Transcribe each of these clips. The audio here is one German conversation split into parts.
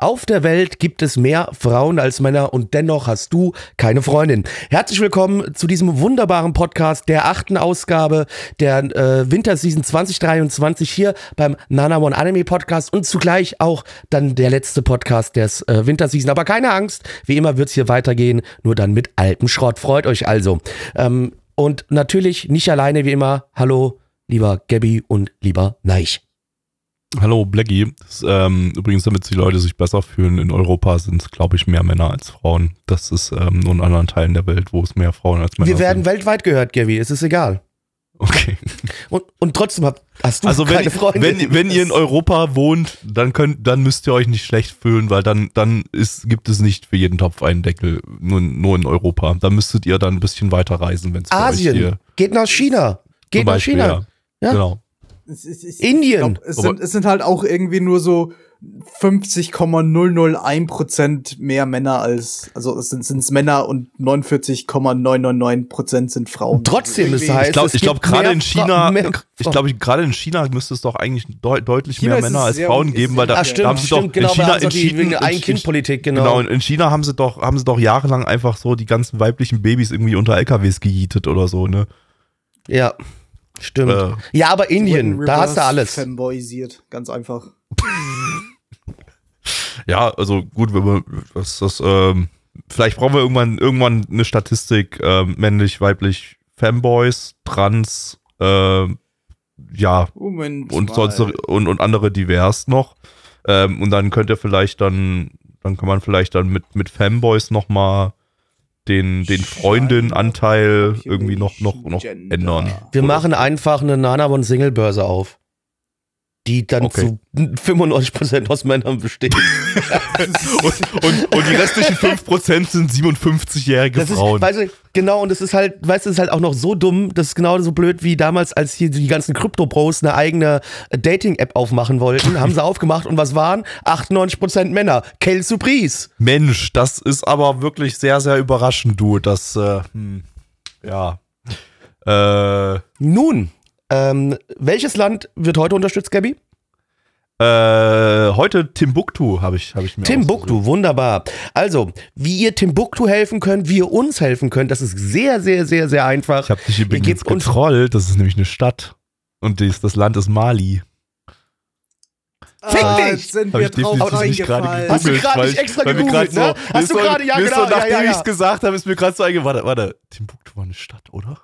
Auf der Welt gibt es mehr Frauen als Männer und dennoch hast du keine Freundin. Herzlich willkommen zu diesem wunderbaren Podcast der achten Ausgabe der äh, Winterseason 2023 hier beim Nana One Anime Podcast und zugleich auch dann der letzte Podcast des äh, Winterseason. Aber keine Angst, wie immer wird's hier weitergehen, nur dann mit altem Schrott. Freut euch also. Ähm, und natürlich nicht alleine wie immer. Hallo, lieber Gabby und lieber Neich. Hallo Blackie. Ähm, übrigens, damit die Leute sich besser fühlen, in Europa sind es, glaube ich, mehr Männer als Frauen. Das ist ähm, nur in anderen Teilen der Welt, wo es mehr Frauen als Männer Wir werden sind. weltweit gehört, Gabby. Es ist egal. Okay. Und, und trotzdem hab, hast du Also keine wenn, Freundin. wenn, wenn ihr in Europa wohnt, dann könnt, dann müsst ihr euch nicht schlecht fühlen, weil dann, dann ist, gibt es nicht für jeden Topf einen Deckel, nur, nur in Europa. Da müsstet ihr dann ein bisschen weiter reisen, wenn es Asien, geht nach China. Geht zum nach Beispiel, China. ja. Ja. Genau. Es, es, es, Indien. Ich glaub, es, sind, es sind halt auch irgendwie nur so 50,001% mehr Männer als, also es sind es Männer und 49,999% sind Frauen. Trotzdem, Irgendwie- heißt, Ich glaube, es ich glaube gerade in China, mehr ich glaube gerade in China müsste es doch eigentlich deu deutlich China mehr ist Männer als Frauen ist geben, weil da, Ah, fair. da haben stimmt, sie doch stimmt, genau, in China also entschieden, wegen der in- Ein-Kind-Politik, genau. Genau, in, in China haben sie doch, haben sie doch jahrelang einfach so die ganzen weiblichen Babys irgendwie unter LKWs gejietet oder so, ne? Ja, stimmt. Äh. ja, aber Indien, da hast du alles. Fanboyisiert, ganz einfach. Ja, also gut, wenn wir das, das, ähm, vielleicht brauchen wir irgendwann irgendwann eine Statistik, ähm, männlich, weiblich, Fanboys, Trans, ähm, ja, Moment. und sonst und, und andere divers noch. Ähm, und dann könnt ihr vielleicht dann, dann kann man vielleicht dann mit, mit Fanboys nochmal den, den Freundin-Anteil irgendwie noch, noch, noch ändern. Wir machen einfach eine Nana und Single-Börse auf. Die dann Okay. zu 95% aus Männern besteht. Und, und, und die restlichen 5% sind 57-jährige Das ist, Frauen. weißt du, genau, und das ist halt, weißt du, ist halt auch noch so dumm, das ist genau so blöd wie damals, als hier die ganzen Krypto-Pros eine eigene äh, Dating-App aufmachen wollten, haben sie aufgemacht und was waren? 98% Männer. Quelle Surprise. Mensch, das ist aber wirklich sehr, sehr überraschend, du. Das, äh, hm, ja. Äh, Nun, ähm, welches Land wird heute unterstützt, Gabby? äh, heute Timbuktu habe ich, hab ich mir Timbuktu, wunderbar. Also, wie ihr Timbuktu helfen könnt, wie ihr uns helfen könnt, das ist sehr, sehr, sehr, sehr einfach. Ich habe dich übrigens getrollt. Das ist nämlich eine Stadt. Und dies, das Land ist Mali. Fick Ah, dich! sind Hab wir ich drauf reingefallen. Hast du gerade weil nicht ich- extra gegoogelt, ne? So, Hast du gerade- ja, genau, So, ja, nachdem ja, ich ja. es gesagt habe, ist mir gerade so eingefallen. Warte, warte. Timbuktu war eine Stadt, oder?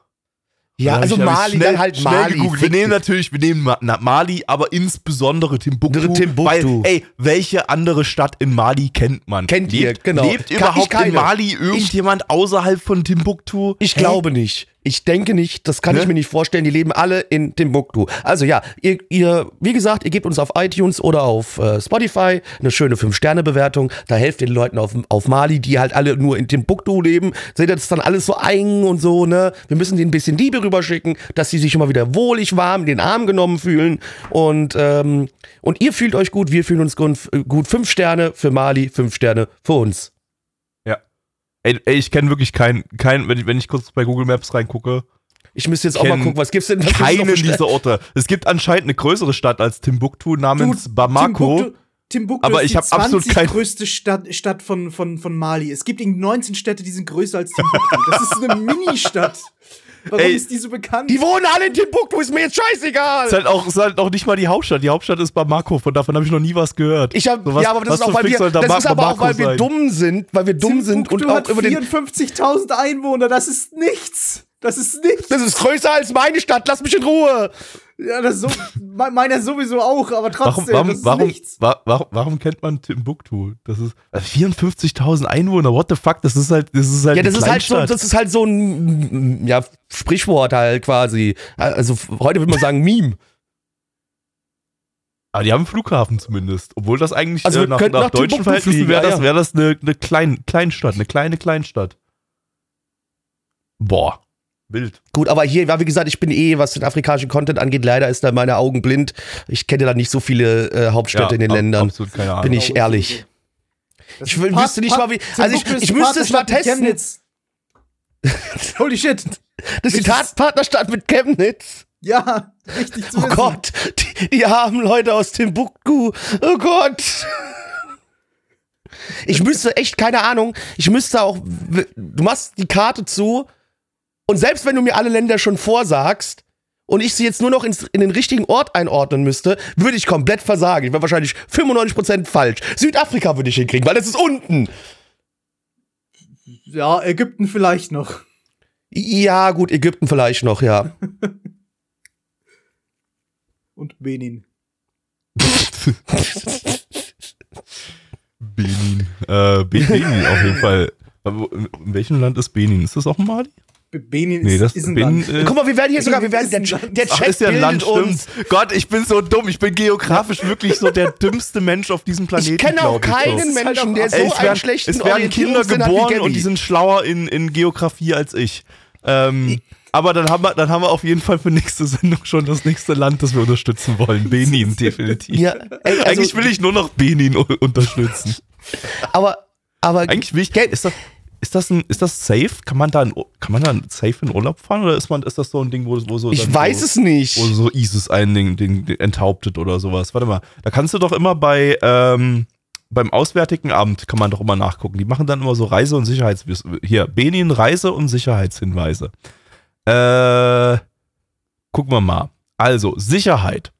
Ja, also ich- ich Mali, schnell, dann halt Mali. Gegoogelt. Wir nehmen natürlich, wir nehmen Mali, aber insbesondere Timbuktu. Timbuktu. Weil, ey, welche andere Stadt in Mali kennt man? Kennt ihr, lebt, genau. Lebt Kann- überhaupt ich in Mali irgendjemand außerhalb von Timbuktu? Ich Hä? glaube nicht. Ich denke nicht. Das kann Ne? ich mir nicht vorstellen. Die leben alle in Timbuktu. Also ja, ihr, ihr wie gesagt, ihr gebt uns auf iTunes oder auf äh, Spotify eine schöne 5-Sterne-Bewertung. Da helft ihr den Leuten auf, auf Mali, die halt alle nur in Timbuktu leben. Seht ihr, das ist dann alles so eng und so, ne? Wir müssen denen ein bisschen Liebe rüberschicken, dass sie sich mal wieder wohlig warm in den Arm genommen fühlen. Und, ähm, und ihr fühlt euch gut, wir fühlen uns gut. gut. Fünf Sterne für Mali, fünf Sterne für uns. Ey, ey ich kenne wirklich keinen, kein, wenn, ich, wenn ich kurz bei Google Maps reingucke, Ich müsste jetzt auch mal gucken, was gibt's denn? Was keinen dieser Orte. Es gibt anscheinend eine größere Stadt als Timbuktu namens Du, Bamako. Timbuktu, Timbuktu Aber ist ich die hab absolut 20 kein- größte Stadt, Stadt von, von, von Mali. Es gibt irgendwie 19 Städte, die sind größer als Timbuktu. Das ist eine Mini-Stadt. Warum Ey, ist die so bekannt? Die wohnen alle in Timbuktu, ist mir jetzt scheißegal. Ist halt, auch, ist halt auch nicht mal die Hauptstadt. Die Hauptstadt ist Bamako, von davon habe ich noch nie was gehört. Ich hab, So, was- ja, aber das ist auch, für weil wir, da das ist aber auch, weil wir dumm sind, weil wir dumm sind und Timbuktu auch hat über den. 54.000 Einwohner. Das ist nichts. Das ist nichts. Das ist größer als meine Stadt, lass mich in Ruhe. ja, das so, me- meiner sowieso auch, aber Warum, trotzdem, das warum, ist warum, nichts. wa, warum, warum kennt man Timbuktu? Das ist äh, 54.000 Einwohner. What the fuck? Das ist halt, das ist halt Ja, das ist halt so, das ist halt so ein ja, Sprichwort halt quasi. Also heute würde man sagen Meme. Aber die haben einen Flughafen zumindest. Obwohl das eigentlich Also äh, nach, nach nach deutschen Verhältnissen wäre das, wär das eine, eine Klein, Kleinstadt, eine kleine Kleinstadt. Boah, wild. Gut, aber hier, ja, wie gesagt, ich bin eh, was den afrikanischen Content angeht, leider ist da meine Augen blind. Ich kenne da nicht so viele äh, Hauptstädte in den ab- Ländern. Absolut keine Ahnung. Bin ich ehrlich. Das Ich Part- wüsste nicht Part- mal, wie- also ich- ich müsste es mal testen. Chemnitz. Holy shit. Das ist die Tat Partnerstadt mit Chemnitz. Ja, richtig zu Oh wissen. Gott, die, die armen Leute aus Timbuktu. Oh Gott. Ich müsste echt, keine Ahnung, ich müsste auch, du machst die Karte zu und selbst wenn du mir alle Länder schon vorsagst und ich sie jetzt nur noch ins, in den richtigen Ort einordnen müsste, würde ich komplett versagen. Ich wäre wahrscheinlich 95% falsch. Südafrika würde ich hinkriegen, weil das ist unten. Ja, Ägypten vielleicht noch. Ja, gut, Ägypten vielleicht noch, ja. Und Benin. Benin. Äh, Be- Benin auf jeden Fall. In welchem Land ist Benin? Ist das auch Mali? Be- Benin Nee, ist, das ist ein Land. äh, Guck mal, wir werden hier sogar, wir werden, der, der Ach, Chat ist ja ein Land, uns. stimmt. Gott, ich bin so dumm. Ich bin geografisch wirklich so der dümmste Mensch auf diesem Planeten. Ich kenne auch ich, so. keinen halt Menschen, auch der so Ey, es einen werden, schlechten es werden Kinder geboren und die sind schlauer in, in Geografie als ich. Ähm, aber dann haben, wir, dann haben wir auf jeden Fall für nächste Sendung schon das nächste Land, das wir unterstützen wollen. Benin, definitiv. Ja, ey, also, Eigentlich will ich nur noch Benin unterstützen. aber, aber Eigentlich will ich. Ist das, ist das, ein, ist das safe? Kann man da in, kann man da safe in Urlaub fahren oder ist, man, ist das so ein Ding, wo, wo so. ich weiß so, es nicht. Wo so ISIS einen den, den, den enthauptet oder sowas. Warte mal. Da kannst du doch immer bei. Ähm, beim Auswärtigen Amt kann man doch immer nachgucken. Die machen dann immer so Reise- und Sicherheits... Hier, Benin Reise- und Sicherheitshinweise. Äh, gucken wir mal. Also, Sicherheit.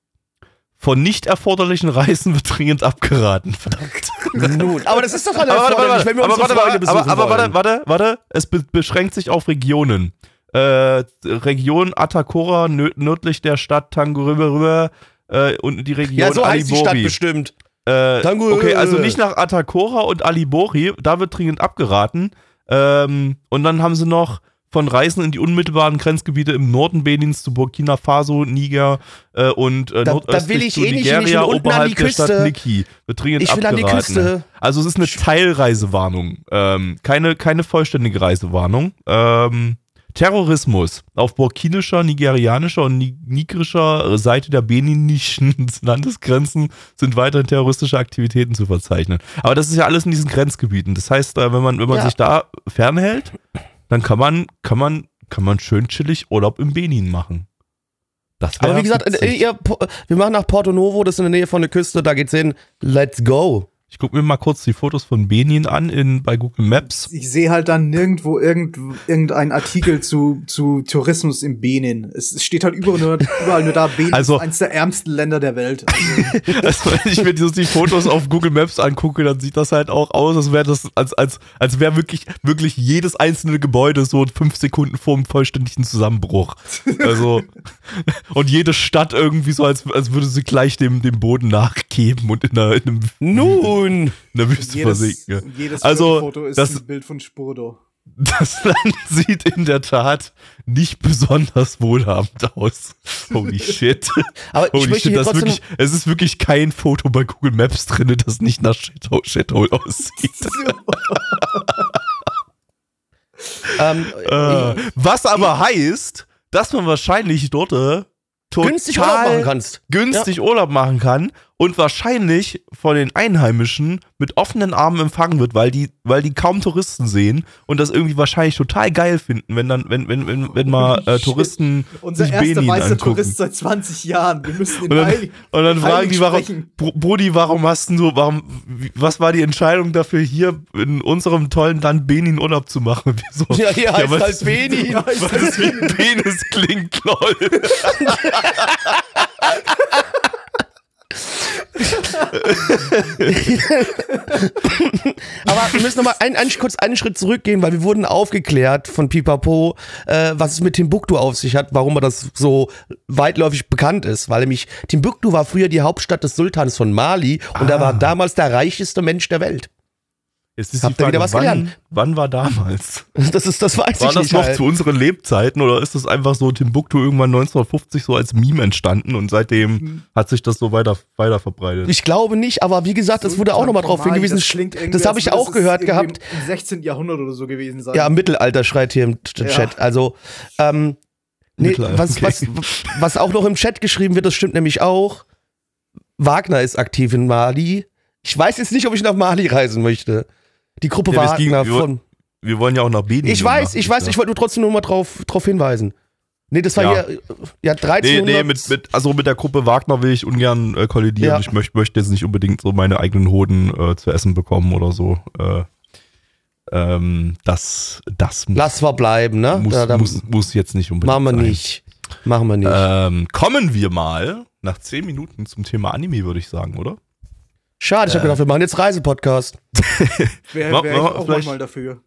Von nicht erforderlichen Reisen wird dringend abgeraten. Verdammt. Nun, aber das ist doch alle Aber warte, warte, wenn wir aber unsere warte, Freunde warte, besuchen aber, aber warte, warte, warte, es be beschränkt sich auf Regionen. Äh, Region Atakora, nö nördlich der Stadt Tangurüber, äh, und die Region Ja, so heißt die Stadt bestimmt. Äh, Tangu- okay, also nicht nach Atakora und Alibori, da wird dringend abgeraten. Ähm, und dann haben sie noch von Reisen in die unmittelbaren Grenzgebiete im Norden Benins zu Burkina Faso, Niger äh, und äh, Da- da will ich zu eh nicht, Nigeria ich will unten an oberhalb die der Stadt Küste. Niki. Wird dringend Ich will an die abgeraten. Küste. Also es ist eine Teilreisewarnung, ähm, keine, keine vollständige Reisewarnung. Ähm, Terrorismus auf burkinischer, nigerianischer und ni nigrischer Seite der beninischen Landesgrenzen sind weiterhin terroristische Aktivitäten zu verzeichnen. Aber das ist ja alles in diesen Grenzgebieten. Das heißt, äh, wenn man, wenn man Ja. sich da fernhält, dann kann man, kann man, kann man schön chillig Urlaub im Benin machen. Das Aber wie gesagt, äh, ihr, wir machen nach Porto Novo, das ist in der Nähe von der Küste, da geht's hin. Let's go. Ich gucke mir mal kurz die Fotos von Benin an in, bei Google Maps. Ich sehe halt dann nirgendwo irgend, irgendein Artikel zu, zu Tourismus in Benin. Es steht halt überall nur, überall nur da, Benin Also- ist eines der ärmsten Länder der Welt. Also, Also, wenn ich mir die, Fotos auf Google Maps angucke, dann sieht das halt auch aus, als wäre das, als, als, als wäre wirklich, wirklich jedes einzelne Gebäude so fünf Sekunden vor dem vollständigen Zusammenbruch. Also, und jede Stadt irgendwie so, als, als würde sie gleich dem, dem Boden nachgeben und in der, in einem, Nun. In der Wüste jedes, versinken. jedes Also, Foto ist das- ein Bild von Spurdo. Das Land sieht in der Tat nicht besonders wohlhabend aus. Holy shit. Aber ich Holy möchte shit, hier das wirklich, es ist wirklich kein Foto bei Google Maps drin, das nicht nach Shithole, Shithole aussieht. Ähm, Äh, was aber heißt, dass man wahrscheinlich dort äh, total günstig Urlaub machen kannst. günstig Urlaub machen kann und wahrscheinlich von den Einheimischen mit offenen Armen empfangen wird, weil die, weil die kaum Touristen sehen und das irgendwie wahrscheinlich total geil finden, wenn dann, wenn, wenn, wenn, wenn mal äh. Touristen Unser sich erster Benin weißer angucken. Tourist seit 20 Jahren. Wir müssen Und den dann, Heiligen. und dann fragen die, warum, sprechen. Bro- Brudi, warum hast du, warum, was war die Entscheidung dafür, hier in unserem tollen Land Benin Urlaub zu machen? Wieso? Ja, hier heißt was- halt Benin. Ja, Was wie ein Penis klingt, lol. Aber wir müssen noch mal einen, einen, kurz einen Schritt zurückgehen, weil wir wurden aufgeklärt von Pipapo, äh, was es mit Timbuktu auf sich hat, warum das so weitläufig bekannt ist. Weil nämlich Timbuktu war früher die Hauptstadt des Sultans von Mali und er war damals der reicheste Mensch der Welt. Jetzt ist Habt ihr wieder was wann, gelernt? wann war damals? Das ist, das weiß War ich das nicht. noch halt. zu unseren Lebzeiten oder ist das einfach so Timbuktu irgendwann 1950 so als Meme entstanden und seitdem hat sich das so weiter, weiter verbreitet? Ich glaube nicht, aber wie gesagt, es wurde auch nochmal drauf hingewiesen. Das, das habe ich auch gehört gehabt. Im 16. Jahrhundert oder so gewesen sein. Ja, Mittelalter schreit hier im Ja. Chat. Also, ähm, nee, was, okay. was, was auch noch im Chat geschrieben wird, das stimmt nämlich auch. Wagner ist aktiv in Mali. Ich weiß jetzt nicht, ob ich nach Mali reisen möchte. Die Gruppe Ja, das ging- Wagner wir- von. Wir wollen ja auch nach Benin. Ich weiß, ich weiß, ich wollte nur trotzdem nur mal drauf, drauf hinweisen. Nee, das war Ja. ja, ja Nee, 1300. nee, mit, mit, also mit der Gruppe Wagner will ich ungern äh, kollidieren. Ja. Ich möchte möchte jetzt nicht unbedingt so meine eigenen Hoden äh, zu essen bekommen oder so. Äh, ähm, das das muss, Lass mal bleiben, ne? muss, da, da muss, muss jetzt nicht unbedingt machen wir sein. nicht. Machen wir nicht. Ähm, kommen wir mal nach zehn Minuten zum Thema Anime, würde ich sagen, oder? Schade, ich habe gedacht, wir machen jetzt Reisepodcast. Wäre wär ma- auch mal dafür.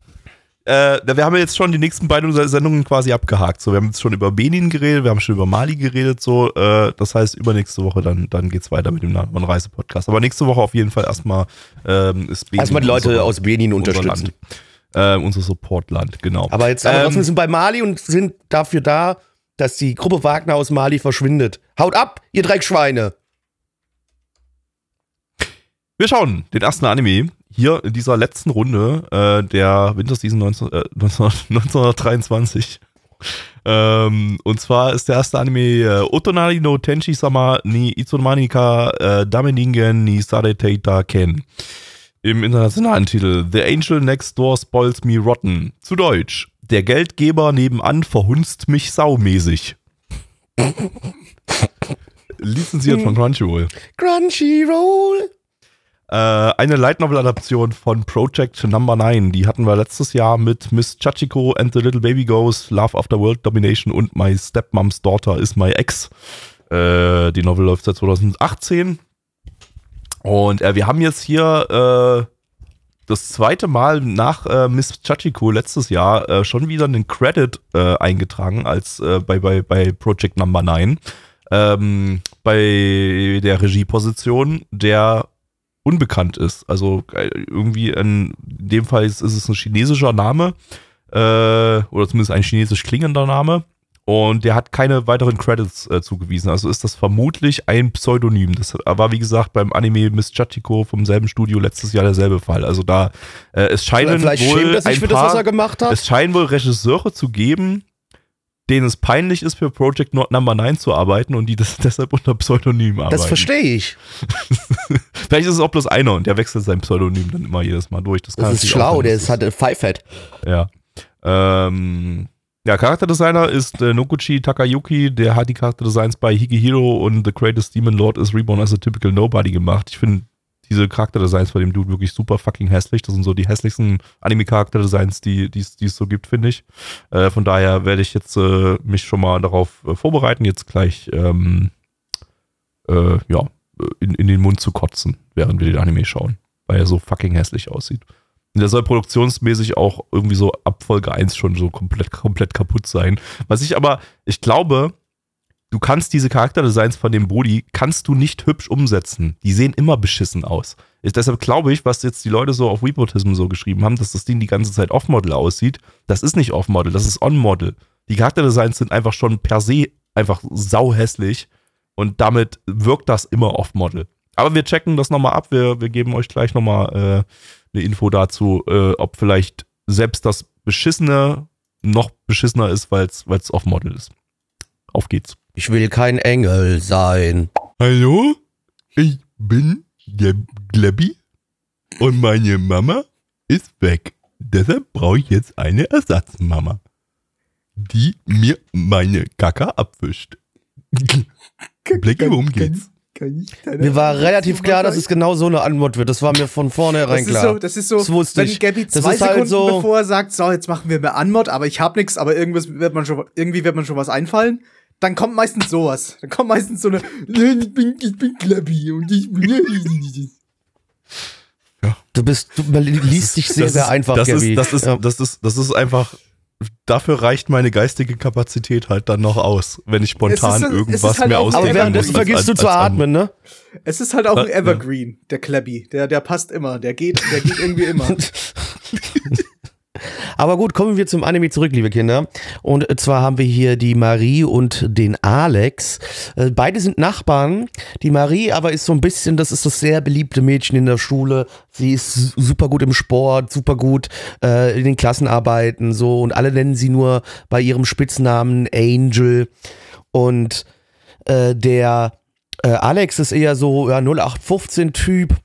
Äh, wir haben jetzt schon die nächsten beiden Sendungen quasi abgehakt. So, wir haben jetzt schon über Benin geredet, wir haben schon über Mali geredet. So, äh, das heißt, übernächste Woche dann, dann geht's weiter mit dem Nachbarn Reisepodcast. Aber nächste Woche auf jeden Fall erstmal ähm, ist Benin Erstmal die Leute unser- aus Benin unterstützen. Land. Äh, unser Supportland, genau. Aber jetzt aber Ähm, trotzdem sind bei Mali und sind dafür da, dass die Gruppe Wagner aus Mali verschwindet. Haut ab, ihr Dreckschweine. Wir schauen den ersten Anime hier in dieser letzten Runde äh, der Winterseason 19, äh, 19, 1923. Ähm, und zwar ist der erste Anime äh, Otonari no Tenshi Sama ni Itsumani ka äh, Dameningen ni Sareteita Ken. Im internationalen Titel The Angel Next Door Spoils Me Rotten. Zu Deutsch. Der Geldgeber nebenan verhunzt mich saumäßig. Lizenziert von Crunchyroll. Crunchyroll. Äh, eine Light Novel Adaption von Project Number 9. Die hatten wir letztes Jahr mit Miss Chachiko and the Little Baby Ghost, Love After World Domination und My Stepmom's Daughter is My Ex. Äh, die Novel läuft seit 2018. Und äh, wir haben jetzt hier äh, das zweite Mal nach äh, Miss Chachiko letztes Jahr äh, schon wieder einen Credit eingetragen als bei, bei, bei Project Number 9. Ähm, bei der Regieposition, der unbekannt ist. Also äh, irgendwie in dem Fall ist, ist es ein chinesischer Name äh, oder zumindest ein chinesisch klingender Name und der hat keine weiteren Credits äh, zugewiesen. Also ist das vermutlich ein Pseudonym. Das war wie gesagt beim Anime Miss Chachiko vom selben Studio letztes Jahr derselbe Fall. Also da äh, es scheinen Vielleicht wohl ein für das, paar, was er gemacht hat. es scheinen wohl Regisseure zu geben, denen es peinlich ist, für Project Not Number 9 zu arbeiten und die das deshalb unter Pseudonym arbeiten. Das verstehe ich. Vielleicht ist es auch bloß einer und der wechselt sein Pseudonym dann immer jedes Mal durch. Das, kann Das ist schlau, der ist halt Pfeifett. Ja. Ähm, ja, Charakterdesigner ist äh, Noguchi Takayuki, der hat die Charakterdesigns bei Higehiro und The Greatest Demon Lord is Reborn as a Typical Nobody gemacht. Ich finde diese Charakterdesigns von dem Dude wirklich super fucking hässlich. Das sind so die hässlichsten Anime-Charakterdesigns, die die es so gibt, finde ich. Äh, von daher werde ich jetzt äh, mich schon mal darauf äh, vorbereiten, jetzt gleich ähm, äh, ja, in, in den Mund zu kotzen, während wir den Anime schauen, weil er so fucking hässlich aussieht. Und der soll produktionsmäßig auch irgendwie so ab Folge 1 schon so komplett, komplett kaputt sein. Was ich aber, ich glaube, du kannst diese Charakterdesigns von dem Brody, kannst du nicht hübsch umsetzen. Die sehen immer beschissen aus. Ich, deshalb glaube ich, was jetzt die Leute so auf Weepotism so geschrieben haben, dass das Ding die ganze Zeit Off-Model aussieht, das ist nicht Off-Model, das ist On-Model. Die Charakterdesigns sind einfach schon per se einfach sau hässlich und damit wirkt das immer Off-Model. Aber wir checken das nochmal ab, wir, wir geben euch gleich nochmal äh, eine Info dazu, äh, ob vielleicht selbst das Beschissene noch beschissener ist, weil es Off-Model ist. Auf geht's. Ich will kein Engel sein. Hallo? Ich bin der Glebby und meine Mama ist weg. Deshalb brauche ich jetzt eine Ersatzmama, die mir meine Kaka abwischt. Blackie, worum geht's? Mir war relativ klar, dass es genau so eine Antwort wird. Das war mir von vornherein das ist klar. so, das ist so, Das wusste wenn ich. Gabby Das zwei halt Sekunden so- bevor er sagt, so, jetzt machen wir mehr Anmod, aber ich hab nix, aber irgendwas wird man schon, irgendwie wird man schon was einfallen, dann kommt meistens sowas. Dann kommt meistens so eine, ich bin, ich bin Gabby und ich bin, Du bist, du liest dich sehr, sehr ist- einfach, das Gabby. Ist, das, ist, Ja. das, ist, das ist einfach dafür reicht meine geistige Kapazität halt dann noch aus, wenn ich spontan ist irgendwas halt mir ausdenken Aber währenddessen vergisst du zu atmen, ne? Es ist halt auch ein Ja. Evergreen, der Klebby. Der, der passt immer. Der geht, der geht irgendwie immer. Aber gut, kommen wir zum Anime zurück, liebe Kinder. Und zwar haben wir hier die Marie und den Alex. Äh, Beide sind Nachbarn. Die Marie aber ist so ein bisschen, das ist das sehr beliebte Mädchen in der Schule. Sie ist su- super gut im Sport, super gut äh, in den Klassenarbeiten, so. Und alle nennen sie nur bei ihrem Spitznamen Angel. Und äh, der äh, Alex ist eher so ja, 0815-Typ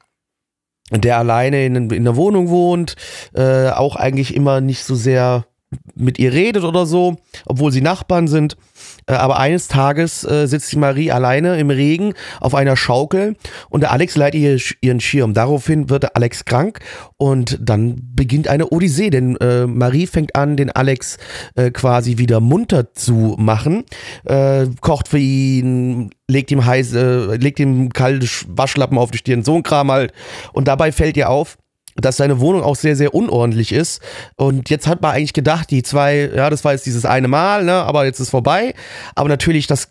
der alleine in, in der Wohnung wohnt, äh, auch eigentlich immer nicht so sehr mit ihr redet oder so, obwohl sie Nachbarn sind. Äh, aber eines Tages äh, sitzt die Marie alleine im Regen auf einer Schaukel und der Alex leiht ihr ihren Schirm. Daraufhin wird der Alex krank und dann beginnt eine Odyssee, denn äh, Marie fängt an, den Alex äh, quasi wieder munter zu machen, äh, kocht für ihn, legt ihm heiße, legt ihm kalte Sch- Waschlappen auf die Stirn, so ein Kram halt. Und dabei fällt ihr auf, dass seine Wohnung auch sehr, sehr unordentlich ist. Und jetzt hat man eigentlich gedacht, die zwei, ja, das war jetzt dieses eine Mal, ne, aber jetzt ist vorbei. Aber natürlich, das,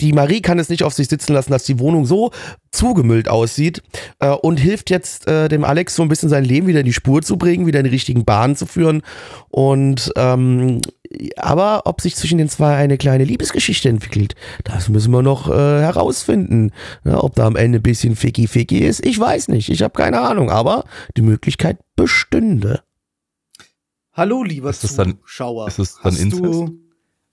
die Marie kann es nicht auf sich sitzen lassen, dass die Wohnung so zugemüllt aussieht äh, und hilft jetzt äh, dem Alex so ein bisschen sein Leben wieder in die Spur zu bringen, wieder in die richtigen Bahnen zu führen. Und ähm, aber ob sich zwischen den zwei eine kleine Liebesgeschichte entwickelt, das müssen wir noch äh, herausfinden. Ja, ob da am Ende ein bisschen ficky ficky ist, ich weiß nicht. Ich habe keine Ahnung, aber die Möglichkeit bestünde. Hallo, lieber Ist das dann- Zuschauer. ist es dann hast Inzest? du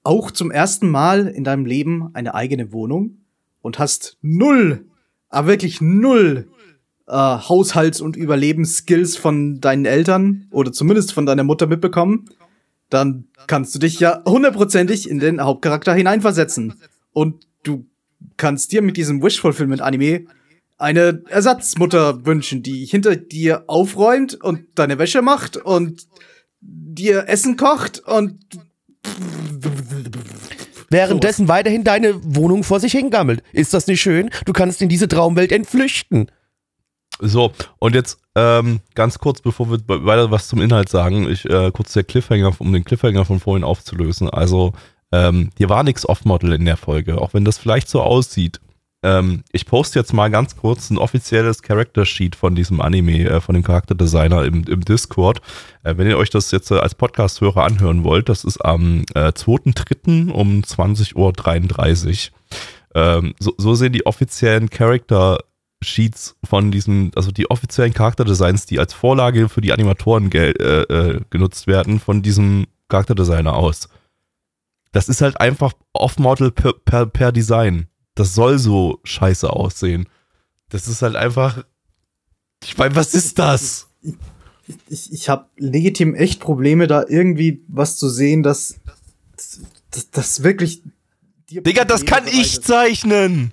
auch zum ersten Mal in deinem Leben eine eigene Wohnung und hast null, aber wirklich null äh, Haushalts- und Überlebensskills von deinen Eltern oder zumindest von deiner Mutter mitbekommen? Dann kannst du dich ja hundertprozentig in den Hauptcharakter hineinversetzen. Und du kannst dir mit diesem Wish-Fulfillment-Anime eine Ersatzmutter wünschen, die hinter dir aufräumt und deine Wäsche macht und dir Essen kocht und Währenddessen weiterhin deine Wohnung vor sich hingammelt. Ist das nicht schön? Du kannst in diese Traumwelt entflüchten. So, und jetzt ähm, ganz kurz, bevor wir weiter was zum Inhalt sagen, ich äh, kurz der Cliffhanger, um den Cliffhanger von vorhin aufzulösen. Also, ähm, hier war nichts Off-Model in der Folge, auch wenn das vielleicht so aussieht. Ähm, ich poste jetzt mal ganz kurz ein offizielles Character-Sheet von diesem Anime, äh, von dem Charakterdesigner im, im Discord. Äh, wenn ihr euch das jetzt äh, als Podcast-Hörer anhören wollt, das ist am äh, 2.3. um 20.33 Uhr. Ähm, so, so sehen die offiziellen Character Sheets von diesem, also die offiziellen Charakterdesigns, die als Vorlage für die Animatoren äh, äh, genutzt werden, von diesem Charakterdesigner aus. Das ist halt einfach off-model per, per, per Design. Das soll so scheiße aussehen. Das ist halt einfach. Ich meine, was ist das? ich, ich habe legitim echt Probleme, da irgendwie was zu sehen, das, das, wirklich. Digga, das kann ich zeichnen.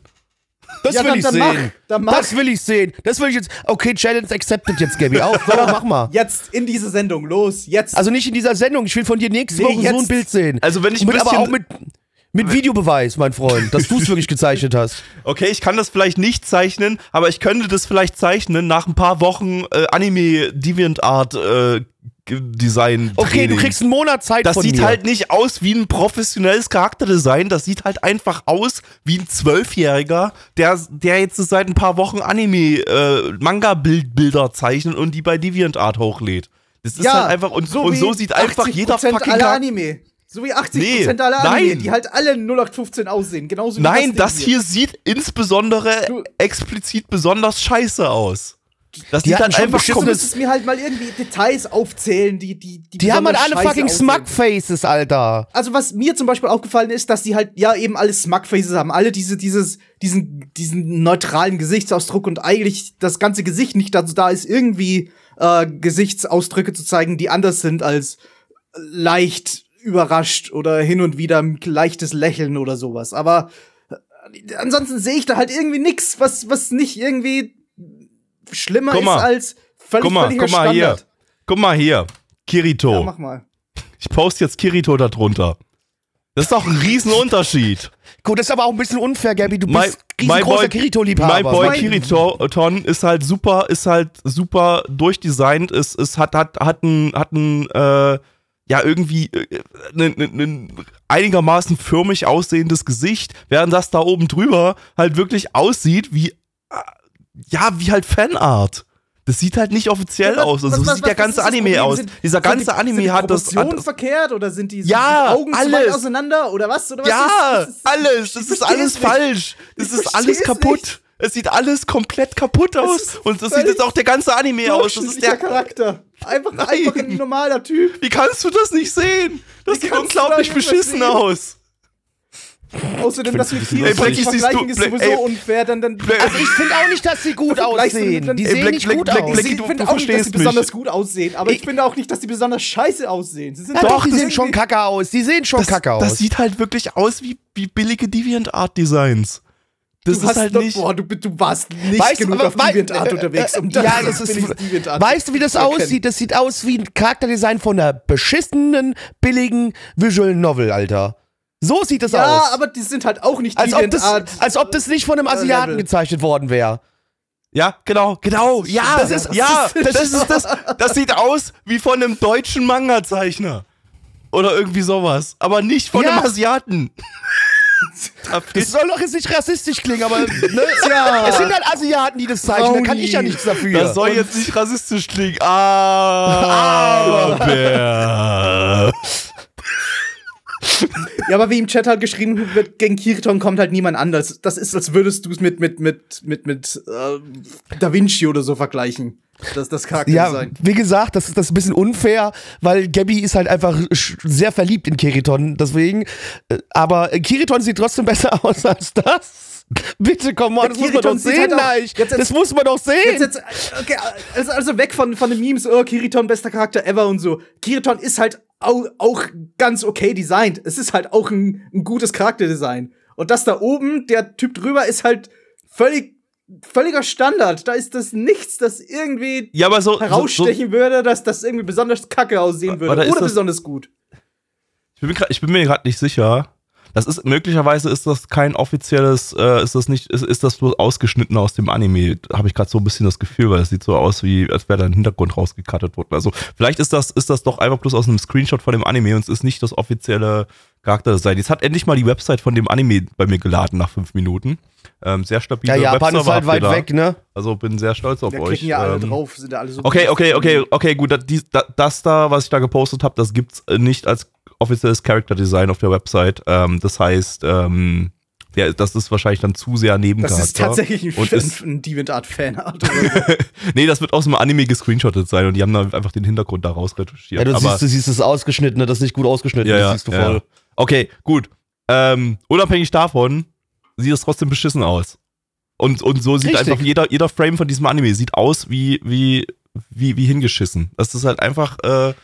Das Ja, will dann- ich dann sehen. mach, dann mach. Das will ich sehen. Das will ich jetzt. Okay, Challenge accepted jetzt, Gabby. Auf, so, mach mal. Jetzt in diese Sendung, los, jetzt. Also nicht in dieser Sendung. Ich will von dir nächste Nee, Woche so ein jetzt. Bild sehen. Also wenn ich ein mit, aber auch mit, mit Videobeweis, mein Freund, dass du es wirklich gezeichnet hast. Okay, ich kann das vielleicht nicht zeichnen, aber ich könnte das vielleicht zeichnen nach ein paar Wochen äh, Anime DeviantArt äh, G- Design. Okay, du kriegst einen Monat Zeit Das von sieht mir. halt nicht aus wie ein professionelles Charakterdesign. Das sieht halt einfach aus wie ein Zwölfjähriger, der, der jetzt seit ein paar Wochen Anime, äh, zeichnet und die bei DeviantArt hochlädt. Das ist ja, halt einfach, und so, und so sieht einfach 80% jeder fucking aller. Anime. So wie 80% Nee, aller Anime, nein. die halt alle 0815 aussehen. Genauso wie Nein, Ding das hier sieht insbesondere Du- explizit besonders scheiße aus. Das Die halt schon einfach beschissen- Du müsstest mir halt mal irgendwie Details aufzählen, die die die, Die haben halt alle scheiße fucking. Smug-Faces, Alter. Also was mir zum Beispiel aufgefallen ist, dass die halt ja eben alle Smug-Faces haben, alle diese dieses diesen diesen neutralen Gesichtsausdruck und eigentlich das ganze Gesicht nicht dazu da ist, irgendwie äh, Gesichtsausdrücke zu zeigen, die anders sind als leicht überrascht oder hin und wieder ein leichtes Lächeln oder sowas. Aber äh, ansonsten sehe ich da halt irgendwie nix, was was nicht irgendwie schlimmer Guck mal. ist als völlig Guck mal, guck mal hier. Standard. Guck mal hier. Kirito. Ja, mach mal. ich poste jetzt Kirito da drunter. Das ist doch ein Riesenunterschied. Gut, das ist aber auch ein bisschen unfair, Gabby. Du My- bist riesengroßer Kirito-Liebhaber. My Boy Mein- Kiriton ist halt super, ist halt super durchdesignt, ist, ist hat, hat, hat ein, hat ein, äh, ja irgendwie ein äh, ne, ne, einigermaßen förmig aussehendes Gesicht, während das da oben drüber halt wirklich aussieht wie, äh, ja, wie halt Fanart. Das sieht halt nicht offiziell Ja, aus. Also, was- so was- sieht der was ganze ist das Anime aus. Sind- Dieser sind ganze die- Anime sind die hat das. Hat, verkehrt oder sind die, sind Ja, die Augen zu weit alles. auseinander oder was? Oder was ja, ist, ist, alles. Das ist alles nicht. falsch. Das Ich ist alles kaputt. nicht. Es sieht alles komplett kaputt aus. Und das sieht jetzt auch der ganze Anime aus. Das ist der. Charakter. Einfach, einfach ein normaler Typ. Wie kannst du das nicht sehen? Das Wie sieht unglaublich da beschissen aus. Außerdem, dass wir Tiere vergleichen, ist sowieso unfair. Dann, dann, Also ich finde auch nicht, dass sie gut aussehen. Die sehen Black- nicht Black- gut Black- aus. Black- ich finde auch nicht, dass sie mich. besonders gut aussehen, aber ich, finde auch nicht, dass sie besonders scheiße aussehen. Sie sind Ja, doch, die sehen schon kacke aus. Die sehen schon Das, kacke aus. das sieht halt wirklich aus wie, wie billige Deviant-Art-Designs. Das Du ist hast halt nicht. boah, du, du warst nicht Weißt du, genug aber auf DeviantArt äh, unterwegs, um äh, das ja, das ist, weißt du, wie das aussieht? Das sieht aus wie ein Charakterdesign von einer beschissenen, billigen Visual Novel, Alter. So sieht das Ja, aus. aber die sind halt auch nicht als ob, das, DeviantArt. als ob das nicht von einem Asiaten Level. gezeichnet worden wäre. Ja, genau, genau. Ja, das ist- ja, das ist- das ist das. Das sieht aus wie von einem deutschen Manga-Zeichner. Oder irgendwie sowas. Aber nicht von Ja. einem Asiaten. Da Das soll doch jetzt nicht rassistisch klingen, aber ne? Tja. es sind halt Asiaten, die das zeichnen. Da kann ich ja nichts dafür. Das soll jetzt nicht rassistisch klingen. Aber. Ja, aber wie im Chat halt geschrieben wird, gegen Kiriton kommt halt niemand anders. Das ist, als würdest du es mit, mit, mit, mit, mit äh, Da Vinci oder so vergleichen. Das, das Ja, Charakterdesign. wie gesagt, das ist das ist ein bisschen unfair, weil Gabby ist halt einfach sehr verliebt in Kiriton, deswegen. Äh, Aber Kiriton sieht trotzdem besser aus als das. Bitte, komm on, das muss man doch sieht sehen, halt auch- jetzt- jetzt- Das muss man doch sehen. Jetzt, jetzt, okay, also, also weg von, von den Memes, oh, Kiriton, bester Charakter ever und so. Kiriton ist halt auch, auch ganz okay designt. Es ist halt auch ein, ein gutes Charakterdesign. Und das da oben, der Typ drüber, ist halt völlig, völliger Standard. Da ist das nichts, das irgendwie Ja, aber so. so, so herausstechen würde, dass das irgendwie besonders kacke aussehen würde. Oder besonders gut. ich, bin mir grad- ich bin mir gerade nicht sicher. Das ist möglicherweise ist das kein offizielles, äh, ist das nicht, ist, ist das bloß ausgeschnitten aus dem Anime. Habe ich gerade so ein bisschen das Gefühl, weil es sieht so aus, wie als wäre da ein Hintergrund rausgekattet worden. Also vielleicht ist das, ist das doch einfach bloß aus einem Screenshot von dem Anime und es ist nicht das offizielle Charakterdesign. Jetzt hat endlich mal die Website von dem Anime bei mir geladen nach fünf Minuten. Ähm, sehr stabil. ja, Japan ist halt weit weg, ne? Also bin sehr stolz auf Da euch. ja alle Ähm, drauf, sind alle so. Okay, okay, okay, okay, gut. Das, das da, was ich da gepostet habe, das gibt's äh, nicht als offizielles Character Design auf der Website. Ähm, das heißt, ähm, ja, das ist wahrscheinlich dann zu sehr Das Nebencharakter. ist tatsächlich ein, und ein, ist, ein DeviantArt-Fanart. nee, das wird aus dem Anime gescreenshottet sein und die haben dann einfach den Hintergrund da rausretuschiert. Ja, du Aber, siehst, du siehst das Ausgeschnittene, das ist nicht gut ausgeschnitten, ja, das ja, siehst du ja. voll. Okay, gut. Ähm, unabhängig davon sieht es trotzdem beschissen aus. Und, und so sieht Richtig. einfach jeder, jeder Frame von diesem Anime sieht aus wie, wie, wie, wie hingeschissen. Das ist halt einfach, äh,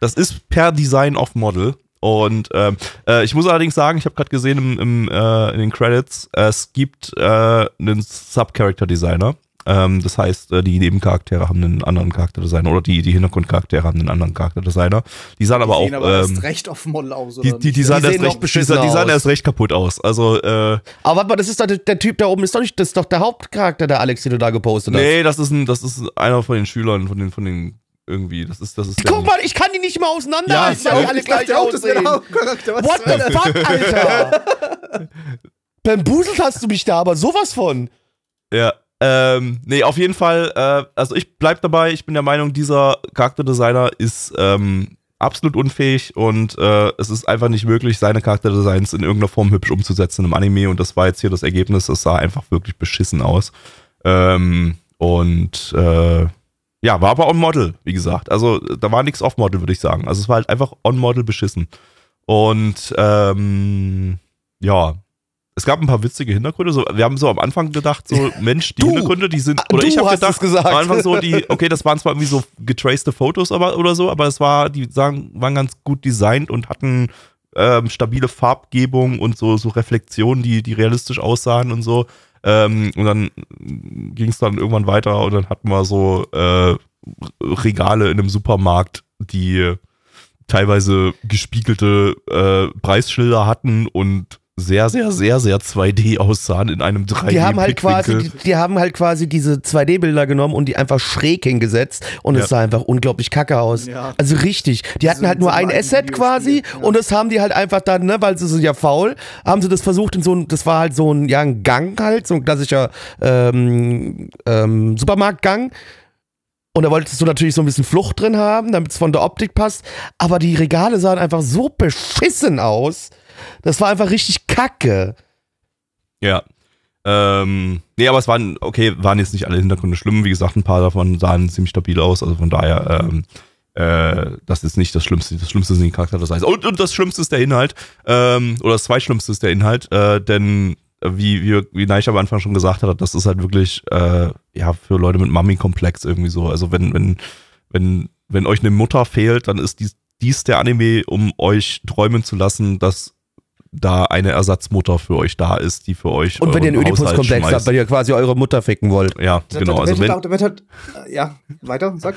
das ist per Design of Model. Und ähm, äh, ich muss allerdings sagen, ich habe gerade gesehen im, im, äh, in den Credits, es gibt äh, einen Sub-Character-Designer. Ähm, das heißt, äh, die Nebencharaktere haben einen anderen Charakterdesigner oder die, die Hintergrundcharaktere haben einen anderen Charakterdesigner. Die sahen aber auch. aber ähm, erst recht auf Model aus. die, oder die, die, sahen Die erst sehen noch recht, die, die sahen aus. erst recht kaputt aus. Also, äh, Aber warte mal, das ist doch der, der Typ da oben, ist doch nicht, das ist doch der Hauptcharakter, der Alex, den du da gepostet hast. nee, das ist ein, das ist einer von den Schülern, von den, von den, irgendwie, das ist, das ist Guck mal, ich kann die nicht mal auseinander, Ja, ich weil auch. die alle gleich auch, das aussehen. Hauptcharakter. Was What the das? fuck, Alter? Bambuselt hast du mich da, aber sowas von. Ja, ähm, nee, auf jeden Fall, äh, also ich bleib dabei, ich bin der Meinung, dieser Charakterdesigner ist ähm, absolut unfähig und äh, es ist einfach nicht möglich, seine Charakterdesigns in irgendeiner Form hübsch umzusetzen im Anime und das war jetzt hier das Ergebnis, es sah einfach wirklich beschissen aus. Ähm, und äh, ja, war aber on-Model, wie gesagt. Also da war nichts off-Model, würde ich sagen. Also es war halt einfach on-Model beschissen. Und ähm, ja, es gab ein paar witzige Hintergründe. So, wir haben so am Anfang gedacht, so, Mensch, die Du, Hintergründe, die sind. Oder ich habe gedacht, es gesagt. am Anfang so, die, okay, das waren zwar irgendwie so getracete Fotos aber, oder so, aber es war, die sagen, waren ganz gut designt und hatten ähm, stabile Farbgebung und so, so Reflexionen, die, die realistisch aussahen und so. Ähm, und dann ging es dann irgendwann weiter und dann hatten wir so äh, Regale in einem Supermarkt, die teilweise gespiegelte äh, Preisschilder hatten und sehr, sehr, sehr, sehr 2D aussahen in einem 3D. Die haben halt quasi, die, die haben halt quasi diese 2D-Bilder genommen und die einfach schräg hingesetzt und Ja. es sah einfach unglaublich kacke aus. Ja. Also richtig. Die hatten so- halt nur ein Asset quasi ja. und das haben die halt einfach dann, ne, weil sie sind ja faul, haben sie das versucht in so ein, das war halt so ein, ja, ein Gang halt, so ein klassischer ähm, ähm, Supermarktgang. Und da wolltest du natürlich so ein bisschen Flucht drin haben, damit es von der Optik passt. Aber die Regale sahen einfach so beschissen aus. Das war einfach richtig kacke. Ja. Ähm, nee, aber es waren, okay, waren jetzt nicht alle Hintergründe schlimm. Wie gesagt, ein paar davon sahen ziemlich stabil aus. Also von daher, ähm, äh, das ist nicht das Schlimmste. Das Schlimmste sind die Charakterdesigns. Und, und das Schlimmste ist der Inhalt. Ähm, oder das Zweitschlimmste ist der Inhalt. Äh, denn, äh, wie, wie, wie Neich am Anfang schon gesagt hat, das ist halt wirklich, äh, ja, für Leute mit Mummy-Komplex irgendwie so. Also wenn, wenn, wenn, wenn euch eine Mutter fehlt, dann ist dies, dies der Anime, um euch träumen zu lassen, dass da eine Ersatzmutter für euch da ist, die für euch Und wenn ihr einen Oedipus-Komplex habt, weil ihr quasi eure Mutter ficken wollt. Ja, Da- genau. Da, Also wenn, wird halt, äh, ja, weiter, sag.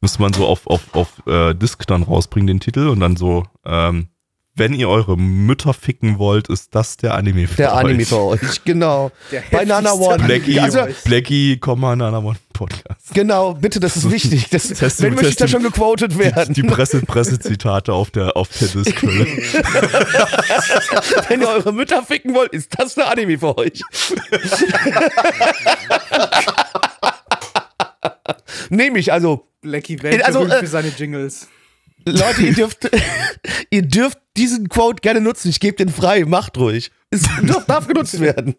müsste man so auf, auf, auf äh, Disc dann rausbringen, den Titel, und dann so, ähm, wenn ihr eure Mütter ficken wollt, ist das der Anime für Der euch. Anime für euch, genau. Der Bei Nana One. Blackie, Also- Blackie, Nana One Podcast. Genau, bitte, das ist wichtig. Das, Testi- wenn möchte ich da schon gequotet werden. Die, die Presse, Pressezitate auf der, auf der Disc-Hülle. wenn ihr eure Mütter ficken wollt, ist das der Anime für euch. Nehme ich, also, Blackie Also, weltberühmt äh, für seine Jingles. Leute, ihr dürft, ihr dürft diesen Quote gerne nutzen. Ich gebe den frei, macht ruhig. Es darf, genutzt werden.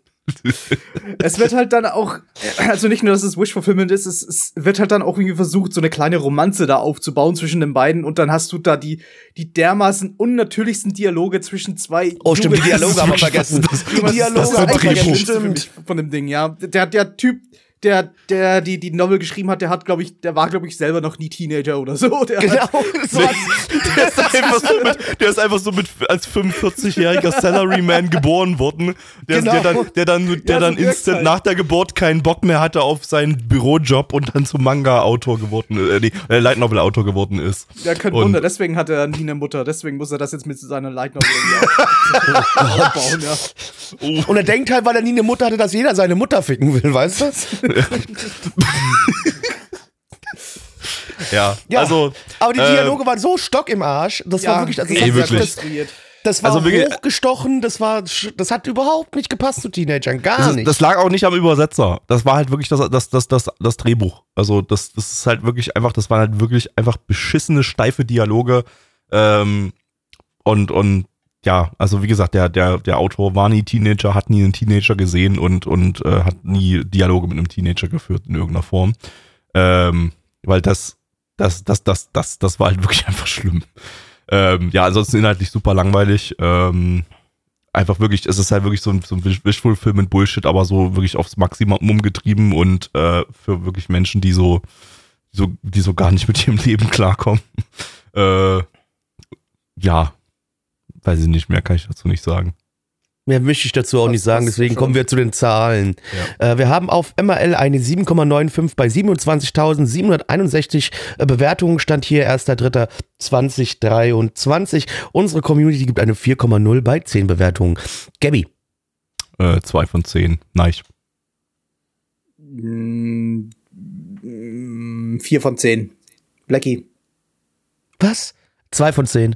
Es wird halt dann auch, also nicht nur, dass es Wish-Fulfillment ist, es, es wird halt dann auch irgendwie versucht, so eine kleine Romanze da aufzubauen zwischen den beiden und dann hast du da die, die dermaßen unnatürlichsten Dialoge zwischen zwei. Oh, stimmt, die. Dialoge haben wir vergessen. Die Das- Dialoge das haben wir das vergessen, Schlimmste für mich stimmt. von dem Ding, ja. Der, der Typ, der, der die, die Novel geschrieben hat, der hat, glaube ich, der war, glaube ich, selber noch nie Teenager oder so. Der Genau, Hat, so. Der ist einfach so mit, der ist einfach so mit als 45-jähriger Salaryman geboren worden, der, Genau. der dann, der dann, der Ja, dann instant halt. nach der Geburt keinen Bock mehr hatte auf seinen Bürojob und dann zum Manga-Autor geworden, äh, nee, äh, Light Novel-Autor geworden ist. der kein Und- Wunder, deswegen hat er nie eine Mutter, deswegen muss er das jetzt mit seiner Light Novel aufbauen, ja. Und er denkt halt, weil er nie eine Mutter hatte, dass jeder seine Mutter ficken will, weißt du? Ja, Ja. also Aber die äh, Dialoge waren so stock im Arsch. Das war wirklich, also das, ey, hat- wirklich. das, das war Also wirklich- hochgestochen, das war, das hat überhaupt nicht gepasst zu Teenagern, gar Das, ist, nicht. das lag auch nicht am Übersetzer. Das war halt wirklich das, das, das, das, das Drehbuch. Also das, das ist halt wirklich einfach, das waren halt wirklich einfach beschissene, steife Dialoge. Ähm, und, und ja, also wie gesagt, der, der, der Autor war nie Teenager, hat nie einen Teenager gesehen und, und äh, hat nie Dialoge mit einem Teenager geführt in irgendeiner Form. Ähm, weil das, das, das, das, das, das war halt wirklich einfach schlimm. Ähm, ja, ansonsten inhaltlich super langweilig. Ähm, einfach wirklich, es ist halt wirklich so ein, so ein Wish-Fulfillment mit Bullshit, aber so wirklich aufs Maximum getrieben und äh, für wirklich Menschen, die so, so, die so gar nicht mit ihrem Leben klarkommen. äh, ja, weiß ich nicht mehr, kann ich dazu nicht sagen. Mehr möchte ich dazu auch Das- nicht sagen, deswegen schon. kommen wir zu den Zahlen. Äh, wir haben auf MRL eine 7,95 bei 27.761 äh, Bewertungen, stand hier 1.3.2023. Unsere Community gibt eine 4,0 bei 10 Bewertungen. Gabby, Äh, zwei von zehn. Nein. Mm, mm, Vier von zehn. Blackie. was? 2 von 10.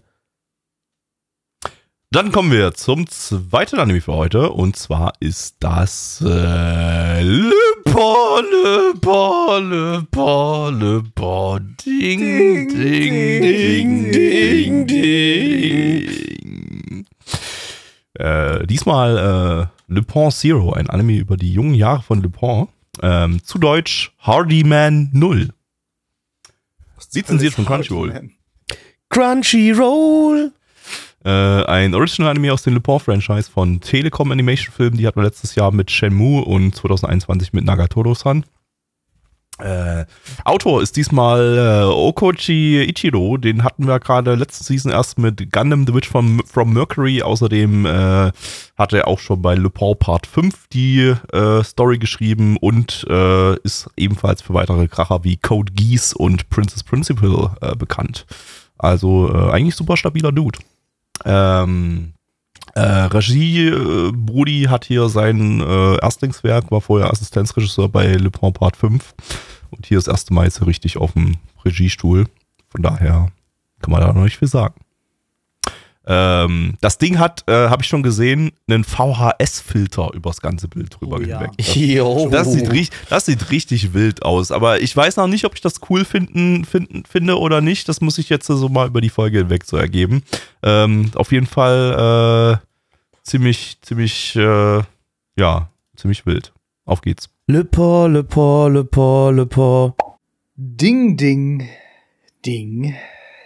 Dann kommen wir zum zweiten Anime für heute und zwar ist das äh, Le Bon, Le Bon, Le Bon, Le Bon, Ding, Ding, Ding, Ding, Ding. Äh, diesmal äh, Le Pont Zero, ein Anime über die jungen Jahre von Le Pont. Ähm, zu Deutsch Hardyman 0. Lizenziert von Crunchyroll. Crunchyroll. Äh, ein Original-Anime aus dem Le Pont-Franchise von Telekom Animation Film. Die hatten wir letztes Jahr mit Shenmue und 2021 mit Nagatoro-san. Äh, Autor ist diesmal äh, Okochi Ichiro. Den hatten wir gerade letzte Season erst mit Gundam The Witch from, from Mercury. Außerdem äh, hat er auch schon bei Le Pont Part 5 die äh, Story geschrieben und äh, ist ebenfalls für weitere Kracher wie Code Geass und Princess Principal äh, bekannt. Also äh, eigentlich super stabiler Dude. Ähm, Äh, Regie, äh, Brudi hat hier sein äh, Erstlingswerk, war vorher Assistenzregisseur bei Le Pen Part 5 und hier das erste Mal jetzt richtig auf dem Regiestuhl. Von daher kann man da noch nicht viel sagen. Ähm, das Ding hat, äh, habe ich schon gesehen, einen VHS-Filter übers ganze Bild drüber Oh ja. hinweg. Jo. Das sieht, richtig, das sieht richtig wild aus. Aber ich weiß noch nicht, ob ich das cool finden, finden, finde oder nicht. Das muss ich jetzt so mal über die Folge hinweg so ergeben. Ähm, auf jeden Fall äh, ziemlich, ziemlich, äh, ja, ziemlich wild. Auf geht's. Le Pont, Le Pont, Le Pont, Le Pont. Ding, ding, ding,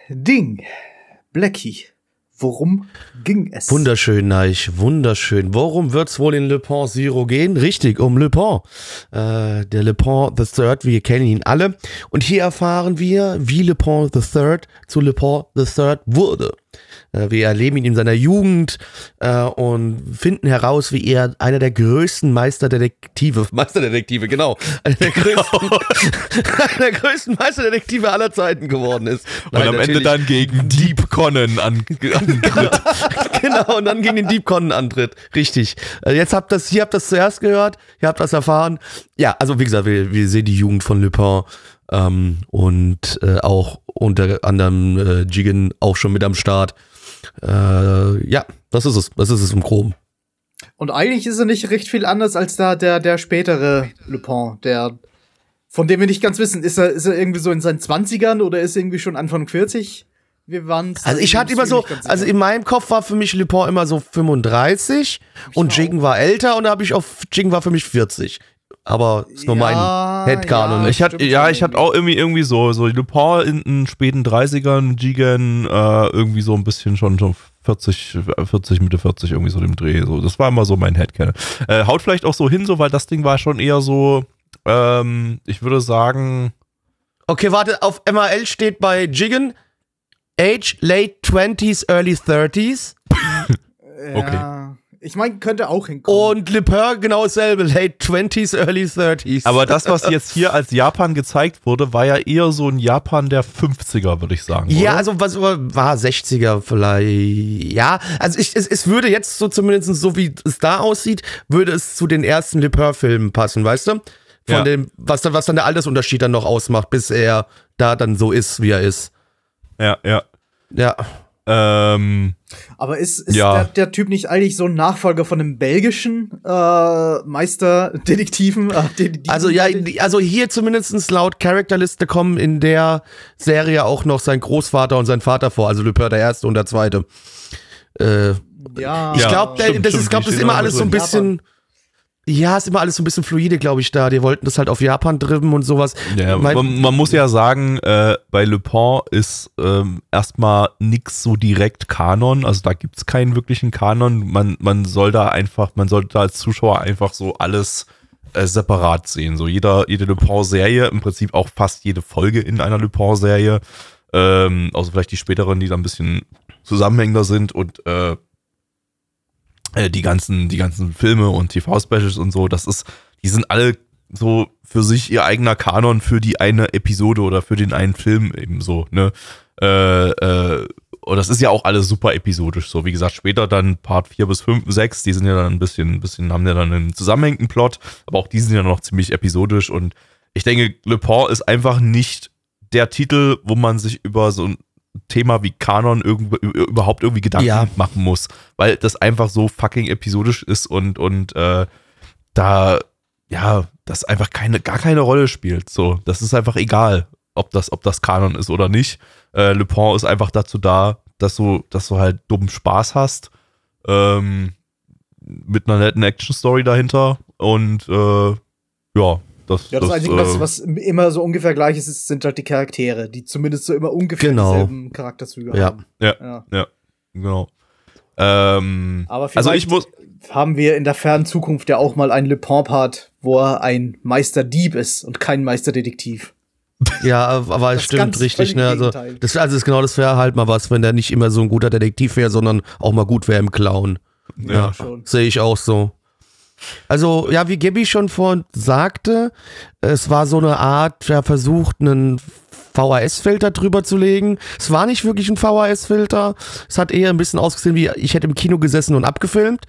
ding. Blackie, worum ging es? Wunderschön, Neich, wunderschön. Worum wird's wohl in Le Pont Zero gehen? Richtig, um Le Pont. Äh, der Le Pont the Third, wir kennen ihn alle. Und hier erfahren wir, wie Le Pont the Third zu Le Pont the Third wurde. Äh, wir erleben ihn in seiner Jugend äh, und finden heraus, wie er einer der größten Meisterdetektive, Meisterdetektive, genau, einer der größten, einer der größten Meisterdetektive aller Zeiten geworden ist. Und Nein, am Ende dann gegen Deep Conan an, antritt. genau, und dann gegen den Deep Con antritt. Richtig. Äh, Jetzt habt das, hier habt das zuerst gehört, ihr habt das erfahren. Ja, also wie gesagt, wir, wir sehen die Jugend von Lupin ähm, und äh, auch unter anderem äh, Jigen auch schon mit am Start. Äh, ja, das ist es. Das ist es im Groben. Und eigentlich ist er nicht recht viel anders als da der, der spätere Lupin, der, von dem wir nicht ganz wissen, ist er, ist er irgendwie so in seinen 20ern oder ist er irgendwie schon Anfang 40? Wir waren Also ich hatte immer so, also in meinem Kopf war für mich Lupin immer so 35 und Jigen war älter und da habe ich auf Jigen war für mich 40. Aber ist nur Ja, mein Headcanon. ja. Ich hatte, ja, ich hatte auch irgendwie, irgendwie so, so Lupin in den späten 30ern, Jigen, äh, irgendwie so ein bisschen schon, schon 40, 40, Mitte 40, irgendwie so dem Dreh. So, das war immer so mein Headcanon. Äh, haut vielleicht auch so hin, so, weil das Ding war schon eher so, ähm, ich würde sagen, Okay, warte, auf MAL steht bei Jigen Age late 20s, early 30s. Ja. Ich meine, könnte auch hinkommen. Und Le Pen genau dasselbe, late 20s, early 30s. aber das, was jetzt hier als Japan gezeigt wurde, war ja eher so ein Japan der 50er, würde ich sagen. ja, oder? also was war 60er vielleicht. Ja, also ich, es, es würde jetzt so zumindest so wie es da aussieht, würde es zu den ersten Le Pen-Filmen passen, weißt du? Von Ja. dem, was dann, was dann der Altersunterschied dann noch ausmacht, bis er da dann so ist, wie er ist. ja, ja. Ja. Ähm, Aber ist, ist Ja. der, der Typ nicht eigentlich so ein Nachfolger von einem belgischen äh, Meisterdetektiven? Äh, Also ja, also hier zumindest laut Charakterliste kommen in der Serie auch noch sein Großvater und sein Vater vor, also Le Pen der Erste und der Zweite. Äh, ja, ich Ja, glaube, stimmt, das stimmt, ist, glaub, das ist immer alles so ein bisschen. Ja, ist immer alles so ein bisschen fluide, glaube ich, da. Die wollten das halt auf Japan drüben und sowas. Ja, man, man muss ja sagen, äh, bei Le Pen ist ähm, erstmal nix so direkt Kanon, also da gibt's keinen wirklichen Kanon. Man, man soll da einfach, man sollte da als Zuschauer einfach so alles äh, separat sehen. So jeder, jede Le Pen-Serie, im Prinzip auch fast jede Folge in einer Le Pen-Serie, ähm, außer vielleicht die späteren, die da ein bisschen zusammenhängender sind und äh, äh, die ganzen, die ganzen Filme und TV-Specials und so, das ist, die sind alle so für sich ihr eigener Kanon für die eine Episode oder für den einen Film eben so, ne? Äh, äh, und das ist ja auch alles super episodisch. So, wie gesagt, später dann Part 4 bis 5, 6, die sind ja dann ein bisschen, ein bisschen, haben ja dann einen zusammenhängenden Plot, aber auch die sind ja noch ziemlich episodisch und ich denke, Le Pen ist einfach nicht der Titel, wo man sich über so Thema wie Kanon irgend, überhaupt irgendwie Gedanken Ja. machen muss, weil das einfach so fucking episodisch ist und, und äh, da, ja, das einfach keine, gar keine Rolle spielt. So, das ist einfach egal, ob das, ob das Kanon ist oder nicht. Äh, Le Pen ist einfach dazu da, dass du, dass du halt dummen Spaß hast, ähm, mit einer netten Action-Story dahinter und äh, ja, das, Ja, das, Einzige, äh, was, was immer so ungefähr gleich ist, ist, sind halt die Charaktere, die zumindest so immer ungefähr Genau. dieselben Charakterzüge Ja. haben. Ja. ja. genau. Ähm, Aber also vielleicht ich muss, haben wir in der fernen Zukunft ja auch mal einen Le Pen-Part, wo er ein Meisterdieb ist und kein Meisterdetektiv. Ja, aber es Das stimmt richtig, ne? Also Gegenteil. das, also das genau, das wäre halt mal was, wenn der nicht immer so ein guter Detektiv wäre, sondern auch mal gut wäre im Clown. ja. schon. Sehe ich auch so. Also, ja, wie Gabby schon vorhin sagte, es war so eine Art, ja, versucht, einen VHS-Filter drüber zu legen. Es war nicht wirklich ein VHS-Filter. Es hat eher ein bisschen ausgesehen, wie ich hätte im Kino gesessen und abgefilmt.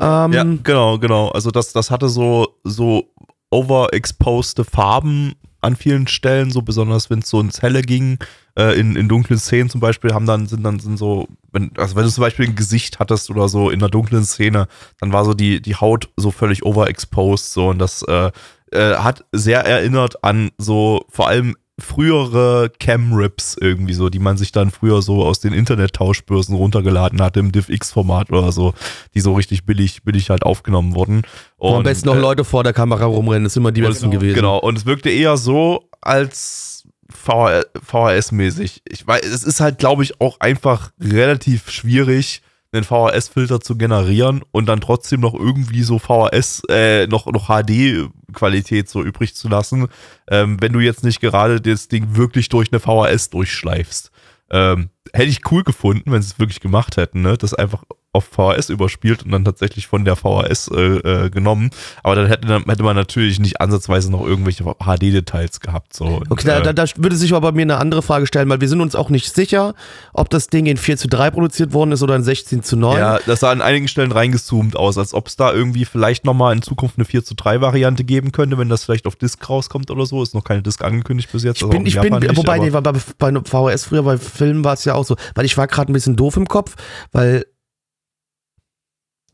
Ähm, Ja, genau, genau. Also das, das hatte so, so overexposed Farben an vielen Stellen, so besonders wenn es so ins Helle ging, äh, in, in dunklen Szenen zum Beispiel, haben dann, sind dann sind so, wenn, also wenn du zum Beispiel ein Gesicht hattest oder so in einer dunklen Szene, dann war so die, die Haut so völlig overexposed, so. Und das äh, äh, hat sehr erinnert an so vor allem frühere Cam-Rips irgendwie so, die man sich dann früher so aus den Internet-Tauschbörsen runtergeladen hatte im DivX-Format oder so, die so richtig billig, billig halt aufgenommen wurden. wo am Und, besten noch äh, Leute vor der Kamera rumrennen. Das ist immer die besten gewesen. Genau, und es wirkte eher so als VHS-mäßig. Ich weiß, es ist halt, glaube ich, auch einfach relativ schwierig, einen VHS-Filter zu generieren und dann trotzdem noch irgendwie so VHS, äh, noch, noch HD-Qualität so übrig zu lassen, ähm, wenn du jetzt nicht gerade das Ding wirklich durch eine VHS durchschleifst. Ähm, hätte ich cool gefunden, wenn sie es wirklich gemacht hätten, ne? Das einfach auf VHS überspielt und dann tatsächlich von der VHS äh, äh, genommen. Aber dann hätte, dann hätte man natürlich nicht ansatzweise noch irgendwelche HD-Details gehabt. So. Und, Okay, da, äh, da, da würde sich aber bei mir eine andere Frage stellen, weil wir sind uns auch nicht sicher, ob das Ding in 4 zu 3 produziert worden ist oder in 16 zu 9. Ja, das sah an einigen Stellen reingezoomt aus, als ob es da irgendwie vielleicht nochmal in Zukunft eine 4 zu 3 Variante geben könnte, wenn das vielleicht auf Disc rauskommt oder so. Ist noch keine Disc angekündigt bis jetzt. Ich also bin, ich bin, nicht, wobei, nee, bei, bei, bei VHS früher, bei Filmen war es ja auch so, weil ich war gerade ein bisschen doof im Kopf, weil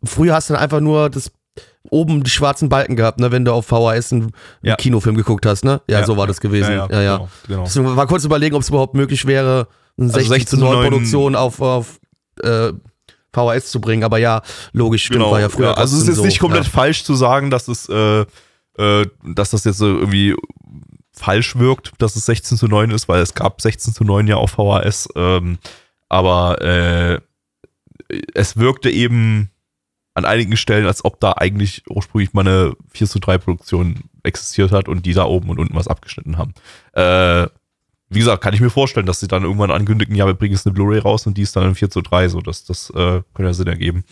früher hast du dann einfach nur das oben die schwarzen Balken gehabt, ne, wenn du auf VHS einen, Ja. Kinofilm geguckt hast, ne? Ja, so war das gewesen. Ja, ja. Genau, genau. Deswegen war kurz überlegen, ob es überhaupt möglich wäre, eine Also 16 zu 16 zu 9 9 Produktion auf, auf äh, VHS zu bringen, aber ja, logisch, stimmt, war ja früher Genau. also es ist jetzt nicht so, komplett ja. falsch zu sagen, dass es, äh, äh, dass das jetzt so irgendwie falsch wirkt, dass es 16 zu 9 ist, weil es gab 16 zu 9 ja auf VHS, ähm, aber äh, es wirkte eben an einigen Stellen, als ob da eigentlich ursprünglich mal eine 4 zu 3 Produktion existiert hat und die da oben und unten was abgeschnitten haben. Äh, wie gesagt, kann ich mir vorstellen, dass sie dann irgendwann ankündigen, ja, wir bringen jetzt eine Blu-ray raus und die ist dann in 4 zu 3, so das, das äh, könnte ja Sinn ergeben.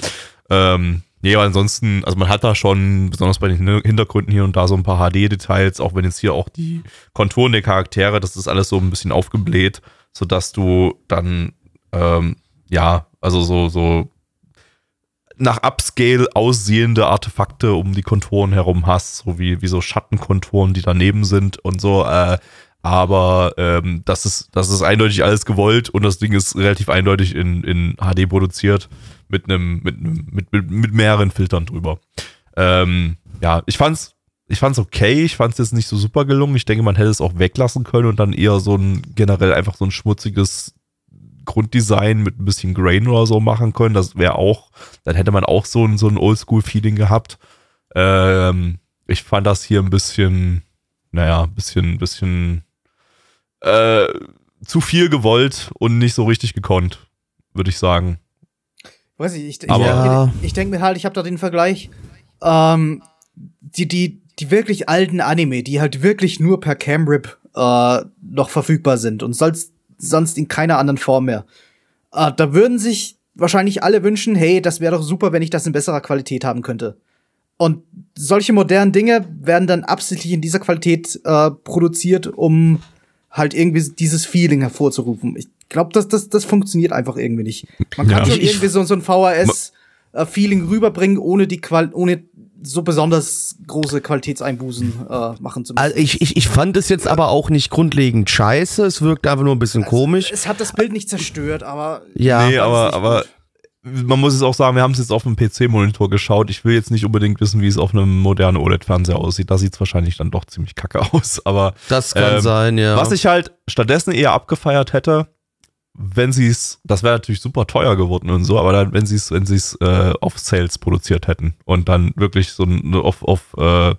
Ähm, nee, aber ansonsten, also man hat da schon, besonders bei den Hin- Hintergründen hier und da so ein paar HD-Details, auch wenn jetzt hier auch die Konturen der Charaktere, das ist alles so ein bisschen aufgebläht, sodass du dann, ähm, ja, also so, so nach Upscale aussehende Artefakte um die Konturen herum hast, so wie, wie so Schattenkonturen, die daneben sind und so, äh, aber ähm, das, ist, das ist eindeutig alles gewollt und das Ding ist relativ eindeutig in, in HD produziert mit einem, mit, mit, mit, mit mehreren Filtern drüber. Ähm, ja, ich fand's, ich fand's okay, ich fand's jetzt nicht so super gelungen. Ich denke, man hätte es auch weglassen können und dann eher so ein generell einfach so ein schmutziges Grunddesign mit ein bisschen Grain oder so machen können. Das wäre auch, dann hätte man auch so ein, so ein Oldschool-Feeling gehabt. Ähm, ich fand das hier ein bisschen, naja, ein bisschen, bisschen äh, zu viel gewollt und nicht so richtig gekonnt, würde ich sagen. Weiß ich, ich, ich, Aber- Ja. ich denke mir halt, ich habe da den Vergleich, ähm, die, die, die wirklich alten Anime, die halt wirklich nur per Camrip äh, noch verfügbar sind und sonst, sonst in keiner anderen Form mehr. Äh, da würden sich wahrscheinlich alle wünschen, hey, das wäre doch super, wenn ich das in besserer Qualität haben könnte. Und solche modernen Dinge werden dann absichtlich in dieser Qualität äh, produziert, um halt irgendwie dieses Feeling hervorzurufen. Ich glaube, das, das, das funktioniert einfach irgendwie nicht. Man kann Ja. schon irgendwie so, so ein VHS-Feeling rüberbringen, ohne die Qual ohne so besonders große Qualitätseinbußen äh, machen zu müssen. Also ich, ich, ich fand es jetzt aber auch nicht grundlegend scheiße, es wirkte einfach nur ein bisschen komisch. es hat das Bild nicht zerstört, aber Ja, nee, aber, aber gut. man muss es auch sagen, wir haben es jetzt auf einem PC-Monitor geschaut. Ich will jetzt nicht unbedingt wissen, wie es auf einem modernen OLED-Fernseher aussieht. Da sieht es wahrscheinlich dann doch ziemlich kacke aus. Aber das kann ähm, sein, ja. was ich halt stattdessen eher abgefeiert hätte, wenn sie es, das wäre natürlich super teuer geworden und so, aber dann, wenn sie es, wenn sie es äh, auf Sales produziert hätten und dann wirklich so ein, auf, auf äh,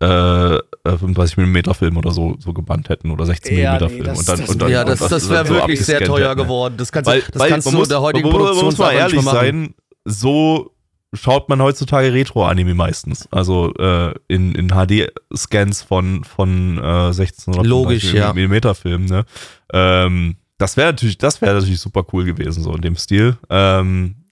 äh, 35 mm Film oder so, so gebannt hätten oder 16 Ja, mm nee, Film das- und dann, das- und dann ja, und das, das so wäre wirklich sehr teuer hätten. geworden. Das kannst, Weil, das weil kannst man du muss, der heutigen man, man muss mal ehrlich nicht mehr machen. sein, so schaut man heutzutage Retro-Anime meistens. Also äh, in, in HD-Scans von, von äh, 16 oder Logisch, ja. mm Filmen. Ne? Ähm, das wäre natürlich, das wäre natürlich super cool gewesen, so in dem Stil. Ähm,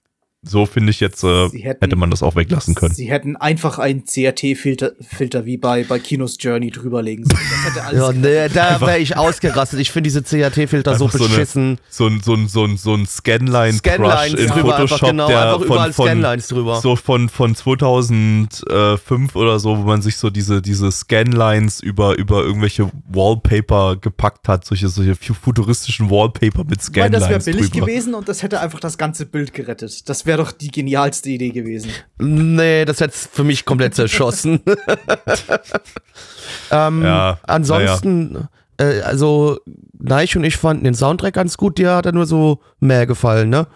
so finde ich jetzt, äh, hätten, hätte man das auch weglassen können. Sie hätten einfach einen CRT-Filter Filter wie bei, bei Kinos Journey drüberlegen sollen. Das hätte alles ja, nee, da wäre ich ausgerastet. Ich finde diese CRT-Filter so beschissen. So, eine, so ein, so ein, so ein, so ein Scanline-Crush Scanlines in drüber, Photoshop, einfach, genau, der einfach von, von, Scanlines drüber. so von, von 2005 oder so, wo man sich so diese, diese Scanlines über, über irgendwelche Wallpaper gepackt hat, solche, solche futuristischen Wallpaper mit Scanlines Weil das wäre billig drüber. gewesen und das hätte einfach das ganze Bild gerettet. Das wäre doch die genialste Idee gewesen. Nee, das hätte für mich komplett zerschossen. ähm, Ja, ansonsten, äh, also Neich und ich fanden den Soundtrack ganz gut, dir hat er nur so mehr gefallen, ne?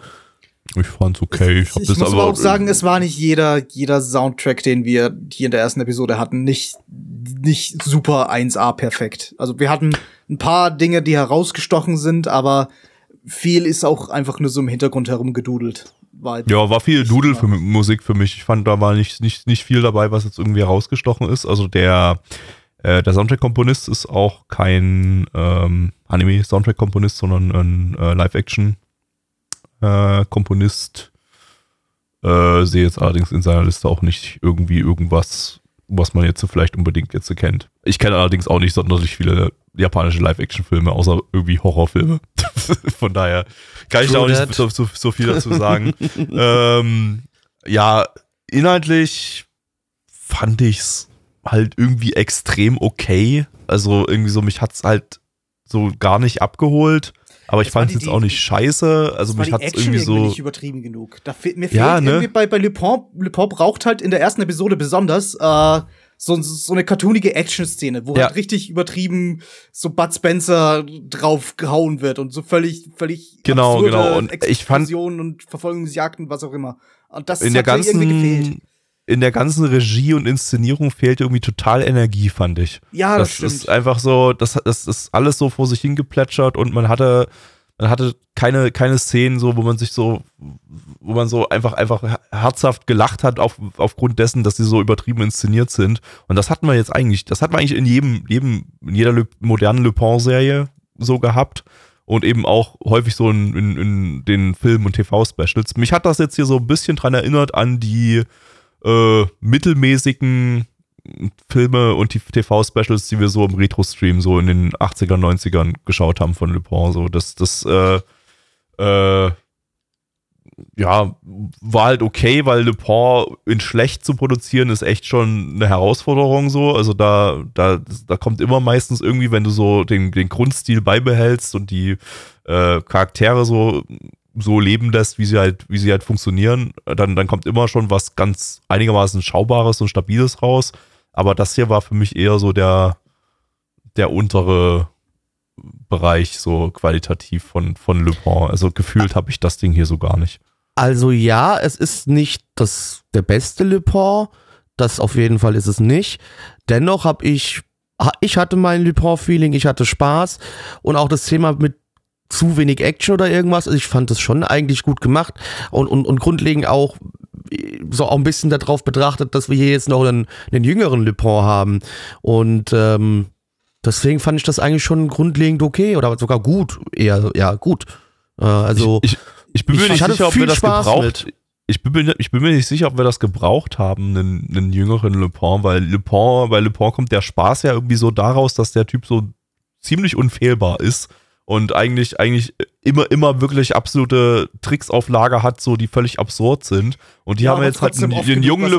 Ich fand's okay. Ich, Ich das muss aber auch sagen, es war nicht jeder, jeder Soundtrack, den wir hier in der ersten Episode hatten, nicht, nicht super 1A perfekt. Also wir hatten ein paar Dinge, die herausgestochen sind, aber viel ist auch einfach nur so im Hintergrund herumgedudelt. War Ja, war viel immer. für Musik für mich. Ich fand, da war nicht, nicht, nicht viel dabei, was jetzt irgendwie herausgestochen ist. Also der, äh, der Soundtrack-Komponist ist auch kein ähm, Anime-Soundtrack-Komponist, sondern ein äh, Live-Action-Komponist. Äh, sehe jetzt allerdings in seiner Liste auch nicht irgendwie irgendwas, was man jetzt so vielleicht unbedingt jetzt kennt. Ich kenne allerdings auch nicht sonderlich viele japanische Live-Action-Filme, außer irgendwie Horrorfilme. Von daher kann ich da auch nicht so, so, so viel dazu sagen. ähm, ja, inhaltlich fand ich's halt irgendwie extrem okay. Also irgendwie so, mich hat's halt so gar nicht abgeholt. Aber ich fand's die- jetzt auch nicht scheiße. Also mich Action irgendwie so. nicht übertrieben genug. Da fehlt, mir Ja, fehlt ne? irgendwie bei, bei Lupin, Lupin braucht halt in der ersten Episode besonders äh, so, so eine cartoonige Action-Szene, wo Ja. halt richtig übertrieben so Bud Spencer drauf gehauen wird und so völlig, völlig Genau, genau. Und ich fand- Explosionen und Verfolgungsjagden, was auch immer. Und das in der hat mir irgendwie gefehlt. In der ganzen Regie und Inszenierung fehlt irgendwie total Energie, fand ich. Ja, das, das stimmt. ist einfach so, das, das ist alles so vor sich hingeplätschert und man hatte, man hatte keine, keine Szenen so, wo man sich so, wo man so einfach, einfach herzhaft gelacht hat auf, aufgrund dessen, dass sie so übertrieben inszeniert sind. Und das hatten wir jetzt eigentlich, das hatten wir eigentlich in jedem, jedem, in jeder Le, modernen Le Pen-Serie so gehabt. Und eben auch häufig so in, in, in den Film- und TV-Specials. Mich hat das jetzt hier so ein bisschen dran erinnert an die äh, mittelmäßigen Filme und die TV-Specials, die wir so im Retro-Stream so in den 80er, 90ern geschaut haben von Le Pen. So, das, das, äh, äh, ja, war halt okay, weil Le Pen in schlecht zu produzieren ist echt schon eine Herausforderung so. Also da, da, da kommt immer meistens irgendwie, wenn du so den, den Grundstil beibehältst und die äh, Charaktere so so leben lässt, wie sie halt, wie sie halt funktionieren, dann, dann kommt immer schon was ganz einigermaßen Schaubares und Stabiles raus. Aber das hier war für mich eher so der, der untere Bereich, so qualitativ von, von Le Pen. Also gefühlt habe ich das Ding hier so gar nicht. Also ja, es ist nicht das der beste Le Pen. Das auf jeden Fall ist es nicht. Dennoch habe ich, ich hatte mein Le Pen-Feeling, ich hatte Spaß und auch das Thema mit zu wenig Action oder irgendwas. Also ich fand es schon eigentlich gut gemacht und, und, und grundlegend auch äh, so auch ein bisschen darauf betrachtet, dass wir hier jetzt noch einen, einen jüngeren Le Pen haben. Und ähm, deswegen fand ich das eigentlich schon grundlegend okay oder sogar gut. Eher, ja, gut. Äh, also. ich, ich, ich bin ich mir nicht hatte sicher, ob wir das Spaß gebraucht mit. Ich bin, ich bin mir nicht sicher, ob wir das gebraucht haben, einen, einen jüngeren Le Pen, weil Le Pen, bei Le Pen kommt der Spaß ja irgendwie so daraus, dass der Typ so ziemlich unfehlbar ist und eigentlich, eigentlich immer, immer wirklich absolute Tricks auf Lager hat, so die völlig absurd sind. Und die Ja, haben jetzt halt einen, genug jungen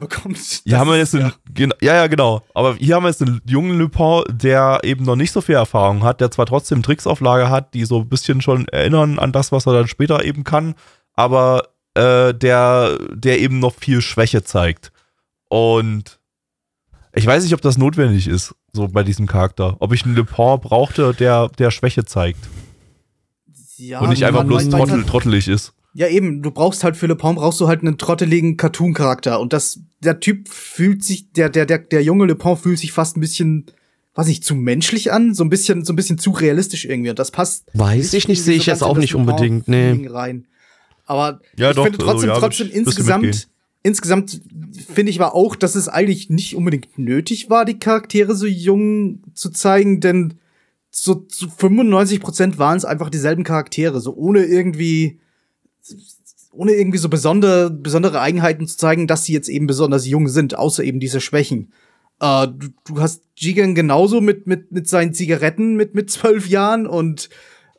bekommt. Hier haben wir jetzt einen, ja, ja, genau. Aber hier haben wir jetzt einen jungen Le Pen, der eben noch nicht so viel Erfahrung hat, der zwar trotzdem Tricks auf Lager hat, die so ein bisschen schon erinnern an das, was er dann später eben kann, aber äh, der, der eben noch viel Schwäche zeigt. Und ich weiß nicht, ob das notwendig ist, so bei diesem Charakter. Ob ich einen Le Pen brauchte, der, der Schwäche zeigt ja, und nicht einfach man- bloß man- trottel, trottelig ist. Ja, eben, du brauchst halt für Le Pen brauchst du halt einen trotteligen Cartoon-Charakter. Und das, der Typ fühlt sich, der, der, der, der junge Le Pen fühlt sich fast ein bisschen, weiß ich, zu menschlich an, so ein bisschen, so ein bisschen zu realistisch irgendwie. Und das passt. Weiß ich nicht, sehe so ich jetzt auch nicht unbedingt, nee. Rein. Aber Ja, ich doch, finde also, trotzdem, ja, würd trotzdem ich- insgesamt, mitgehen. Insgesamt finde ich aber auch, dass es eigentlich nicht unbedingt nötig war, die Charaktere so jung zu zeigen, denn so zu 95 Prozent waren es einfach dieselben Charaktere, so ohne irgendwie ohne irgendwie so besondere, besondere Eigenheiten zu zeigen, dass sie jetzt eben besonders jung sind, außer eben diese Schwächen. Äh, du, du hast Jigen genauso mit, mit, mit seinen Zigaretten mit, mit zwölf Jahren und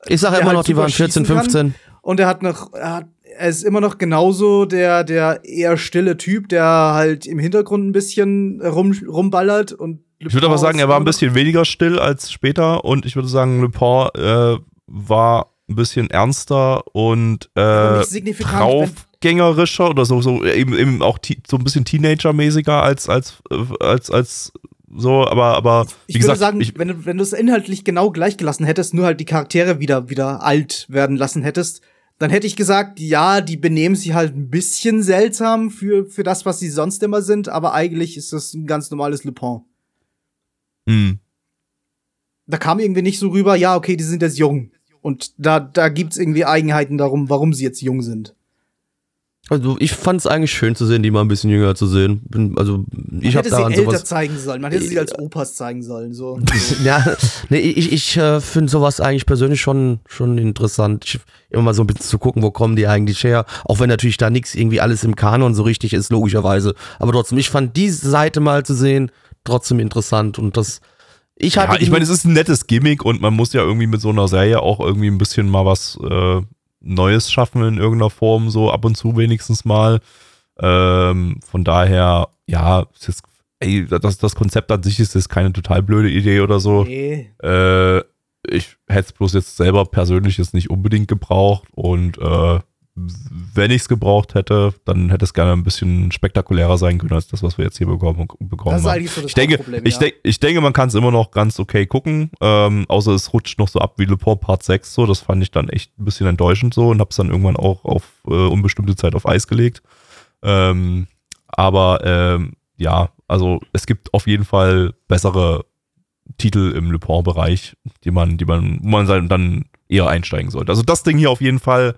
ich sage immer halt noch, die waren 14, 15. Und er hat noch, er, hat, er ist immer noch genauso der, der eher stille Typ, der halt im Hintergrund ein bisschen rum, rumballert und ich würde aber sagen, er war ein bisschen weniger still als später und ich würde sagen, Le Pen äh, war ein bisschen ernster und äh, draufgängerischer oder so, so eben, eben auch so ein bisschen Teenager-mäßiger als, als, als, als so, aber, aber wie ich gesagt, würde sagen, ich, wenn du, wenn du es inhaltlich genau gleich gelassen hättest, nur halt die Charaktere wieder, wieder alt werden lassen hättest, dann hätte ich gesagt, ja, die benehmen sich halt ein bisschen seltsam für, für das, was sie sonst immer sind, aber eigentlich ist das ein ganz normales Le Pen. Hm. Da kam irgendwie nicht so rüber, ja, okay, die sind jetzt jung. Und da, da gibt's irgendwie Eigenheiten darum, warum sie jetzt jung sind. Also ich fand es eigentlich schön zu sehen, die mal ein bisschen jünger zu sehen. Bin, also ich habe daran sie älter sowas zeigen sollen. Man hätte sie als Opas zeigen sollen. So. ja, nee, ich, ich äh, finde sowas eigentlich persönlich schon schon interessant. Ich, immer mal so ein bisschen zu gucken, wo kommen die eigentlich her. Auch wenn natürlich da nichts irgendwie alles im Kanon so richtig ist, logischerweise. Aber trotzdem, ich fand diese Seite mal zu sehen trotzdem interessant und das ich hatte ja, ich meine, es ist ein nettes Gimmick und man muss ja irgendwie mit so einer Serie auch irgendwie ein bisschen mal was äh, Neues schaffen in irgendeiner Form, so ab und zu wenigstens mal. Ähm, von daher, ja, ist, ey, das, das Konzept an sich ist jetzt keine total blöde Idee oder so. Nee. Äh, ich hätte es bloß jetzt selber persönlich jetzt nicht unbedingt gebraucht und äh, wenn ich es gebraucht hätte, dann hätte es gerne ein bisschen spektakulärer sein können als das, was wir jetzt hier bekommen, bekommen das ist eigentlich so das ich denke, Problem, ich, ja. denk, ich denke, man kann es immer noch ganz okay gucken, ähm, außer es rutscht noch so ab wie Le Port Part 6, so, das fand ich dann echt ein bisschen enttäuschend so und habe es dann irgendwann auch auf äh, unbestimmte Zeit auf Eis gelegt. Ähm, aber ähm, ja, also es gibt auf jeden Fall bessere Titel im Le Pont-Bereich, die man, die man, wo man dann eher einsteigen sollte. Also das Ding hier auf jeden Fall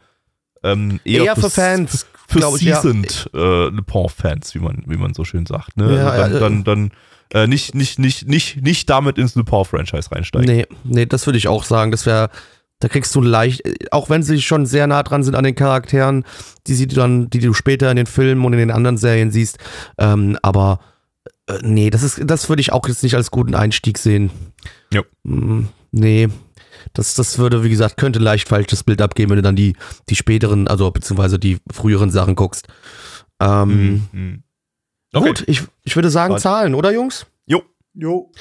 ähm, eher, eher für, für Fans. Für, seasoned ja. äh, Le Pen-Fans, wie man, wie man so schön sagt. Ne? Ja, also dann, dann, dann äh, nicht, nicht, nicht, nicht, nicht damit ins Le Pen-Franchise reinsteigen. Nee, nee, das würde ich auch sagen. Das wäre da kriegst du leicht, auch wenn sie schon sehr nah dran sind an den Charakteren, die sie dann, die du später in den Filmen und in den anderen Serien siehst. Ähm, aber äh, nee, das ist, das würde ich auch jetzt nicht als guten Einstieg sehen. Ja. Mm, nee, das, das würde, wie gesagt, könnte leicht falsches Bild abgeben, wenn du dann die, die späteren, also beziehungsweise die früheren Sachen guckst. Ähm, mhm. okay. Gut, ich, ich würde sagen Warte. Zahlen, oder Jungs? Jo. Jo.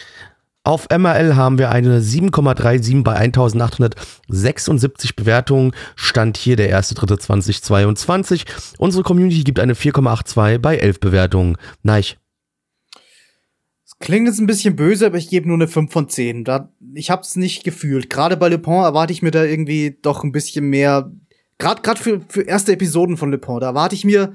Auf MRL haben wir eine 7,37 bei 1876 Bewertungen. Stand hier der 1.3.2022. Unsere Community gibt eine 4,82 bei 11 Bewertungen. Neich. Klingt jetzt ein bisschen böse, aber ich gebe nur eine 5 von 10. Da, ich hab's nicht gefühlt. Gerade bei Le Pen erwarte ich mir da irgendwie doch ein bisschen mehr. Gerade gerade für, für erste Episoden von Le Pen, da erwarte ich mir,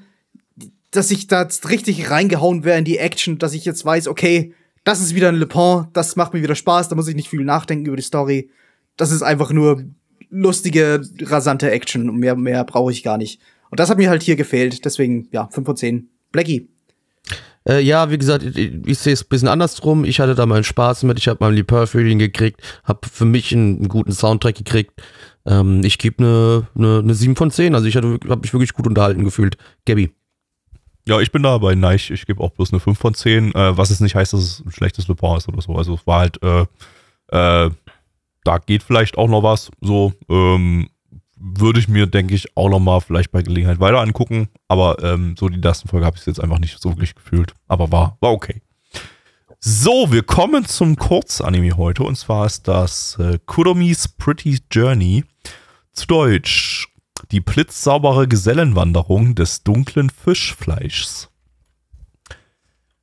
dass ich da richtig reingehauen wäre in die Action, dass ich jetzt weiß, okay, das ist wieder ein Le Pen, das macht mir wieder Spaß, da muss ich nicht viel nachdenken über die Story. Das ist einfach nur lustige, rasante Action und mehr, mehr brauche ich gar nicht. Und das hat mir halt hier gefehlt, deswegen, ja, 5 von 10. Blackie. Äh, ja, wie gesagt, ich, ich sehe es ein bisschen andersrum. Ich hatte da meinen Spaß mit. Ich habe mein Liebherr-Feeling gekriegt, habe für mich einen, einen, guten Soundtrack gekriegt. Ähm, ich gebe eine, eine, eine 7 von 10. Also ich habe mich wirklich gut unterhalten gefühlt. Gabby. Ja, ich bin da bei Neich. Ich gebe auch bloß eine 5 von 10, äh, was es nicht heißt, dass es ein schlechtes Le ist oder so. Also es war halt, äh, äh, da geht vielleicht auch noch was. So, ähm, würde ich mir, denke ich, auch nochmal vielleicht bei Gelegenheit weiter angucken. Aber ähm, so die ersten Folge habe ich jetzt einfach nicht so wirklich gefühlt. Aber war, war okay. So, wir kommen zum Kurzanime heute. Und zwar ist das äh, Kuromis Pretty Journey. Zu Deutsch. Die blitzsaubere Gesellenwanderung des dunklen Fischfleischs.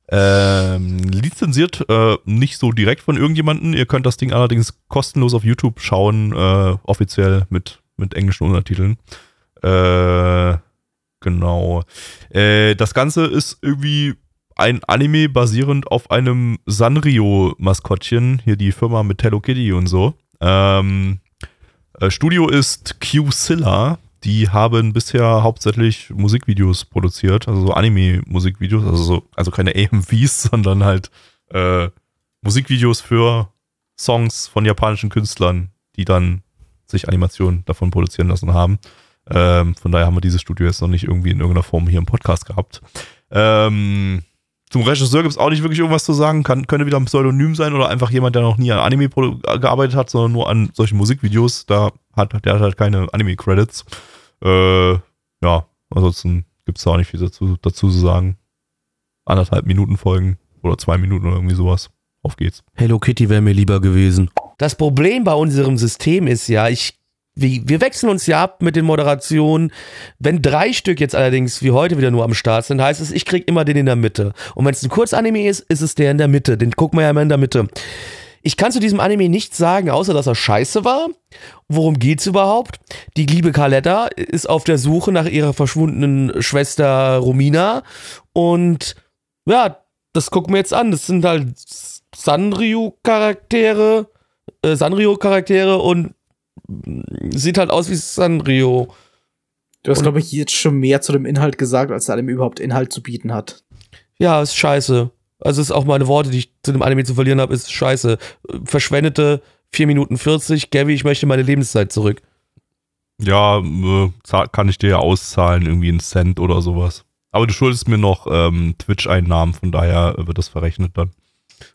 Ähm, lizenziert äh, nicht so direkt von irgendjemanden. Ihr könnt das Ding allerdings kostenlos auf YouTube schauen, äh, offiziell mit mit englischen Untertiteln. Äh, genau. Äh, das Ganze ist irgendwie ein Anime basierend auf einem Sanrio-Maskottchen. Hier die Firma mit Hello Kitty und so. Ähm, äh, Studio ist Q-Silla. Die haben bisher hauptsächlich Musikvideos produziert, also so Anime-Musikvideos, also, so, also keine AMVs, sondern halt äh, Musikvideos für Songs von japanischen Künstlern, die dann sich Animationen davon produzieren lassen haben. Ähm, von daher haben wir dieses Studio jetzt noch nicht irgendwie in irgendeiner Form hier im Podcast gehabt. Ähm, zum Regisseur gibt es auch nicht wirklich irgendwas zu sagen. Kann, könnte wieder ein Pseudonym sein oder einfach jemand, der noch nie an Anime gearbeitet hat, sondern nur an solchen Musikvideos. Da hat der hat halt keine Anime-Credits. Äh, ja, ansonsten gibt es da auch nicht viel dazu, dazu zu sagen. Anderthalb Minuten Folgen oder zwei Minuten oder irgendwie sowas. Auf geht's. Hello Kitty wäre mir lieber gewesen. Das Problem bei unserem System ist ja, ich, wir, wir wechseln uns ja ab mit den Moderationen. Wenn drei Stück jetzt allerdings wie heute wieder nur am Start sind, heißt es, ich krieg immer den in der Mitte. Und wenn es ein Kurzanime ist, ist es der in der Mitte. Den gucken wir ja immer in der Mitte. Ich kann zu diesem Anime nichts sagen, außer dass er scheiße war. Worum geht's überhaupt? Die liebe Carletta ist auf der Suche nach ihrer verschwundenen Schwester Romina und ja, das gucken wir jetzt an. Das sind halt Sanrio-Charaktere, äh, Sanrio-Charaktere und sieht halt aus wie Sanrio. Du hast, glaube ich, jetzt schon mehr zu dem Inhalt gesagt, als der Anime überhaupt Inhalt zu bieten hat. Ja, ist scheiße. Also ist auch meine Worte, die ich zu dem Anime zu verlieren habe, ist scheiße. Äh, Verschwendete 4 Minuten 40. Gabby, ich möchte meine Lebenszeit zurück. Ja, äh, kann ich dir ja auszahlen, irgendwie einen Cent oder sowas. Aber du schuldest mir noch ähm, Twitch-Einnahmen, von daher wird das verrechnet dann.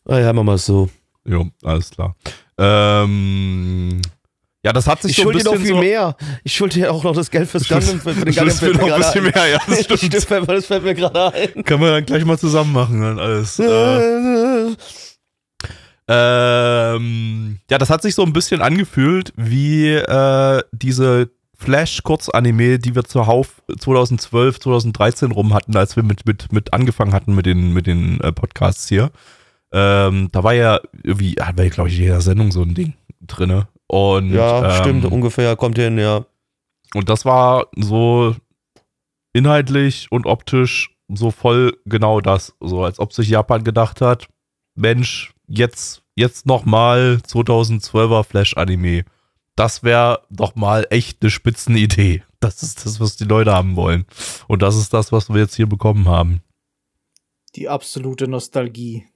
Ah ja, machen wir es so. Jo, alles klar. Ähm, ja, das hat sich Ich so ein schulde dir bisschen noch viel so, mehr. Ich schulde dir auch noch das Geld fürs Gundam. Für, für den Du schuldest mir fällt noch ein bisschen ein. mehr, ja, das stimmt. Stimmt, fällt mir- das fällt mir gerade ein. Können wir dann gleich mal zusammen machen, dann alles. Äh, ähm, ja, das hat sich so ein bisschen angefühlt wie äh, diese Flash-Kurzanime, die wir zuhauf 2012, 2013 rum hatten, als wir mit, mit, mit angefangen hatten mit den, mit den äh, Podcasts hier. Ähm, da war ja irgendwie, hatten wir, glaube ich, in jeder Sendung so ein Ding drinne. Und, Ja, ähm, stimmt, ungefähr, kommt hin, ja. und das war so inhaltlich und optisch so voll genau das. So als ob sich Japan gedacht hat, Mensch, jetzt, jetzt nochmal 2012er Flash-Anime. Das wäre doch mal echt eine Spitzenidee. Das ist das, was die Leute haben wollen. Und das ist das, was wir jetzt hier bekommen haben. Die absolute Nostalgie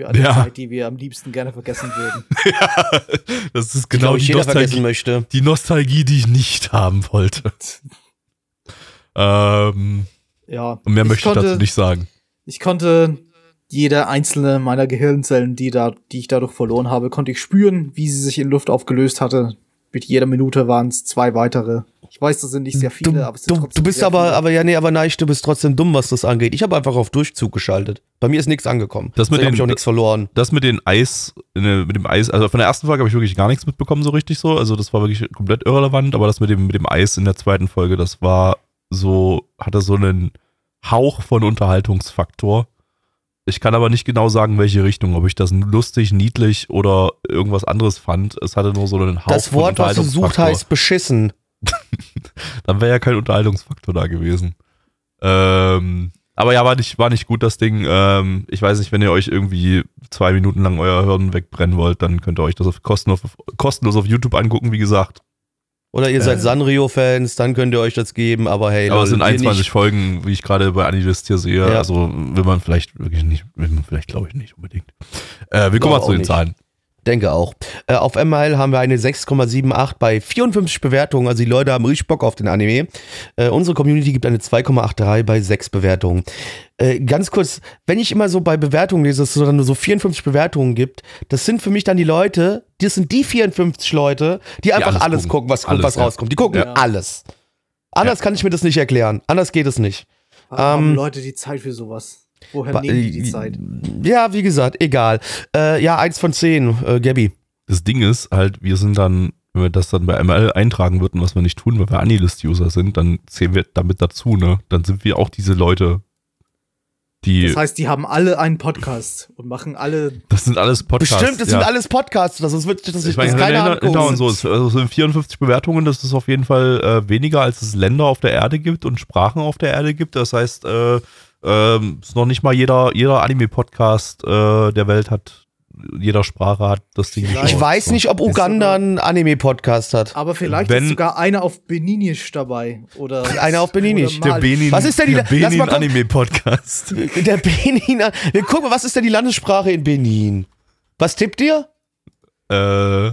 für eine Ja. Zeit, die wir am liebsten gerne vergessen würden. ja, das ist Die, genau ich, die vergessen Nostalgie, möchte. die Nostalgie, die ich nicht haben wollte. Ähm, Ja. und mehr ich möchte ich konnte, dazu nicht sagen. Ich konnte jede einzelne meiner Gehirnzellen, die, da, die ich dadurch verloren habe, konnte ich spüren, wie sie sich in Luft aufgelöst hatte. Mit jeder Minute waren es zwei weitere. Ich weiß, das sind nicht sehr viele, Du, aber es sind du, trotzdem du bist sehr aber, viele. aber ja, nee, aber nein, du bist trotzdem dumm, was das angeht. Ich habe einfach auf Durchzug geschaltet. Bei mir ist nichts angekommen. Das mit den- ich auch nichts verloren. das mit den Eis, äh, mit dem Eis, also von der ersten Folge habe ich wirklich gar nichts mitbekommen, so richtig so. Also das war wirklich komplett irrelevant, aber das mit dem, mit dem Eis in der zweiten Folge, das war so, hatte so einen Hauch von Unterhaltungsfaktor. Ich kann aber nicht genau sagen, welche Richtung, ob ich das lustig, niedlich oder irgendwas anderes fand. Es hatte nur so einen Hauch Das Wort, was du sucht, heißt beschissen. Dann wäre ja kein Unterhaltungsfaktor da gewesen. Ähm, aber ja, war nicht, war nicht gut, das Ding. Ähm, ich weiß nicht, wenn ihr euch irgendwie zwei Minuten lang euer Hirn wegbrennen wollt, dann könnt ihr euch das auf kostenlos, kostenlos auf YouTube angucken, wie gesagt. Oder ihr seid Sanrio-Fans, dann könnt ihr euch das geben, aber hey, aber es sind wir 21 nicht. Folgen, wie ich gerade bei Anilist hier sehe. Ja. Also will man vielleicht wirklich nicht, will man vielleicht glaube ich nicht unbedingt. Äh, wir kommen mal zu den nicht. Zahlen. Denke auch. Äh, auf ML haben wir eine 6,78 bei 54 Bewertungen. Also die Leute haben richtig Bock auf den Anime. Äh, unsere Community gibt eine 2,83 bei 6 Bewertungen. Äh, ganz kurz, wenn ich immer so bei Bewertungen lese, dass es dann nur so 54 Bewertungen gibt, das sind für mich dann die Leute, das sind die 54 Leute, die einfach alles alles, gucken. gucken, was, Alles, was ja. rauskommt. Die gucken Ja. alles. Anders kann ich mir das nicht erklären. Anders geht es nicht. Haben ähm, Leute die Zeit für sowas? Woher Ba- nehmen die die Zeit? Ja, wie gesagt, egal. Äh, ja, eins von zehn, äh, Gabby. Das Ding ist halt, wir sind dann, wenn wir das dann bei ML eintragen würden, was wir nicht tun, weil wir Anilist-User sind, dann zählen wir damit dazu, ne? Dann sind wir auch diese Leute, die, Das das, heißt, die haben alle einen Podcast und machen alle. sind alles Podcasts. Bestimmt, das ja. sind alles Podcasts, das ist wirklich, das Ich meine, das keiner genau, genau und so. anguckt. Es also sind 54 Bewertungen, das ist auf jeden Fall äh, weniger, als es Länder auf der Erde gibt und Sprachen auf der Erde gibt. Das heißt, äh, ähm, ist noch nicht mal jeder, jeder Anime-Podcast äh, der Welt hat, jeder Sprache hat das Ding Vielleicht- Ich geschaut. weiß nicht, ob Uganda einen Anime-Podcast hat. Aber vielleicht Wenn- ist sogar einer auf Beninisch dabei. Oder Einer auf Beninisch. Der Benin, Was ist denn die- der lass mal Benin gucken. Anime-Podcast. Der Benin. Wir gucken mal, was ist denn die Landessprache in Benin? Was tippt ihr? äh,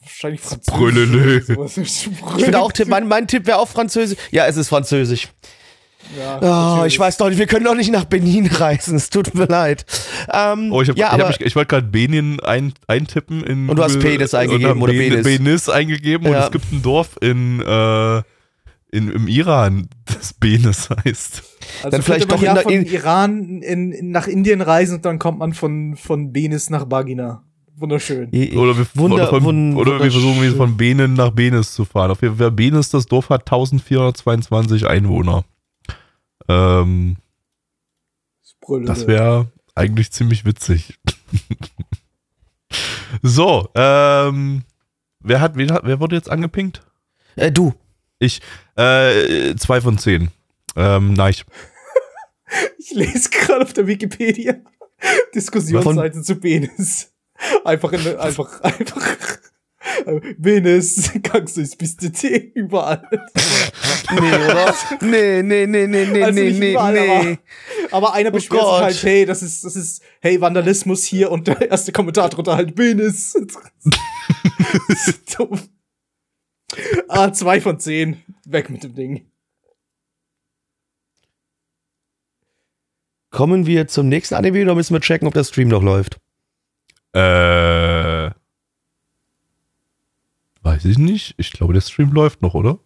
Wahrscheinlich. Französisch. Ich finde auch, Tipp- mein, mein Tipp wäre auch Französisch. Ja, es ist Französisch. Ja, Oh, ich weiß doch nicht, wir können doch nicht nach Benin reisen. Es tut mir leid. Ähm, Oh, ich, hab, ja, ich, hab ich wollte gerade Benin ein, eintippen in Und du hast Penis und eingegeben oder Ben- Penis. Benis eingegeben und Ja. es gibt ein Dorf in, äh, in im Iran, das Benis heißt. also dann vielleicht doch ja in der- von Iran in, in, nach Indien reisen und dann kommt man von, von Benis nach Bagina. Wunderschön. Oder wir, Wunder- oder, von, oder wir versuchen von Benin nach Benis zu fahren. Auf jeden Fall Benis, das Dorf hat 1422 Einwohner. Ähm, das wäre eigentlich ziemlich witzig. so, ähm, wer hat, wen hat, wer wurde jetzt angepinkt? äh, du. Ich, äh, zwei von zehn. Ähm, nein. Ich lese gerade auf der Wikipedia Diskussionsseite zu Benis. Einfach in, einfach, einfach. Äh, Benis, kannst du es bis Tee überall. Nee, oder? nee, nee, nee, nee, nee, Also nee, nee, überall, nee. Aber einer Oh beschwert sich Gott. halt, hey, das ist, das ist, hey, Vandalismus hier und der erste Kommentar drunter halt ist dumm. Ah, zwei von zehn. Weg mit dem Ding. Kommen wir zum nächsten Anime oder müssen wir checken, ob der Stream noch läuft? Äh, weiß ich nicht. Ich glaube, der Stream läuft noch, oder?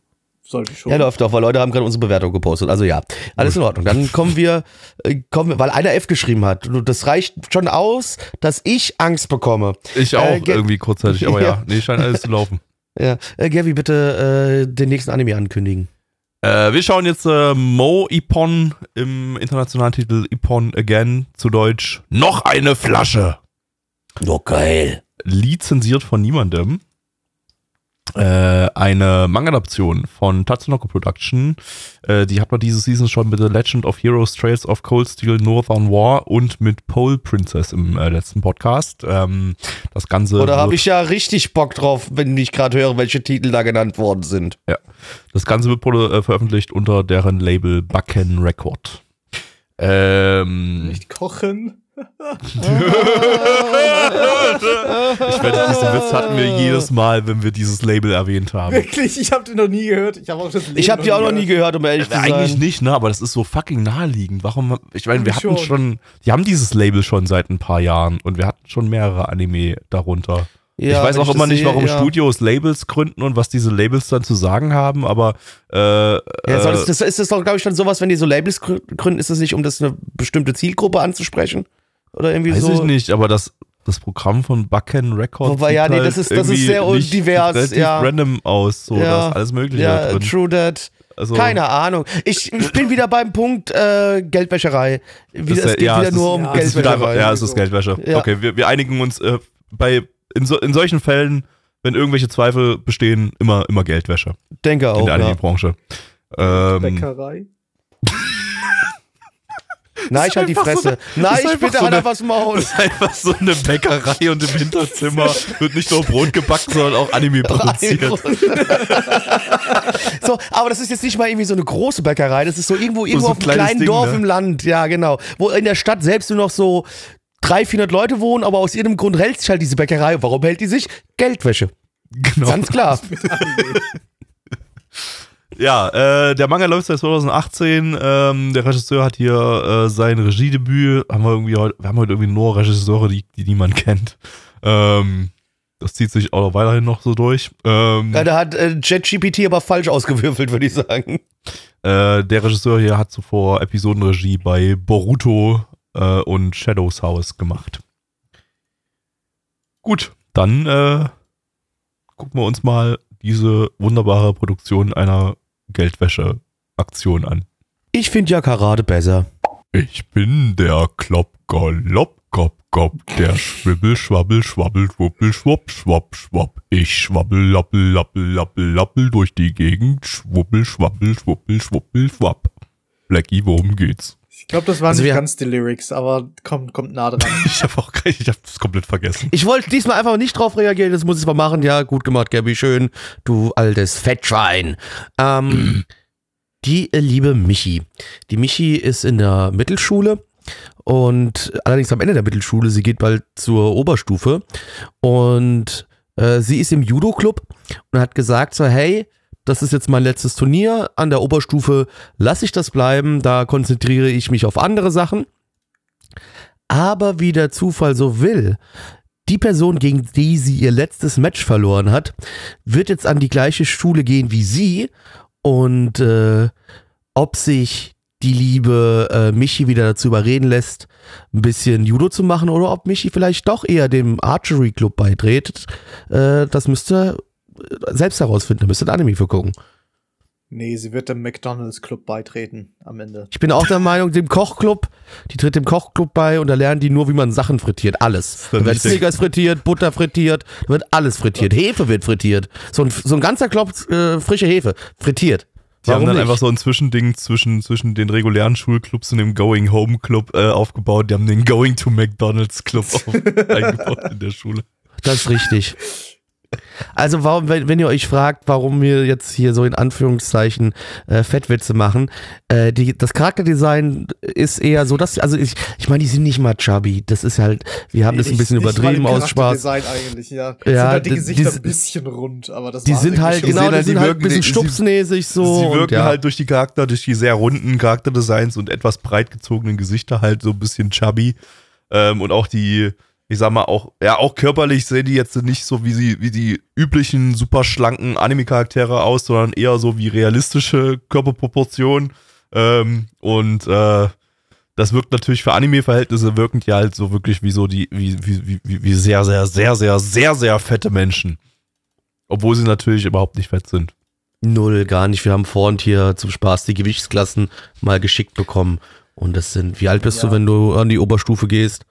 Sollte ich schon. Ja, läuft doch, weil Leute haben gerade unsere Bewertung gepostet. Also ja, alles in Ordnung. Dann kommen wir, äh, kommen wir, weil einer F geschrieben hat. Das reicht schon aus, dass ich Angst bekomme. Ich auch Äh, ge- irgendwie kurzzeitig, aber ja. Ja. nee, scheint alles zu laufen. Ja, äh, Gavi, bitte äh, den nächsten Anime ankündigen. Äh, wir schauen jetzt äh, Mo Ippon im internationalen Titel Ippon Again, zu Deutsch Noch eine Flasche. Oh, geil. Lizenziert von niemandem. Äh, eine Manga-Adaption von Tatsunoko Production. Äh, die hat man diese Season schon mit The Legend of Heroes Trails of Cold Steel Northern War und mit Pole Princess im äh, letzten Podcast. Ähm, das Ganze. Oder habe wird- ich ja richtig Bock drauf, wenn ich gerade höre, welche Titel da genannt worden sind. Das Ganze wird äh, veröffentlicht unter deren Label Backen Record. Ähm, Nicht kochen. Ich wette, diesen Witz hatten wir jedes Mal, wenn wir dieses Label erwähnt haben. Wirklich, ich habe den noch nie gehört. Ich habe auch das Leben Ich habe die auch noch nie gehört, um ehrlich zu Äh, Eigentlich sein. nicht, ne? Aber das ist so fucking naheliegend. Warum? Ich meine, wir hatten Schon. die haben dieses Label schon seit ein paar Jahren und wir hatten schon mehrere Anime darunter. Ja, ich weiß auch immer das nicht, sehe, warum ja. Studios Labels gründen und was diese Labels dann zu sagen haben, aber äh, Ja, soll äh, das, das ist das doch, glaube ich, dann sowas, wenn die so Labels grü- gründen, ist das nicht, um das eine bestimmte Zielgruppe anzusprechen? Oder irgendwie weiß so? ich nicht, aber das, das Programm von Backen Records Wobei, ja, nee, halt das ist- das ist sehr nicht divers, relativ ja. random aus, so, Ja. da ist alles mögliche Ja, drin. true that. Also, Keine Ahnung. Ich, ich bin wieder beim Punkt äh, Geldwäscherei. Das ist es geht ja, wieder es nur ist- um ja, Geldwäscherei. einfach, ja, es ist Geldwäsche. Ja. Okay, wir, wir einigen uns äh, bei in, so, in solchen Fällen, wenn irgendwelche Zweifel bestehen, immer, immer Geldwäsche Denke in auch. der Ja. Anime-Branche. Ähm, Bäckerei. Nein, ich halt die so Fresse. eine- Nein, ich bitte so eine- einfach das Maul. das ist einfach so eine Bäckerei und im Hinterzimmer wird nicht nur Brot gebacken, sondern auch Anime produziert. so, aber das ist jetzt nicht mal irgendwie so eine große Bäckerei, das ist so irgendwo, irgendwo so ein auf einem kleinen Ding, Dorf ne? im Land, ja genau. Wo in der Stadt selbst nur noch so 300, 400 Leute wohnen, aber aus irgendeinem Grund hält sich halt diese Bäckerei. Warum hält die sich? Geldwäsche. Genau. Ganz klar. Ja, äh, der Manga läuft seit 2018. Ähm, der Regisseur hat hier äh, sein Regiedebüt. Haben wir irgendwie heute, wir haben heute irgendwie nur Regisseure, die, die niemand kennt. Ähm, das zieht sich auch weiterhin noch so durch. Ähm, Ja, da hat äh, JetGPT aber falsch ausgewürfelt, würde ich sagen. äh, der Regisseur hier hat zuvor Episodenregie bei Boruto äh, und Shadows House gemacht. Gut, dann äh, gucken wir uns mal diese wunderbare Produktion einer Geldwäsche-Aktion an. Ich finde ja Karate besser. Ich bin der Klopp, Galopp, Gop, Gop, der Schwibbel, Schwabbel, Schwabbel, Schwuppel, Schwupp, Schwapp, Schwapp. Ich schwabbel, lappel, lappel, lappel, lappel durch die Gegend. Schwuppel, Schwabbel, Schwuppel, Schwuppel, Schwapp. Blackie, worum geht's? Ich glaube, das waren Also nicht ganz die Lyrics, aber kommt, kommt nah dran. Ich habe auch ich habe das komplett vergessen. Ich wollte diesmal einfach nicht drauf reagieren, das muss ich mal machen. Ja, gut gemacht, Gabby, schön. Du altes Fettschwein. Ähm, die äh, liebe Michi. Die Michi ist in der Mittelschule und allerdings am Ende der Mittelschule, sie geht bald zur Oberstufe und Äh, sie ist im Judo-Club und hat gesagt so, hey, das ist jetzt mein letztes Turnier. An der Oberstufe lasse ich das bleiben. Da konzentriere ich mich auf andere Sachen. Aber wie der Zufall so will, die Person, gegen die sie ihr letztes Match verloren hat, wird jetzt an die gleiche Schule gehen wie sie. Und äh, ob sich die liebe äh, Michi wieder dazu überreden lässt, ein bisschen Judo zu machen oder ob Michi vielleicht doch eher dem Archery Club beiträgt, äh, das müsste selbst herausfinden, da müsst ihr ein Anime für gucken. Nee, sie wird dem McDonalds Club beitreten am Ende. Ich bin auch der Meinung, dem Kochclub, die tritt dem Kochclub bei und da lernen die nur, wie man Sachen frittiert. Alles. Da wird Snickers frittiert, Butter frittiert, da wird alles frittiert. Hefe wird frittiert. So ein, so ein ganzer Klopf äh, frische Hefe. Frittiert. Die Warum haben dann nicht? einfach so ein Zwischending zwischen, zwischen den regulären Schulclubs und dem Going Home Club äh, aufgebaut. Die haben den Going to McDonalds Club eingebaut in der Schule. Das ist richtig. Also warum, wenn, wenn, ihr euch fragt, warum wir jetzt hier so in Anführungszeichen äh, Fettwitze machen, äh, die, das Charakterdesign ist eher so, dass, also ich, ich meine, die sind nicht mal chubby. Das ist halt, wir haben das ein bisschen übertrieben aus Spaß. eigentlich, ja. ja sind halt die Gesichter die, ein bisschen rund, aber das Die sind halt, genau, die, halt, sind halt ein bisschen stupsnäsig so. Sie wirken ja. halt durch die Charakter, durch die sehr runden Charakterdesigns und etwas breit gezogenen Gesichter halt so ein bisschen chubby. Ähm, und auch die, ich sag mal, auch, ja, auch körperlich sehen die jetzt nicht so wie sie, wie die üblichen super schlanken Anime-Charaktere aus, sondern eher so wie realistische Körperproportionen. Ähm, und äh, das wirkt natürlich für Anime-Verhältnisse wirken die halt so wirklich wie so die, wie, wie, wie, wie sehr, sehr, sehr, sehr, sehr, sehr fette Menschen. Obwohl sie natürlich überhaupt nicht fett sind. Null, gar nicht. Wir haben vorhin hier zum Spaß die Gewichtsklassen mal geschickt bekommen. Und das sind, wie alt bist ja. du, wenn du an die Oberstufe gehst?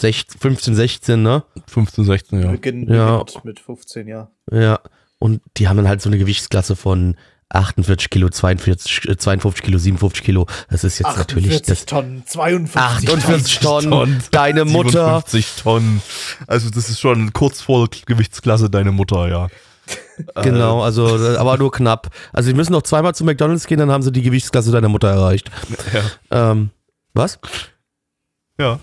16, 15, 16, ne? 15, 16, ja. Beginn, ja. mit 15, ja. Ja. Und die haben dann halt so eine Gewichtsklasse von 48 Kilo, 42, 52 äh, Kilo, 57 Kilo. Das ist jetzt natürlich das. Tonnen, 52 48 Tonnen, Tonnen, deine Mutter. 57 Tonnen. Also das ist schon kurz vor Gewichtsklasse deine Mutter, ja. genau, also aber nur knapp. Also sie müssen noch zweimal zu McDonalds gehen, dann haben sie die Gewichtsklasse deiner Mutter erreicht. Ja. Ähm, was? Ja.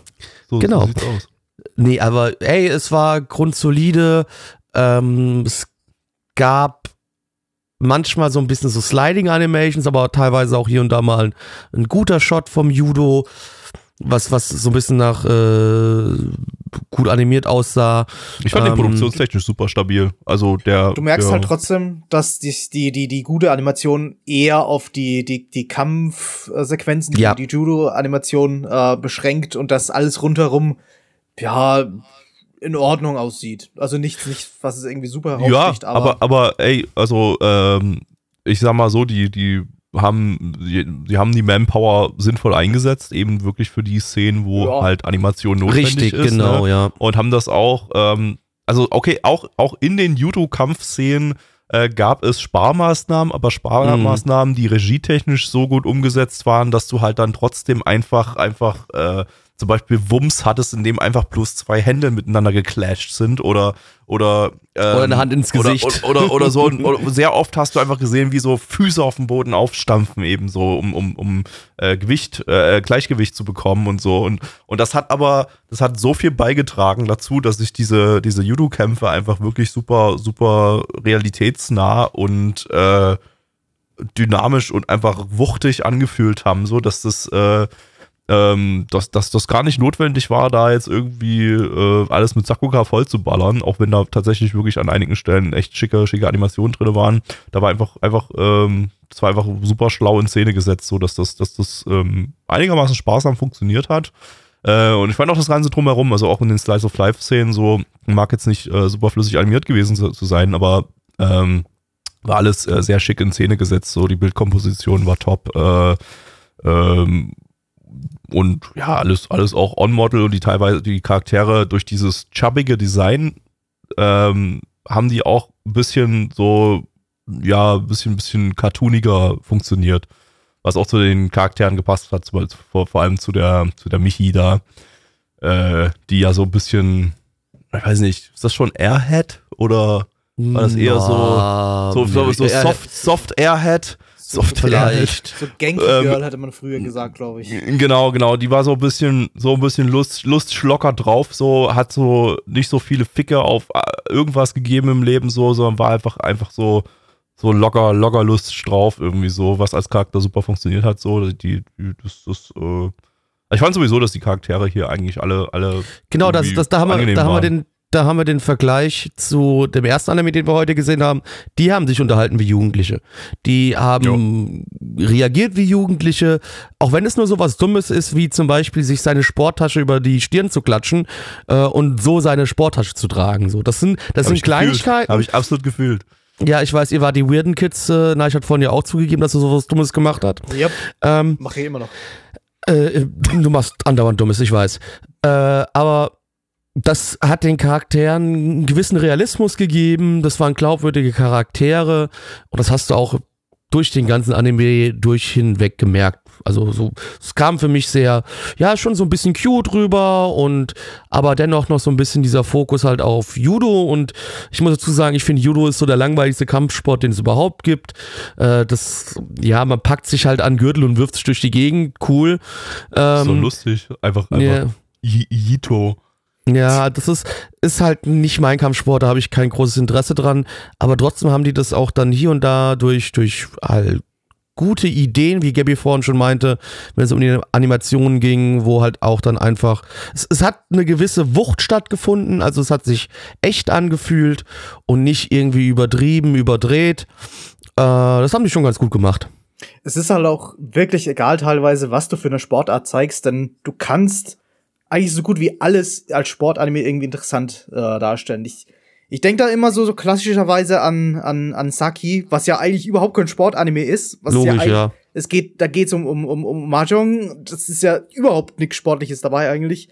So, genau. So aus. Nee, aber ey, es war grundsolide. Ähm, es gab manchmal so ein bisschen so Sliding Animations, aber teilweise auch hier und da mal ein, ein guter Shot vom Judo was, was so ein bisschen nach äh, gut animiert aussah. Ich fand ähm, den produktionstechnisch super stabil. Also der. Du merkst der halt trotzdem, dass die, die, die, die gute Animation eher auf die, die, die Kampfsequenzen, die, ja. die Judo-Animation äh, beschränkt und das alles rundherum, ja, in Ordnung aussieht. Also nichts, nicht, was es irgendwie super heraussticht, ja, aber. aber, aber ey, also, ähm, ich sag mal so, die, die haben, die, die, haben die Manpower sinnvoll eingesetzt, eben wirklich für die Szenen, wo ja. halt Animation notwendig Richtig, ist. genau, ne? ja. Und haben das auch, ähm, also okay, auch, auch in den Judo-Kampfszenen äh, gab es Sparmaßnahmen, aber Sparmaßnahmen, mhm. die regietechnisch so gut umgesetzt waren, dass du halt dann trotzdem einfach, einfach äh, zum Beispiel Wumms hattest, in dem einfach bloß zwei Hände miteinander geclasht sind oder oder ähm, oder eine Hand ins Gesicht. oder oder, oder so. Oder sehr oft hast du einfach gesehen, wie so Füße auf dem Boden aufstampfen eben so um um, um äh, Gewicht äh, Gleichgewicht zu bekommen und so. Und und das hat aber das hat so viel beigetragen dazu, dass sich diese diese Judo Kämpfe einfach wirklich super super realitätsnah und äh, dynamisch und einfach wuchtig angefühlt haben, so dass das äh, ähm, dass, dass das gar nicht notwendig war, da jetzt irgendwie äh, alles mit Sakuga voll zu ballern, auch wenn da tatsächlich wirklich an einigen Stellen echt schicke, schicke Animationen drin waren. Da war einfach, einfach, ähm, das war einfach super schlau in Szene gesetzt, so dass das, dass das ähm, einigermaßen sparsam funktioniert hat. Äh, und ich fand auch das Ganze drumherum, also auch in den Slice of Life-Szenen so, mag jetzt nicht äh, super flüssig animiert gewesen zu, zu sein, aber ähm, war alles äh, sehr schick in Szene gesetzt, so die Bildkomposition war top. Äh, ähm, und ja, alles, alles auch on-model und die teilweise die Charaktere durch dieses chubbige Design ähm, haben die auch ein bisschen so, ja, ein bisschen, bisschen cartooniger funktioniert. Was auch zu den Charakteren gepasst hat, vor, vor allem zu der, zu der Michi da, äh, die ja so ein bisschen, ich weiß nicht, ist das schon Airhead oder war das eher so, so, so, so Soft, Soft Airhead? Soft vielleicht. So Genki Ähm, Girl hätte man früher gesagt, glaube ich. Genau, genau. Die war so ein bisschen, so ein bisschen Lust, Lustschlocker drauf, so, hat so nicht so viele Ficke auf äh, irgendwas gegeben im Leben, so, sondern war einfach, einfach so, so locker, locker Lust drauf, irgendwie so, was als Charakter super funktioniert hat, so, die, die das, das, äh, ich fand sowieso, dass die Charaktere hier eigentlich alle, alle. Genau, das, das, da, haben wir, da, haben wir den, da haben wir den Vergleich zu dem ersten Anime, den wir heute gesehen haben. Die haben sich unterhalten wie Jugendliche. Die haben reagiert wie Jugendliche, auch wenn es nur so was Dummes ist, wie zum Beispiel sich seine Sporttasche über die Stirn zu klatschen äh, und so seine Sporttasche zu tragen. So, das sind, das Hab sind ich. Kleinigkeiten. Habe ich absolut gefühlt. Ja, ich weiß, ihr war die weirden Kids. Äh, Neich hat vorhin ja auch zugegeben, dass er sowas Dummes gemacht hat. Yep, Ähm, mache ich immer noch. äh, du machst andauernd Dummes, ich weiß. Äh, aber das hat den Charakteren einen gewissen Realismus gegeben. Das waren glaubwürdige Charaktere. Und das hast du auch durch den ganzen Anime durch hinweg gemerkt. Also so, es kam für mich sehr, ja, schon so ein bisschen cute rüber und aber dennoch noch so ein bisschen dieser Fokus halt auf Judo und ich muss dazu sagen, ich finde Judo ist so der langweiligste Kampfsport, den es überhaupt gibt. Äh, das, ja, man packt sich halt an Gürtel und wirft sich durch die Gegend, cool. Ähm, so lustig. Einfach, einfach. Yi- Yito. Ja, das ist, ist halt nicht mein Kampfsport, da habe ich kein großes Interesse dran. Aber trotzdem haben die das auch dann hier und da durch, durch halt gute Ideen, wie Gabby vorhin schon meinte, wenn es um die Animationen ging, wo halt auch dann einfach, es, es hat eine gewisse Wucht stattgefunden, also es hat sich echt angefühlt und nicht irgendwie übertrieben, überdreht. Äh, das haben die schon ganz gut gemacht. Es ist halt auch wirklich egal teilweise, was du für eine Sportart zeigst, denn du kannst eigentlich so gut wie alles als Sportanime irgendwie interessant äh, darstellen. Ich, ich denke da immer so, so klassischerweise an, an, an Saki, was ja eigentlich überhaupt kein Sportanime ist. Was Logisch, eigentlich- ja. Es geht, da geht's um, um, um, um Mahjong. Das ist ja überhaupt nichts Sportliches dabei eigentlich.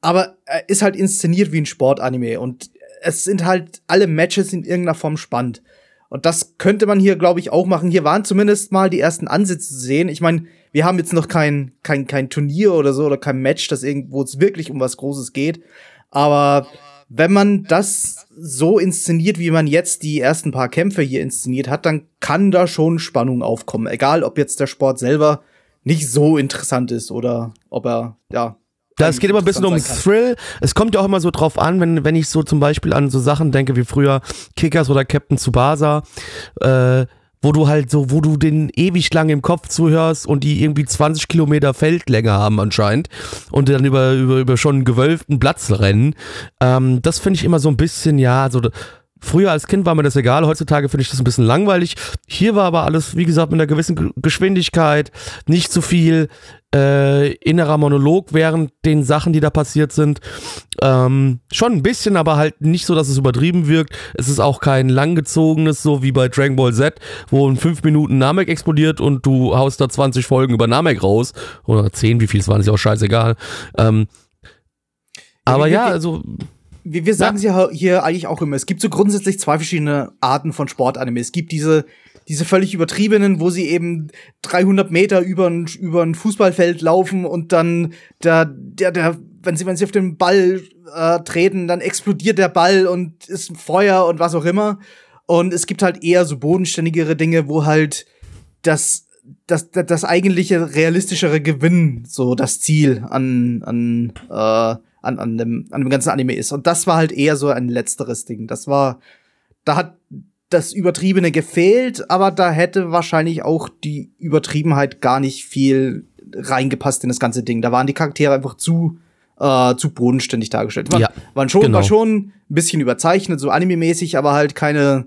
Aber er ist halt inszeniert wie ein Sportanime und es sind halt alle Matches in irgendeiner Form spannend. Und das könnte man hier, glaube ich, auch machen. Hier waren zumindest mal die ersten Ansätze zu sehen. Ich meine, wir haben jetzt noch kein, kein, kein Turnier oder so oder kein Match, das irgendwo es wirklich um was Großes geht. Aber wenn man das so inszeniert, wie man jetzt die ersten paar Kämpfe hier inszeniert hat, dann kann da schon Spannung aufkommen. Egal, ob jetzt der Sport selber nicht so interessant ist oder ob er, ja. Es geht immer ein bisschen um Thrill. Es kommt ja auch immer so drauf an, wenn, wenn ich so zum Beispiel an so Sachen denke wie früher Kickers oder Captain Tsubasa, äh, wo du halt so, wo du den ewig lang im Kopf zuhörst und die irgendwie 20 Kilometer Feldlänge haben anscheinend und dann über, über, über schon einen gewölbten Platz rennen. Ähm, das finde ich immer so ein bisschen, ja, so. Früher als Kind war mir das egal, heutzutage finde ich das ein bisschen langweilig. Hier war aber alles, wie gesagt, mit einer gewissen Ge- Geschwindigkeit, nicht zu viel äh, innerer Monolog während den Sachen, die da passiert sind. Ähm, schon ein bisschen, aber halt nicht so, dass es übertrieben wirkt. Es ist auch kein langgezogenes, so wie bei Dragon Ball Z, wo in fünf Minuten Namek explodiert und du haust da 20 Folgen über Namek raus. Oder 10, wie viel es waren, ist ja auch scheißegal. Ähm, aber ja, also Wir, wir sagen es ja hier eigentlich auch immer. Es gibt so grundsätzlich zwei verschiedene Arten von Sportanime. Es gibt diese, diese völlig übertriebenen, wo sie eben 300 Meter über ein, über ein Fußballfeld laufen und dann der, der, der, wenn sie, wenn sie auf den Ball äh, treten, dann explodiert der Ball und ist ein Feuer und was auch immer. Und es gibt halt eher so bodenständigere Dinge, wo halt das, das, das, das eigentliche realistischere Gewinn so das Ziel an, an, äh, an, an, dem, an dem ganzen Anime ist. Und das war halt eher so ein letzteres Ding. Das war, da hat das Übertriebene gefehlt, aber da hätte wahrscheinlich auch die Übertriebenheit gar nicht viel reingepasst in das ganze Ding. Da waren die Charaktere einfach zu, äh, zu bodenständig dargestellt. War, Ja, waren schon, genau. war schon ein bisschen überzeichnet, so anime-mäßig, aber halt keine,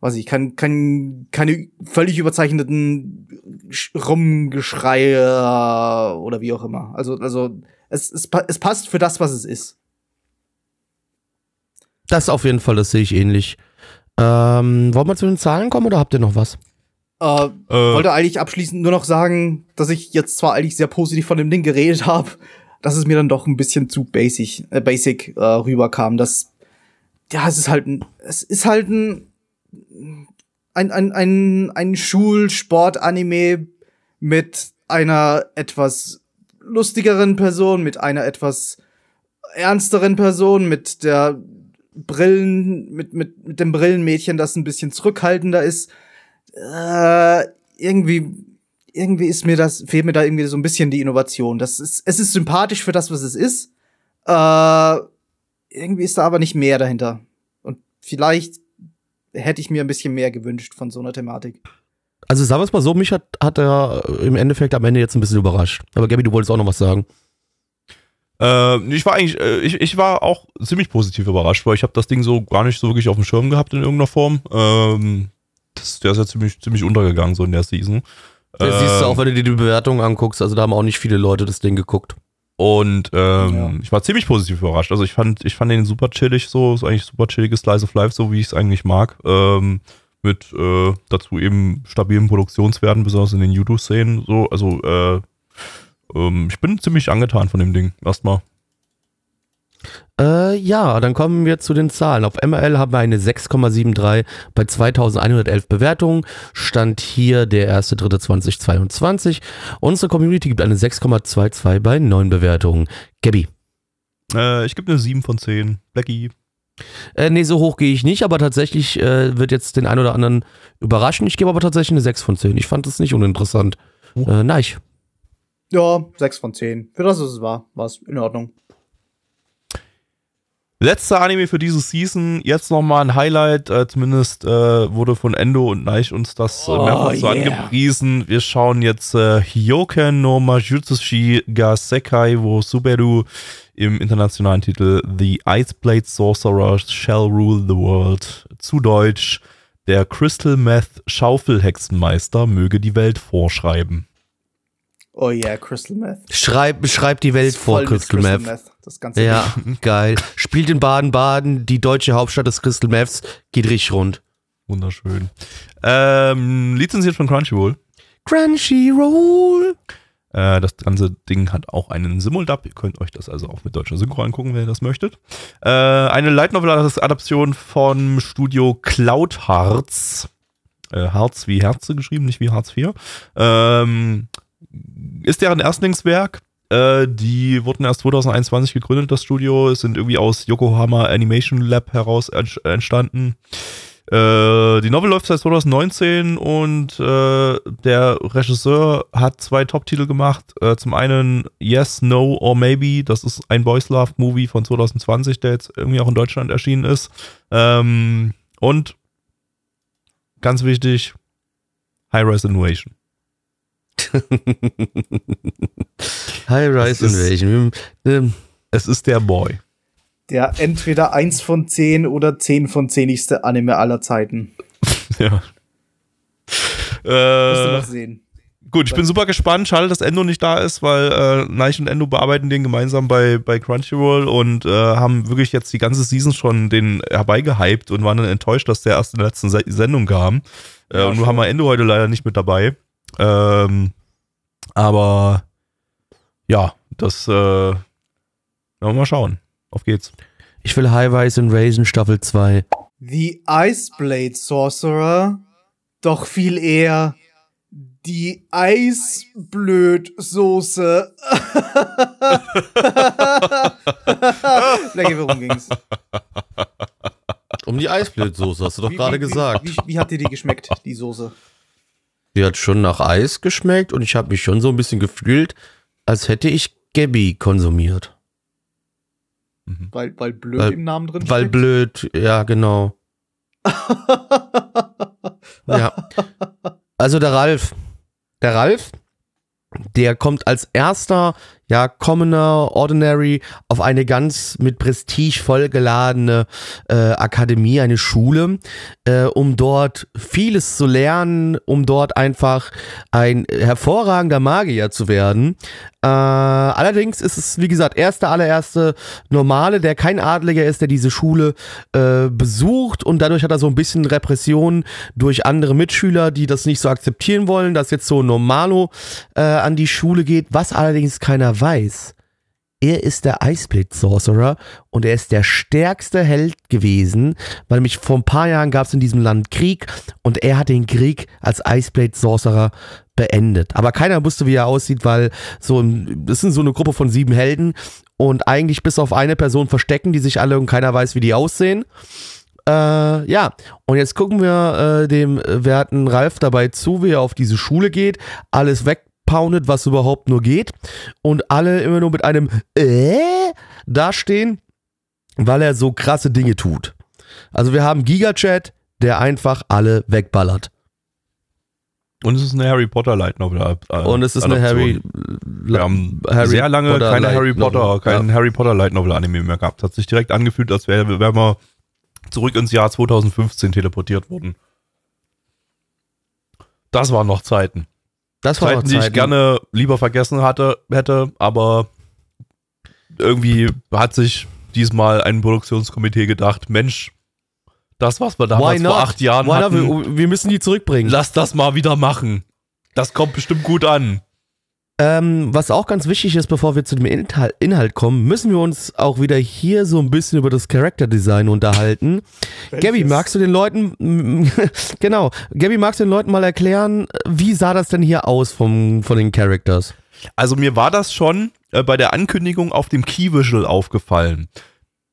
weiß ich, kein, kein, keine völlig überzeichneten Sch- Rumgeschreie oder wie auch immer. Also, also es, es, es passt für das, was es ist. das auf jeden Fall, das sehe ich ähnlich. Ähm, wollen wir zu den Zahlen kommen oder habt ihr noch was? Äh, Äh, wollte eigentlich abschließend nur noch sagen, dass ich jetzt zwar eigentlich sehr positiv von dem Ding geredet habe, dass es mir dann doch ein bisschen zu basic, äh, basic äh, rüberkam. Das, ja, es ist halt ein, es ist halt ein, ein, ein, ein, ein Schulsport-Anime mit einer etwas lustigeren Person, mit einer etwas ernsteren Person, mit der Brillen, mit, mit, mit dem Brillenmädchen, das ein bisschen zurückhaltender ist äh, irgendwie, irgendwie ist mir das, fehlt mir da irgendwie so ein bisschen die Innovation. Das ist, es ist sympathisch für das, was es ist. Äh, irgendwie ist da aber nicht mehr dahinter. Und vielleicht hätte ich mir ein bisschen mehr gewünscht von so einer Thematik. Also sagen wir es mal so, mich hat, hat er im Endeffekt am Ende jetzt ein bisschen überrascht. Aber Gabby, du wolltest auch noch was sagen. Äh, ich war eigentlich, äh, ich, ich war auch ziemlich positiv überrascht, weil ich habe das Ding so gar nicht so wirklich auf dem Schirm gehabt in irgendeiner Form. Ähm, das, der ist ja ziemlich, ziemlich untergegangen so in der Season. Das siehst du Ähm, auch, wenn du dir die Bewertungen anguckst. Also da haben auch nicht viele Leute das Ding geguckt. Und ähm, Ja. ich war ziemlich positiv überrascht. Also ich fand, ich fand den super chillig, so ist eigentlich super chilliges Slice of Life, so wie ich es eigentlich mag. Ähm, mit äh, dazu eben stabilen Produktionswerten, besonders in den YouTube-Szenen. So, also äh, ähm, ich bin ziemlich angetan von dem Ding. Erstmal. Äh, ja, dann kommen wir zu den Zahlen. Auf MRL haben wir eine 6,73 bei 2111 Bewertungen. Stand hier der 1.3.2022. Unsere Community gibt eine 6,22 bei 9 Bewertungen. Gabby. Äh, ich gebe eine 7 von 10. Blackie. Äh, nee, so hoch gehe ich nicht, aber tatsächlich äh, wird jetzt den einen oder anderen überraschen. Ich gebe aber tatsächlich eine 6 von 10. Ich fand es nicht uninteressant. Äh, nein. Ja, sechs von zehn. Für das, was es war, war es in Ordnung. Letzter Anime für diese Season. Jetzt nochmal ein Highlight. Äh, zumindest äh, wurde von Endo und Neich uns das äh, Oh, mehrfach so yeah. angepriesen. Wir schauen jetzt äh, Hyoken no Majutsushi ga Sekai wo Suberu im internationalen Titel The Iceblade Sorcerer Shall Rule the World. Zu Deutsch Der Crystal Meth Schaufelhexenmeister möge die Welt vorschreiben. Oh yeah, Crystal Meth. Schreib, beschreib die Welt vor, mit Crystal Meth. Das ganze Ja, geil. Spielt in Baden-Baden, die deutsche Hauptstadt des Crystal Meths, geht richtig rund. Wunderschön. Ähm, lizenziert von Crunchyroll. Crunchyroll. Äh, das ganze Ding hat auch einen Simuldub. Ihr könnt euch das also auch mit deutscher Synchro angucken, wenn ihr das möchtet. Äh, eine Light Novel Adaption vom Studio Cloud Hearts. Äh, Harz wie Herze geschrieben, nicht wie Hartz IV. Ähm, ist deren Erstlingswerk. Äh, die wurden erst 2021 gegründet, das Studio. Es sind irgendwie aus Yokohama Animation Lab heraus ent- entstanden. Äh, die Novel läuft seit 2019 und äh, der Regisseur hat zwei Top-Titel gemacht. Zum einen Yes, No or Maybe, das ist ein Boys Love Movie von 2020, der jetzt irgendwie auch in Deutschland erschienen ist. Ähm, und ganz wichtig, High Rise Innovation. High Rise Invasion. Ähm, Es ist der Boy. Der entweder 1 von 10 oder 10 von 10igste Anime aller Zeiten. ja. Musst du Äh, noch sehen. Gut, ich bin super gespannt. Schade, dass Endo nicht da ist, weil äh, Neich und Endo bearbeiten den gemeinsam bei, bei Crunchyroll und äh, haben wirklich jetzt die ganze Season schon den herbeigehypt und waren dann enttäuscht, dass der erst in der letzten Se Sendung kam. Äh, Ja, und nur haben wir Endo heute leider nicht mit dabei. Ähm, aber ja, das äh, werden wir mal schauen. Auf geht's. ich will High Rise Invasion Staffel 2. The Iceblade Sorcerer, doch viel eher die Eisblödsoße. Blackie, worum ging's? Um die Eisblödsoße, hast du doch Wie- gerade wie- gesagt. Wie, wie, wie hat dir die geschmeckt, die Soße? Die hat schon nach Eis geschmeckt und ich habe mich schon so ein bisschen gefühlt, als hätte ich Gabby konsumiert. Weil, weil blöd Weil- im Namen drin Weil steckt? blöd, ja, genau. Ja. Also der Ralf. Der Ralf, der kommt als erster, ja, Commoner, Ordinary auf eine ganz mit Prestige vollgeladene äh, Akademie, eine Schule, äh, um dort vieles zu lernen, um dort einfach ein hervorragender Magier zu werden. Äh, allerdings ist es, wie gesagt, erster, allererste Normale, der kein Adliger ist, der diese Schule äh, besucht und dadurch hat er so ein bisschen Repression durch andere Mitschüler, die das nicht so akzeptieren wollen, dass jetzt so ein Normalo äh, an die Schule geht, was allerdings keiner weiß. Er ist der Iceblade Sorcerer und er ist der stärkste Held gewesen, weil nämlich vor ein paar Jahren gab es in diesem Land Krieg und er hat den Krieg als Iceblade Sorcerer beendet. Aber keiner wusste, wie er aussieht, weil so das sind so eine Gruppe von sieben Helden und eigentlich bis auf eine Person verstecken, die sich alle und keiner weiß, wie die aussehen. Äh, ja, und jetzt gucken wir äh, dem werten Ralf dabei zu, wie er auf diese Schule geht, alles wegpoundet, was überhaupt nur geht und alle immer nur mit einem äh dastehen, weil er so krasse Dinge tut. Also wir haben Gigachat, der einfach alle wegballert. Und es ist eine Harry Potter Light Novel. Äh, Und es ist eine. Harry, Wir haben Harry sehr lange Potter keine Light Harry Potter, Novel. keinen Harry Potter Light Novel Anime mehr gehabt. Hat sich direkt angefühlt, als wäre wär man zurück ins Jahr 2015 teleportiert worden. Das waren noch Zeiten. Das war Zeiten, die ich gerne lieber vergessen hatte, hätte, aber irgendwie hat sich diesmal ein Produktionskomitee gedacht, Mensch, das, was wir Why damals not? vor acht Jahren Why not? hatten, Wir, wir müssen die zurückbringen. lass das mal wieder machen. Das kommt bestimmt gut an. Ähm, was auch ganz wichtig ist, bevor wir zu dem Inhalt, Inhalt kommen, müssen wir uns auch wieder hier so ein bisschen über das Character Design unterhalten. Gabby, magst du den Leuten, genau, Gabby, magst du den Leuten mal erklären, wie sah das denn hier aus vom, von den Characters? Also mir war das schon äh, bei der Ankündigung auf dem Keyvisual aufgefallen.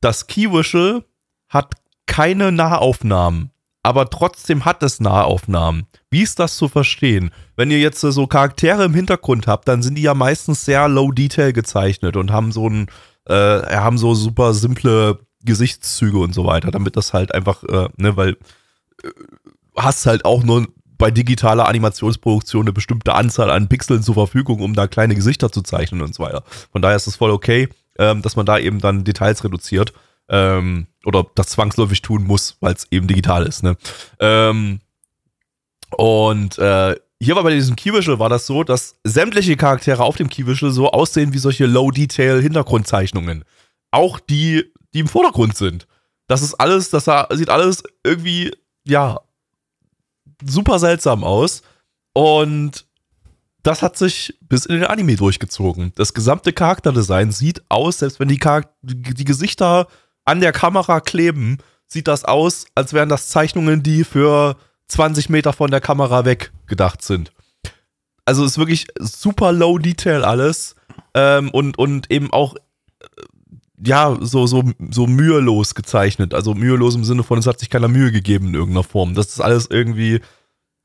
Das Keyvisual hat keine Nahaufnahmen, aber trotzdem hat es Nahaufnahmen. Wie ist das zu verstehen? Wenn ihr jetzt äh, so Charaktere im Hintergrund habt, dann sind die ja meistens sehr low detail gezeichnet und haben so ein, äh, haben so super simple Gesichtszüge und so weiter, damit das halt einfach, äh, ne, weil äh, hast halt auch nur bei digitaler Animationsproduktion eine bestimmte Anzahl an Pixeln zur Verfügung, um da kleine Gesichter zu zeichnen und so weiter. Von daher ist es voll okay, ähm, dass man da eben dann Details reduziert ähm, oder das zwangsläufig tun muss, weil es eben digital ist. Ne? Ähm, und äh, hier war bei diesem Keyvisual war das so, dass sämtliche Charaktere auf dem Keyvisual so aussehen wie solche Low-Detail-Hintergrundzeichnungen. Auch die, die im Vordergrund sind. Das ist alles, das sieht alles irgendwie, ja, super seltsam aus. Und das hat sich bis in den Anime durchgezogen. Das gesamte Charakterdesign sieht aus, selbst wenn die, Charak die, die Gesichter an der Kamera kleben, sieht das aus, als wären das Zeichnungen, die für 20 Meter von der Kamera weg gedacht sind. Also ist wirklich super low Detail alles ähm, und, und eben auch äh, ja, so, so, so mühelos gezeichnet. Also mühelos im Sinne von, es hat sich keiner Mühe gegeben in irgendeiner Form. Das ist alles irgendwie,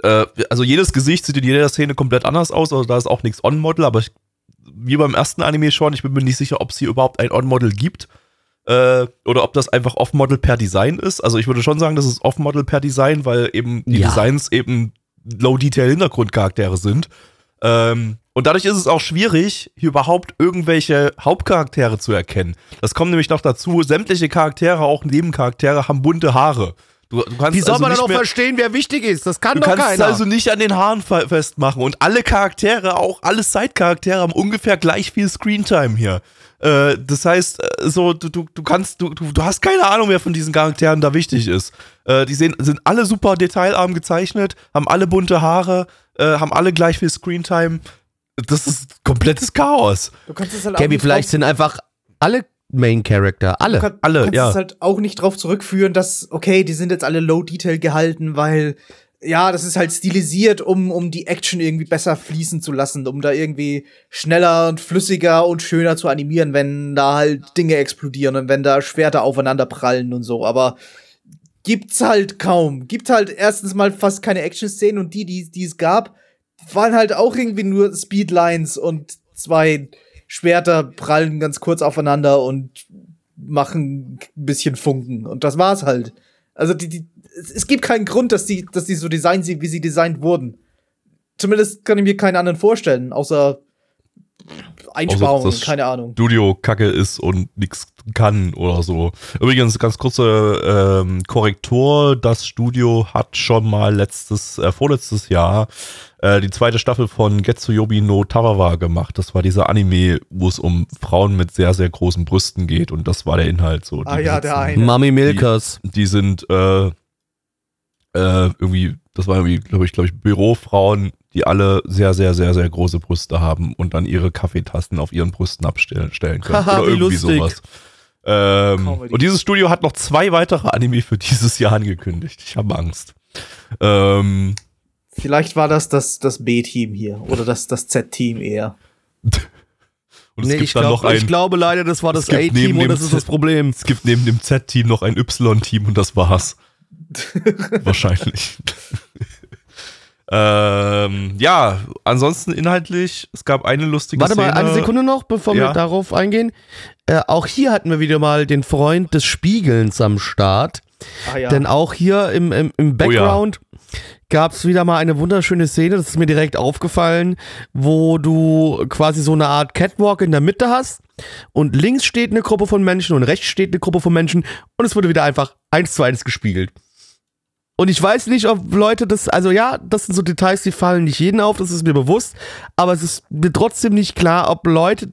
äh, also jedes Gesicht sieht in jeder Szene komplett anders aus, also da ist auch nichts On-Model, aber ich, wie beim ersten Anime schon, ich bin mir nicht sicher, ob es hier überhaupt ein On-Model gibt. Äh, oder ob das einfach Off-Model per Design ist. Also ich würde schon sagen, das ist Off-Model per Design, weil eben die Ja. Designs eben Low-Detail-Hintergrundcharaktere sind. Ähm, und dadurch ist es auch schwierig, hier überhaupt irgendwelche Hauptcharaktere zu erkennen. Das kommt nämlich noch dazu, sämtliche Charaktere, auch Nebencharaktere, haben bunte Haare. Du, du kannst Wie soll also man nicht dann auch mehr, verstehen, wer wichtig ist? Das kann Du doch kannst es keiner. also nicht an den Haaren fe- festmachen. Und alle Charaktere, auch alle Side-Charaktere, haben ungefähr gleich viel Screentime hier. Äh, das heißt, äh, so, du, du, du kannst, du, du, du hast keine Ahnung, wer von diesen Charakteren da wichtig ist. Äh, die sehen, sind alle super detailarm gezeichnet, haben alle bunte Haare, äh, haben alle gleich viel Screentime. Das ist komplettes Chaos. Du kannst es halt Gabby, nicht vielleicht sind einfach alle Main Character, alle. Du kann, Alle, kannst ja. es halt auch nicht drauf zurückführen, dass, okay, die sind jetzt alle low detail gehalten, weil, ja, das ist halt stilisiert, um, um die Action irgendwie besser fließen zu lassen, um da irgendwie schneller und flüssiger und schöner zu animieren, wenn da halt Dinge explodieren und wenn da Schwerter aufeinander prallen und so. Aber gibt's halt kaum. Gibt halt erstens mal fast keine Action-Szenen und die, die, die es gab, waren halt auch irgendwie nur Speedlines und zwei Schwerter prallen ganz kurz aufeinander und machen ein bisschen Funken. Und das war's halt. Also die, die, es, gibt keinen Grund, dass die, dass die so designt sind, wie sie designt wurden. Zumindest kann ich mir keinen anderen vorstellen, außer Einsparungen, das- keine Ahnung. Studio kacke ist und nichts kann oder so. Übrigens, ganz kurze ähm, Korrektur, das Studio hat schon mal letztes, äh, vorletztes Jahr äh, die zweite Staffel von Getsuyobi no Tarawa gemacht. Das war dieser Anime, wo es um Frauen mit sehr, sehr großen Brüsten geht und das war der Inhalt so. Ah Die ja, der eine. Mami Milkers. die sind äh, äh, irgendwie, das war irgendwie, glaube ich, glaube ich, Bürofrauen, die alle sehr, sehr, sehr, sehr große Brüste haben und dann ihre Kaffeetassen auf ihren Brüsten abstellen stellen können. Haha, Oder wie irgendwie lustig. sowas. Ähm, und dieses Studio hat noch zwei weitere Anime für dieses Jahr angekündigt. Ich habe Angst. Ähm, Vielleicht war das das, das B-Team hier oder das, das Z-Team eher. Und es Nee, gibt ich, dann glaub, noch ein, ich glaube leider, das war das A-Team neben und dem das ist das Problem. es gibt neben dem Z-Team noch ein Y-Team und das war's. Wahrscheinlich. Ähm, ja, ansonsten inhaltlich, es gab eine lustige Warte Szene. mal, eine Sekunde noch, bevor Ja. wir darauf eingehen. Äh, auch hier hatten wir wieder mal den Freund des Spiegelns am Start. Ah, ja. Denn auch hier im, im, Oh im Background gab es wieder mal eine wunderschöne Szene, das ist mir direkt aufgefallen, wo du quasi so eine Art Catwalk in der Mitte hast und links steht eine Gruppe von Menschen und rechts steht eine Gruppe von Menschen und es wurde wieder einfach eins zu eins gespiegelt. Und ich weiß nicht, ob Leute das, also ja, das sind so Details, die fallen nicht jeden auf, das ist mir bewusst, aber es ist mir trotzdem nicht klar, ob Leute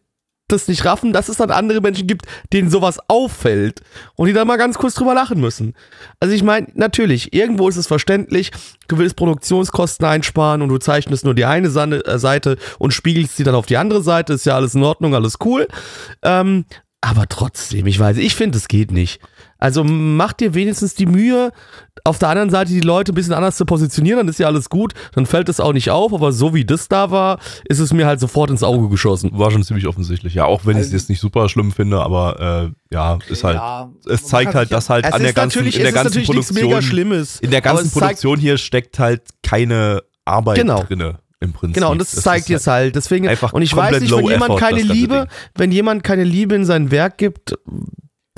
das nicht raffen, dass es dann andere Menschen gibt, denen sowas auffällt und die da mal ganz kurz drüber lachen müssen. Also ich meine, natürlich, irgendwo ist es verständlich, du willst Produktionskosten einsparen und du zeichnest nur die eine äh, Seite und spiegelst sie dann auf die andere Seite, ist ja alles in Ordnung, alles cool. Ähm, aber trotzdem, ich weiß, ich finde, es geht nicht. Also mach dir wenigstens die Mühe, auf der anderen Seite die Leute ein bisschen anders zu positionieren, dann ist ja alles gut, dann fällt es auch nicht auf, aber so wie das da war, ist es mir halt sofort ins Auge geschossen. War schon ziemlich offensichtlich, ja, auch wenn ich es Also- jetzt nicht super schlimm finde, aber äh, ja, ist halt, Ja, es zeigt halt, dass halt an der ganzen, in der ganzen Produktion, mega Schlimmes. in der ganzen zeigt- Produktion hier steckt halt keine Arbeit Genau. drinne, im Prinzip. Genau, und das, zeigt ist jetzt halt. Deswegen, einfach und ich weiß nicht, wenn jemand keine das Liebe, wenn jemand keine Liebe in sein Werk gibt,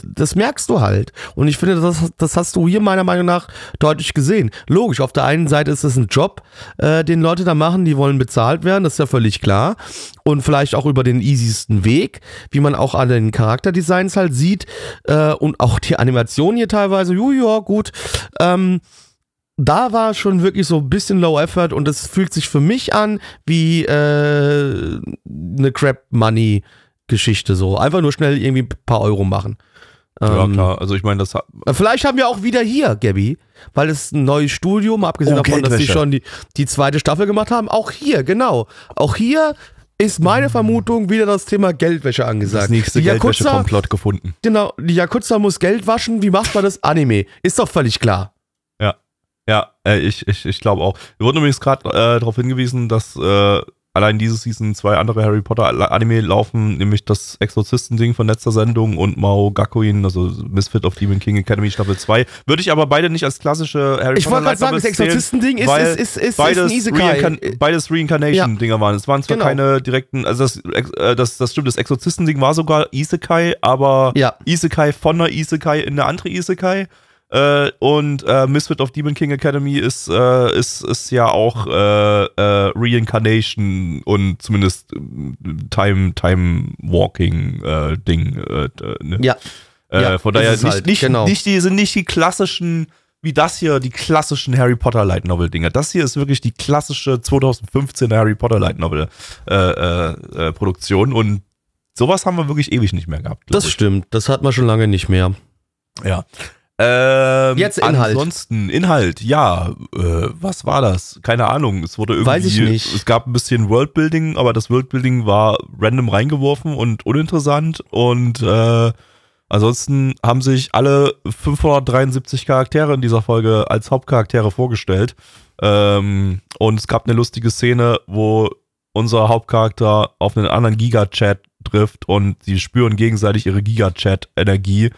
das merkst du halt. Und ich finde, das, das hast du hier meiner Meinung nach deutlich gesehen. Logisch, auf der einen Seite ist es ein Job, äh, den Leute da machen, die wollen bezahlt werden, das ist ja völlig klar. Und vielleicht auch über den easiesten Weg, wie man auch an den Charakterdesigns halt sieht. Äh, und auch die Animation hier teilweise, ju, ja, gut. Ähm, da war schon wirklich so ein bisschen Low Effort und es fühlt sich für mich an wie äh, eine Crap Money Geschichte so. Einfach nur schnell irgendwie ein paar Euro machen. Ja, Ähm, klar, also ich meine, das hat, Vielleicht haben wir auch wieder hier, Gabby, weil es ein neues Studio, mal abgesehen Oh, davon, dass sie schon die, die zweite Staffel gemacht haben. Auch hier, genau. Auch hier ist meine Vermutung wieder das Thema Geldwäsche angesagt. das nächste Geldwäsche-Komplott gefunden. genau, die Yakuza muss Geld waschen. Wie macht man das? Anime. Ist doch völlig klar. Ja, äh, ich, ich, ich glaube auch. Wir wurden übrigens gerade äh, darauf hingewiesen, dass äh, allein diese Season zwei andere Harry Potter Anime laufen, nämlich das Exorzisten-Ding von letzter Sendung und Mao Gakuin, also Misfit of Demon King Academy Staffel 2. Würde ich aber beide nicht als klassische Harry Ich Potter wollte gerade sagen, das Exorzisten-Ding ist, ist, ist, ist, ist beides, ein Isekai. Reincarn beides Reincarnation-Dinger waren. Es waren zwar Genau. keine direkten, also das, äh, das, das stimmt, das Exorzisten-Ding war sogar Isekai, aber Ja. Isekai von einer Isekai in eine andere Isekai. Äh, und äh, Misfit of Demon King Academy ist, äh, ist, ist ja auch äh, äh, Reincarnation und zumindest äh, Time, Time Walking Ding. Ne? Ja. Ja, von daher nicht, halt, nicht, genau. nicht die sind nicht die klassischen, wie das hier, die klassischen Harry Potter Light Novel Dinger. Das hier ist wirklich die klassische 2015 Harry Potter Light Novel äh, äh, Produktion und sowas haben wir wirklich ewig nicht mehr gehabt. Das ich. stimmt. Das hat man schon lange nicht mehr. Ja. Ähm, Jetzt Inhalt. Ansonsten, Inhalt, ja. Äh, was war das? Keine Ahnung. Es wurde irgendwie. Weiß ich nicht. Es gab ein bisschen Worldbuilding, aber das Worldbuilding war random reingeworfen und uninteressant. Und äh, ansonsten haben sich alle 573 Charaktere in dieser Folge als Hauptcharaktere vorgestellt. Ähm, und es gab eine lustige Szene, wo unser Hauptcharakter auf einen anderen Giga-Chat trifft und sie spüren gegenseitig ihre Giga-Chat-Energie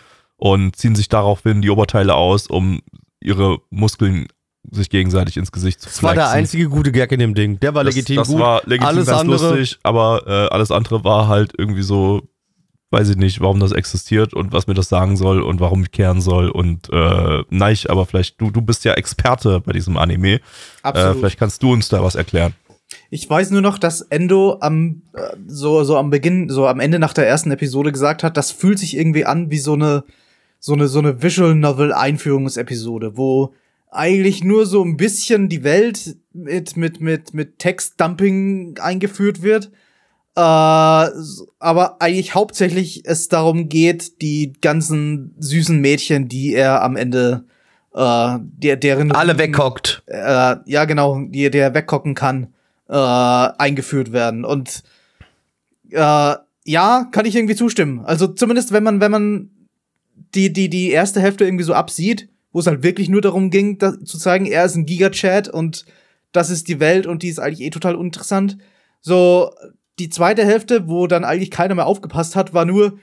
und ziehen sich daraufhin die Oberteile aus, um ihre Muskeln sich gegenseitig ins Gesicht zu Das war der flexen. einzige gute Gag in dem Ding. Der war legitim das gut. war legitim Alles ganz andere- lustig, aber äh, alles andere war halt irgendwie so, weiß ich nicht, warum das existiert und was mir das sagen soll und warum ich kehren soll und äh, nein, aber vielleicht, du, du bist ja Experte bei diesem Anime, äh, Absolut. vielleicht kannst du uns da was erklären. Ich weiß nur noch, dass Endo am äh, so so am Beginn, so am Ende nach der ersten Episode gesagt hat, das fühlt sich irgendwie an wie so eine so eine so eine Visual Novel Einführungsepisode, wo eigentlich nur so ein bisschen die Welt mit mit mit mit Textdumping eingeführt wird. Äh, aber eigentlich hauptsächlich es darum geht, die ganzen süßen Mädchen, die er am Ende äh, der deren Alle weghockt. äh, ja genau, die der weggucken kann, äh, eingeführt werden. Und äh, ja, kann ich irgendwie zustimmen. Also zumindest wenn man, wenn man die, die, die erste Hälfte irgendwie so absieht, wo es halt wirklich nur darum ging, da, zu zeigen, er ist ein Giga-Chat und das ist die Welt und die ist eigentlich eh total uninteressant. So, die zweite Hälfte, wo dann eigentlich keiner mehr aufgepasst hat, war nur,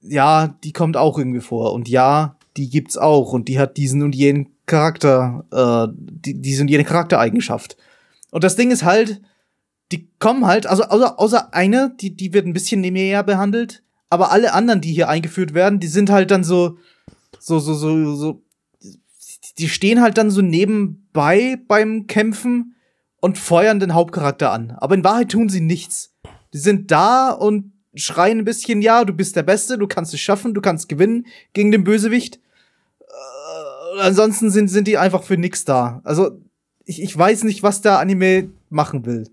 ja, die kommt auch irgendwie vor. Und ja, die gibt's auch. Und die hat diesen und jenen Charakter, äh, die, diese und jene Charaktereigenschaft. Und das Ding ist halt, die kommen halt, also außer, außer eine, die, die wird ein bisschen näher behandelt, aber alle anderen, die hier eingeführt werden, die sind halt dann so, so, so, so, so, die stehen halt dann so nebenbei beim Kämpfen und feuern den Hauptcharakter an. Aber in Wahrheit tun sie nichts. Die sind da und schreien ein bisschen, ja, du bist der Beste, du kannst es schaffen, du kannst gewinnen gegen den Bösewicht. Äh, ansonsten sind, sind die einfach für nix da. Also, ich, ich weiß nicht, was der Anime machen will.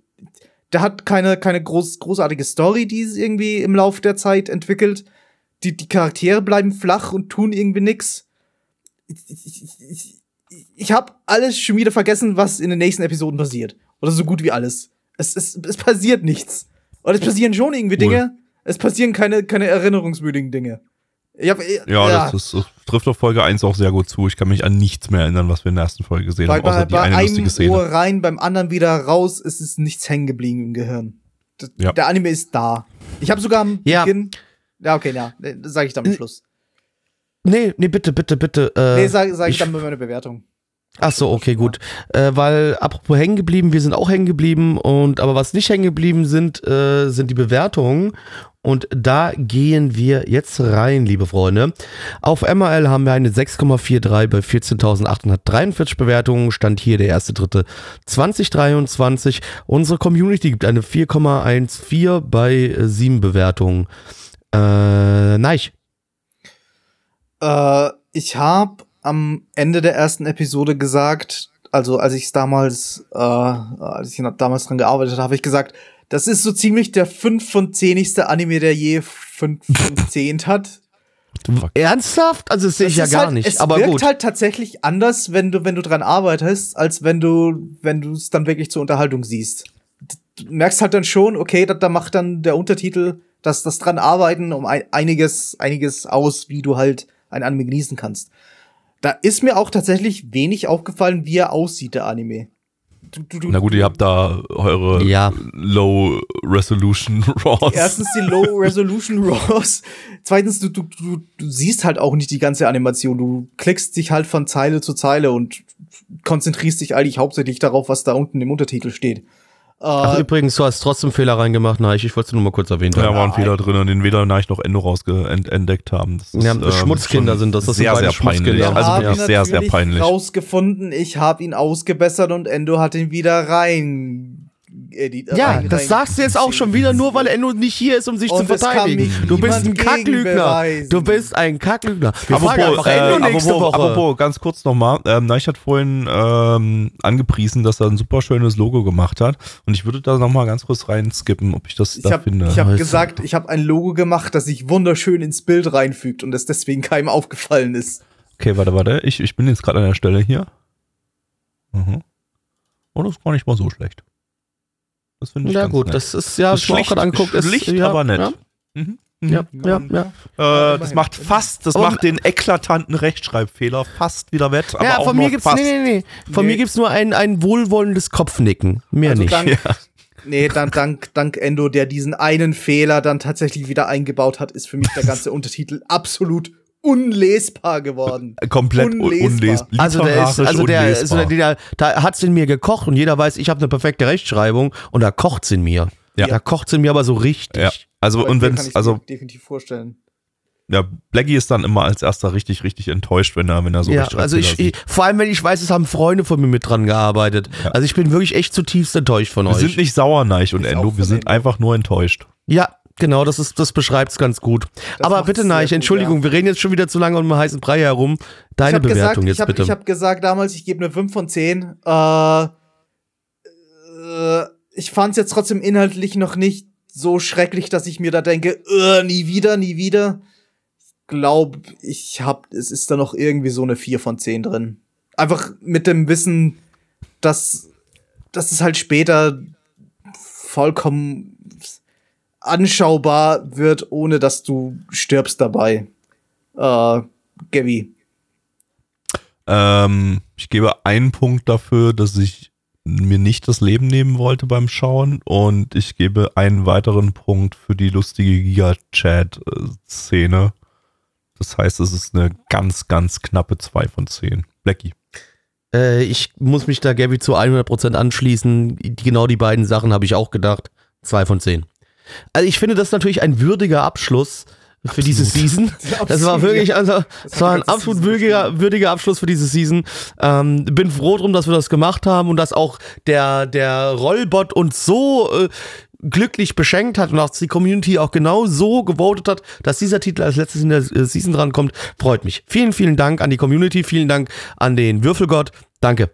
Der hat keine, keine groß, großartige Story, die es irgendwie im Laufe der Zeit entwickelt. Die, die Charaktere bleiben flach und tun irgendwie nix. Ich, ich, ich, ich habe alles schon wieder vergessen, was in den nächsten Episoden passiert. Oder so gut wie alles. Es, es, es passiert nichts. Und es passieren schon irgendwie Dinge. Es passieren keine, keine erinnerungswürdigen Dinge. Ich hab, ja, ja. Das, das, trifft auf Folge 1 auch sehr gut zu. Ich kann mich an nichts mehr erinnern, was wir in der ersten Folge gesehen bei, haben, außer bei, die eine bei lustige einem Szene. Ohr rein, beim anderen wieder raus, es ist nichts hängen geblieben im Gehirn. Das, Ja. Der Anime ist da. Ich habe sogar am Ja. Beginn. Ja, okay, ja. Das sage ich dann am Schluss. Nee, nee, bitte, bitte, bitte. Äh, Nee, sage sag ich ich- dann bei meiner Bewertung. Ach so, okay, gut. Äh, weil, apropos hängen geblieben, wir sind auch hängen geblieben und aber was nicht hängen geblieben sind, äh, sind die Bewertungen. Und da gehen wir jetzt rein, liebe Freunde. Auf MRL haben wir eine 6,43 bei 14.843 Bewertungen. Stand hier der 1.3.2023. Unsere Community gibt eine 4,14 bei äh, 7 Bewertungen. Äh, Neich. Äh, ich habe am Ende der ersten Episode gesagt, also als ich damals, äh, als ich damals dran gearbeitet habe, habe ich gesagt, das ist so ziemlich der 5 von 10. Anime, der je 5 von 10 hat. Ernsthaft? Also das sehe ich ja gar halt, nicht. Es aber wirkt gut. halt tatsächlich anders, wenn du, wenn du dran arbeitest, als wenn du, wenn du es dann wirklich zur Unterhaltung siehst. Du merkst halt dann schon, okay, da, da macht dann der Untertitel das, das dran arbeiten um ein, einiges, einiges aus, wie du halt ein Anime genießen kannst. Da ist mir auch tatsächlich wenig aufgefallen, wie er aussieht, der Anime. Du, du, du, Na gut, ihr habt da eure Ja. Low Resolution Raws. Erstens die Low Resolution Raws. Zweitens, du, du, du, du siehst halt auch nicht die ganze Animation. Du klickst dich halt von Zeile zu Zeile und konzentrierst dich eigentlich hauptsächlich darauf, was da unten im Untertitel steht. Ach, Äh, übrigens, du hast trotzdem Fehler reingemacht, Neich. Ich wollte es nur mal kurz erwähnt Da haben. war ein Fehler drin, den weder Neich noch Endo rausgeentdeckt haben. Das Ja, ähm, Schmutzkinder sind das. Das sind sehr, beide sehr peinlich. Also wirklich ihn sehr, sehr natürlich peinlich. rausgefunden. Ich habe ihn ausgebessert und Endo hat ihn wieder rein. Edit- Ja, rein- das rein- sagst du jetzt auch schon wieder, nur weil Enno nicht hier ist, um sich Und zu verteidigen. Du bist ein Kacklügner. Du bist ein Kacklügner. Wir fragen Apropos, einfach äh, Enno nächste apropos, Woche. apropos, ganz kurz nochmal. Ähm, Neich hat vorhin ähm, angepriesen, dass er ein super schönes Logo gemacht hat. Und ich würde da nochmal ganz kurz rein skippen, ob ich das Ich da habe finde. hab Weißt du. gesagt, ich habe ein Logo gemacht, das sich wunderschön ins Bild reinfügt und das deswegen keinem aufgefallen ist. Okay, warte, warte. Ich, ich bin jetzt gerade an der Stelle hier. Mhm. Oh, das ist gar nicht mal so schlecht. Das finde ich ja ganz gut, nett. das ist ja, Das man auch schlicht- gerade anguckt, ist schlicht, ja, aber nett. Ja, Mhm. ja, ja, ja. Äh, das macht fast, das Aber- macht den eklatanten Rechtschreibfehler fast wieder wett. Aber ja, von mir gibt's, fast. nee, nee, nee. Von Nee. mir gibt's nur ein, ein wohlwollendes Kopfnicken. Mehr Also nicht. dank, nee, dann, dank, dank Endo, der diesen einen Fehler dann tatsächlich wieder eingebaut hat, ist für mich der ganze Untertitel absolut unlesbar geworden. Komplett un- Unlesbar. unlesbar. Also der ist, also der, unlesbar. also der, der da hat's in mir gekocht und jeder weiß, ich habe eine perfekte Rechtschreibung und da kocht's in mir. Ja. Da kocht's in mir aber so richtig. ja. Also Aber und den wenn kann es ich also mir definitiv vorstellen. ja, Blackie ist dann immer als erster richtig richtig enttäuscht, wenn er wenn er so ja, also ich, ich, vor allem wenn ich weiß, es haben Freunde von mir mit dran gearbeitet. Ja. Also ich bin wirklich echt zutiefst enttäuscht von wir euch. sind nicht sauer, Neich und Endo, wir sind einfach nur enttäuscht. ja, genau, das ist, das beschreibt's ganz gut. Aber macht's bitte, gut, Entschuldigung, wir reden jetzt schon wieder zu lange um heißen Brei herum. Deine Bewertung gesagt, jetzt hab, bitte. Ich habe gesagt damals, ich gebe eine 5 von 10. Äh, äh, ich fand es jetzt trotzdem inhaltlich noch nicht so schrecklich, dass ich mir da denke, äh, nie wieder, nie wieder. Ich glaube, ich hab, es ist da noch irgendwie so eine 4 von 10 drin. Einfach mit dem Wissen, dass, dass es halt später vollkommen anschaubar wird, ohne dass du stirbst dabei. Äh, Gabby. Ähm, ich gebe einen Punkt dafür, dass ich mir nicht das Leben nehmen wollte beim Schauen. Und ich gebe einen weiteren Punkt für die lustige Giga-Chat-Szene. Das heißt, es ist eine ganz, ganz knappe 2 von 10. Blackie. Äh, ich muss mich da Gabby zu 100% anschließen. Die, genau die beiden Sachen habe ich auch gedacht. 2 von 10. Also ich finde das natürlich ein würdiger Abschluss für Absolut. diese Season. Das war wirklich, also, das war ein absolut würdiger, würdiger Abschluss für diese Season. Ähm, bin froh drum, dass wir das gemacht haben und dass auch der, der Rollbot uns so äh, glücklich beschenkt hat und auch die Community auch genau so gewotet hat, dass dieser Titel als letztes in der äh, Season drankommt, freut mich. Vielen, vielen Dank an die Community, vielen Dank an den Würfelgott. Danke.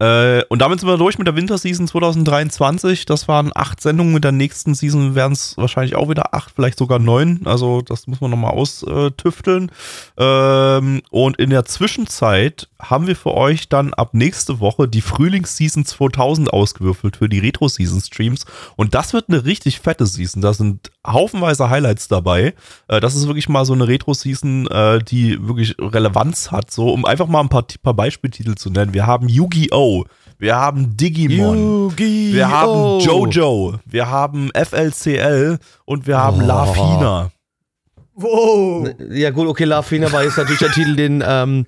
Äh, und damit sind wir durch mit der Winterseason 2023. Das waren acht Sendungen. Mit der nächsten Season werden es wahrscheinlich auch wieder acht, vielleicht sogar neun. Also das muss man nochmal austüfteln. Ähm, und in der Zwischenzeit haben wir für euch dann ab nächste Woche die Frühlingsseason 2000 ausgewürfelt für die Retro-Season-Streams. Und das wird eine richtig fette Season. Da sind haufenweise Highlights dabei. Äh, das ist wirklich mal so eine Retro-Season, äh, die wirklich Relevanz hat. So, um einfach mal ein paar, paar Beispieltitel zu nennen. Wir haben Yu-Gi-Oh! Wir haben Digimon. Yu-Gi-Oh! Wir haben Jojo. Wir haben FLCL und wir haben Oh. La Fina. Wow. Ja gut, okay, La Fina war jetzt natürlich der Titel, den ähm,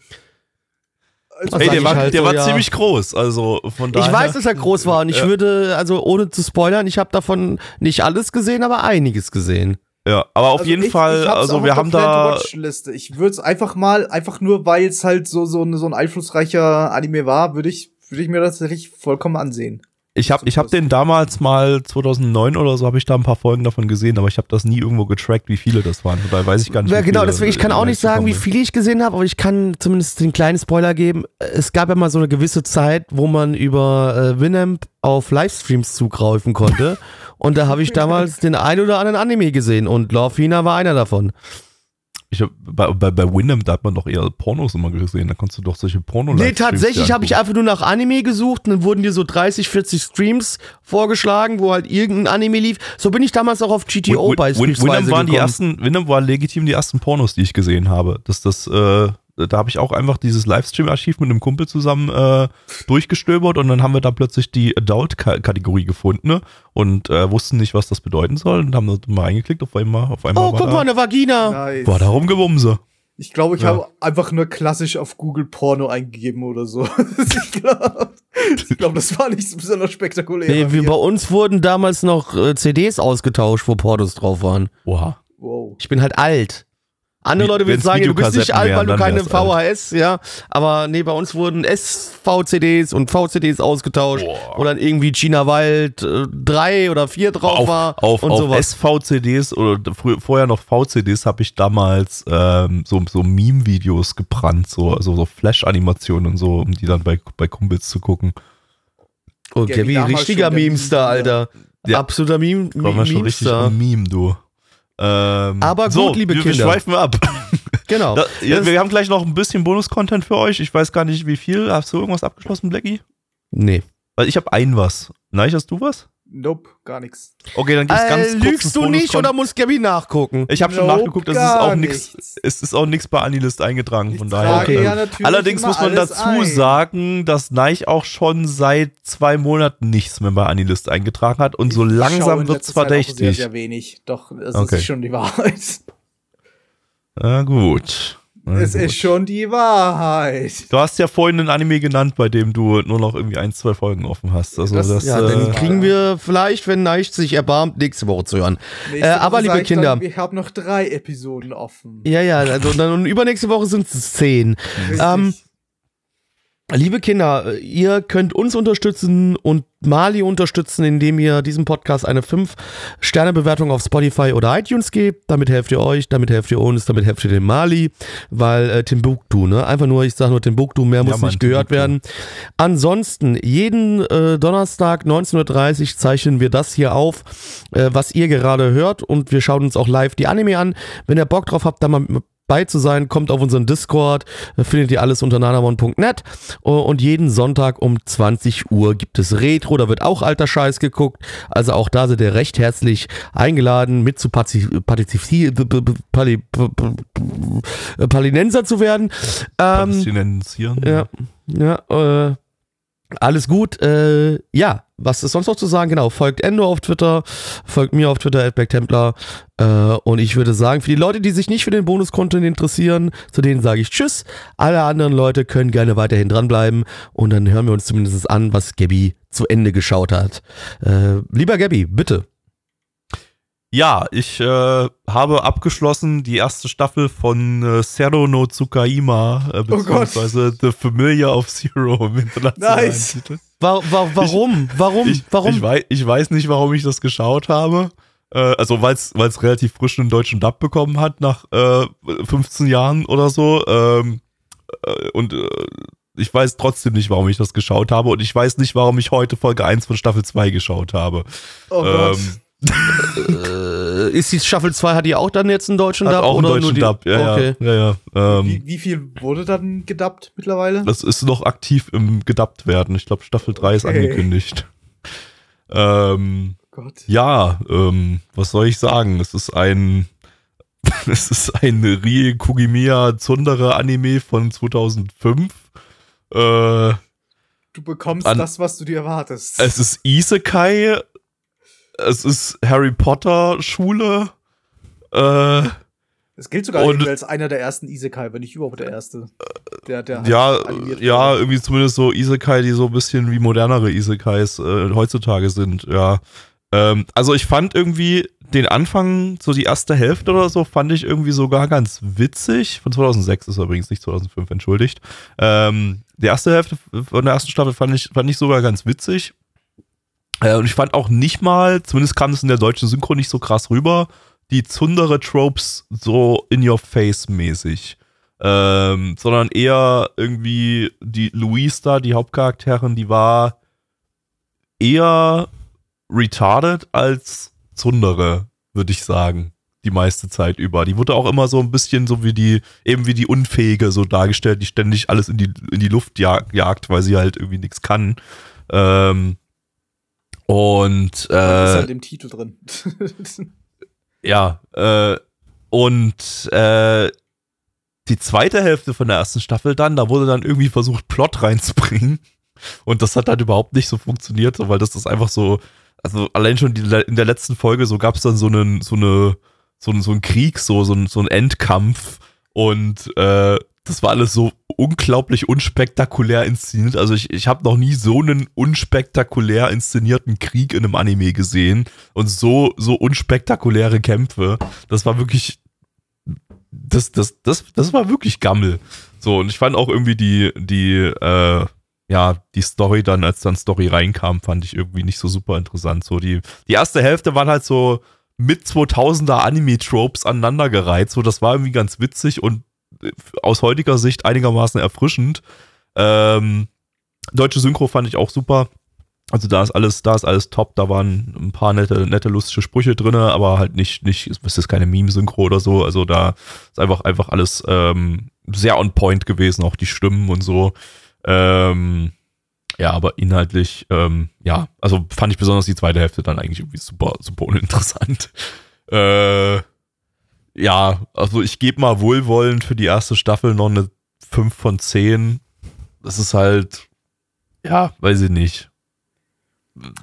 Hey, der ich war, halt der so, war ja. ziemlich groß. Also von daher. Ich weiß, dass er groß war und ich Ja. würde, also ohne zu spoilern, ich habe davon nicht alles gesehen, aber einiges gesehen. Ja, aber auf Also jeden ich, Fall, ich also auch wir haben der da. Planned-to-Watch-Liste. Ich würde es einfach mal, einfach nur, weil es halt so, so, ein- so ein einflussreicher Anime war, würde ich, würde ich mir das tatsächlich vollkommen ansehen. Ich habe ich hab den damals mal 2009 oder so habe ich da ein paar Folgen davon gesehen, aber ich habe das nie irgendwo getrackt, wie viele das waren. Dabei weiß ich gar nicht. Ja, genau, deswegen, ich kann auch nicht sagen, wie viele ich gesehen habe, aber ich kann zumindest den kleinen Spoiler geben. Es gab ja mal so eine gewisse Zeit, wo man über äh, Winamp auf Livestreams zugreifen konnte. und da habe ich damals den ein oder anderen Anime gesehen und Lorfina war einer davon. Ich hab, bei, bei, bei Winamp, da hat man doch eher Pornos immer gesehen. Da konntest du doch solche porno Nee, tatsächlich habe ich einfach nur nach Anime gesucht und dann wurden dir so 30, 40 Streams vorgeschlagen, wo halt irgendein Anime lief. So bin ich damals auch auf GTO Win- Win- beispielsweise Winamp waren die gekommen. ersten, Winamp waren legitim die ersten Pornos, die ich gesehen habe. Das, das, äh, da habe ich auch einfach dieses Livestream-Archiv mit einem Kumpel zusammen äh, durchgestöbert und dann haben wir da plötzlich die Adult-Kategorie gefunden ne? und äh, wussten nicht, was das bedeuten soll und haben da mal eingeklickt. Auf einmal, auf einmal Oh, war, guck da, mal, eine Vagina. Nice. war da rumgewumse. Ich glaube, ich Ja. habe einfach nur klassisch auf Google Porno eingegeben oder so. ich glaube, glaub, das war nicht so besonders spektakulär. Nee, bei wir, mir. bei uns wurden damals noch äh, CDs ausgetauscht, wo Portos drauf waren. Oha. wow. Ich bin halt alt. Andere Leute würden sagen, du bist nicht alt, weil du keine VHS, ja. Aber nee, bei uns wurden SVCDs und VCDs ausgetauscht, Boah. wo dann irgendwie China Wild äh, drei oder vier drauf auf, war auf, und auf sowas. SVCDs oder frü- vorher noch VCDs habe ich damals ähm, so, so Meme-Videos gebrannt, so, also so Flash-Animationen und so, um die dann bei, bei Kumpels zu gucken. Okay, Ja, wie richtiger Memester, Meme- Alter. Ja. Absoluter Meme, war schon richtig ein Meme, du. Ähm, Aber gut, so, liebe wir, wir Kinder. schweifen ab. Genau. Da, ja, wir haben gleich noch ein bisschen Bonus-Content für euch. Ich weiß gar nicht, wie viel. Hast du irgendwas abgeschlossen, Blackie? nee. Weil ich habe ein was. Nein, hast du was? Nope, gar nichts. Okay, dann gibt's ganz Äh, kurz lügst du nicht oder muss Gabby nachgucken? Ich habe schon Nope, nachgeguckt, es ist auch nichts. Es ist auch nichts bei Anilist eingetragen, von daher. Okay. ja natürlich Allerdings muss man dazu ein. sagen, dass Neich auch schon seit zwei Monaten nichts mehr bei Anilist eingetragen hat und so Ich schaue langsam wird's letzter Zeit auch verdächtig. Sehr, sehr wenig. Doch, es Okay. ist schon die Wahrheit. Na gut. Es ist schon die Wahrheit. Du hast ja vorhin einen Anime genannt, bei dem du nur noch irgendwie ein, zwei Folgen offen hast. Also das, Das- Ja, äh, dann kriegen wir vielleicht, wenn Neich sich erbarmt, nächste Woche zu hören. Äh, aber, liebe Kinder- Dann, ich habe noch drei Episoden offen. Ja, ja, also dann und übernächste Woche sind es zehn. Richtig. Ähm, Liebe Kinder, ihr könnt uns unterstützen und Mali unterstützen, indem ihr diesem Podcast eine 5-Sterne-Bewertung auf Spotify oder iTunes gebt. Damit helft ihr euch, damit helft ihr uns, damit helft ihr dem Mali, weil äh, Timbuktu, ne? Einfach nur, ich sage nur Timbuktu, mehr muss Mann, nicht gehört Timbuktu. werden. Ansonsten, jeden äh, Donnerstag 19.30 Uhr zeichnen wir das hier auf, äh, was ihr gerade hört und wir schauen uns auch live die Anime an. Wenn ihr Bock drauf habt, da mal bei zu sein, kommt auf unseren Discord, äh, findet ihr alles unter nanamon.net Uh, und jeden Sonntag um 20 Uhr gibt es Retro, da wird auch alter Scheiß geguckt, also auch da seid ihr recht herzlich eingeladen, mit zu partizipieren, Palinenser zu werden. Ähm, ja, ja, äh, Alles gut. Äh, ja, was ist sonst noch zu sagen? Genau, folgt Endo auf Twitter, folgt mir auf Twitter, Templar. Äh, und ich würde sagen, für die Leute, die sich nicht für den Bonus-Content interessieren, zu denen sage ich Tschüss. Alle anderen Leute können gerne weiterhin dranbleiben. Und dann hören wir uns zumindest an, was Gabby zu Ende geschaut hat. Äh, lieber Gabby, bitte. Ja, ich äh, habe abgeschlossen die erste Staffel von äh, Zero no Tsukaima, äh, Oh beziehungsweise The Familiar of Zero im internationalen Nice. Titel. Wa wa warum? warum? Ich, warum? Ich weiß, ich weiß nicht, warum ich das geschaut habe. Äh, also, weil es relativ frisch einen deutschen Dub bekommen hat, nach äh, 15 Jahren oder so. Ähm, äh, und äh, ich weiß trotzdem nicht, warum ich das geschaut habe. Und ich weiß nicht, warum ich heute Folge 1 von Staffel 2 geschaut habe. Oh Gott. Äh, ist die Staffel 2, hat die auch dann jetzt einen deutschen hat Dub? auch einen oder deutschen nur die? Dub. Ja, okay. ja, ja, ja. Ähm, wie, wie viel wurde dann gedubbt mittlerweile? Das ist noch aktiv im gedubbt werden. Ich glaube, Staffel 3 ist Okay. angekündigt. Ähm, Gott. ja, ähm, was soll ich sagen? Es ist ein, es ist ein Rie Kugimiya Tsundere Anime von 2005. Äh, Du bekommst An- das, was du dir erwartest. es ist Isekai. Es ist Harry Potter Schule. Äh, Es gilt sogar Und- als einer der ersten Isekai, wenn nicht überhaupt der erste. Der, der halt ja, ja, irgendwie zumindest so Isekai, die so ein bisschen wie modernere Isekais äh, heutzutage sind, ja. Ähm, also ich fand irgendwie den Anfang, so die erste Hälfte oder so, fand ich irgendwie sogar ganz witzig. Von 2006 ist übrigens nicht 2005, entschuldigt. Ähm, die erste Hälfte von der ersten Staffel fand ich, fand ich sogar ganz witzig. Äh, und ich fand auch nicht mal, zumindest kam es in der deutschen Synchro nicht so krass rüber, die Zundere-Tropes so in your face mäßig. Ähm, sondern eher irgendwie die Louise da, die Hauptcharakterin, die war eher retarded als Zundere, würde ich sagen. Die meiste Zeit über. Die wurde auch immer so ein bisschen so wie die, eben wie die Unfähige so dargestellt, die ständig alles in die, in die Luft jag, jagt, weil sie halt irgendwie nichts kann. Ähm, und äh, Das ist halt im Titel drin. ja, äh, und äh, die zweite Hälfte von der ersten Staffel dann, da wurde dann irgendwie versucht, Plot reinzubringen. Und das hat halt überhaupt nicht so funktioniert, weil das ist einfach so, also allein schon die, in der letzten Folge, so gab es dann so einen, so eine, so, einen- so einen Krieg, so, so, einen- so einen Endkampf. Und äh, das war alles so unglaublich unspektakulär inszeniert. Also ich, ich habe noch nie so einen unspektakulär inszenierten Krieg in einem Anime gesehen und so, so unspektakuläre Kämpfe. Das war wirklich, das, das, das, das war wirklich Gammel. So, und ich fand auch irgendwie die, die, äh, ja, die Story dann, als dann Story reinkam, fand ich irgendwie nicht so super interessant. So, die, die erste Hälfte waren halt so mit 2000er Anime-Tropes aneinandergereiht. So, das war irgendwie ganz witzig und aus heutiger Sicht einigermaßen erfrischend. Ähm, deutsche Synchro fand ich auch super. Also da ist alles, da ist alles top. Da waren ein paar nette, nette lustige Sprüche drin, aber halt nicht, nicht, es ist keine Meme-Synchro oder so. Also da ist einfach, einfach alles ähm, sehr on point gewesen, auch die Stimmen und so. Ähm, ja, aber inhaltlich, ähm, ja, also fand ich besonders die zweite Hälfte dann eigentlich irgendwie super, super uninteressant. Äh, ja, also ich gebe mal wohlwollend für die erste Staffel noch eine 5 von 10. Das ist halt, ja, weiß ich nicht.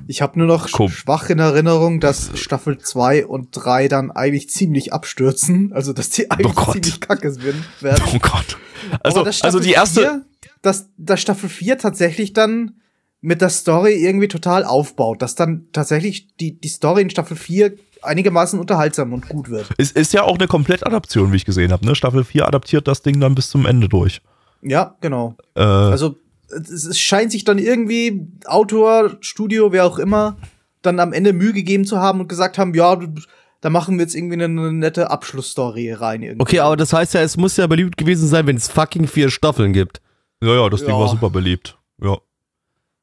Ich habe nur noch Komm. schwach in Erinnerung, dass Staffel 2 und 3 dann eigentlich ziemlich abstürzen. Also, dass die eigentlich Gott. ziemlich kacke sind- werden. Oh Gott. Also, also Staffel die erste, 4, dass, dass Staffel 4 tatsächlich dann mit der Story irgendwie total aufbaut. Dass dann tatsächlich die, die Story in Staffel 4 einigermaßen unterhaltsam und gut wird. ist, ist ja auch eine Komplettadaption, wie ich gesehen habe. Ne? Staffel 4 adaptiert das Ding dann bis zum Ende durch. Ja, genau. Äh, Also es, es scheint sich dann irgendwie Autor, Studio, wer auch immer, dann am Ende Mühe gegeben zu haben und gesagt haben, ja, da machen wir jetzt irgendwie eine, eine nette Abschlussstory rein. Irgendwie. Okay, aber das heißt ja, es muss ja beliebt gewesen sein, wenn es fucking vier Staffeln gibt. ja, ja, das Ding Ja. war super beliebt. Ja.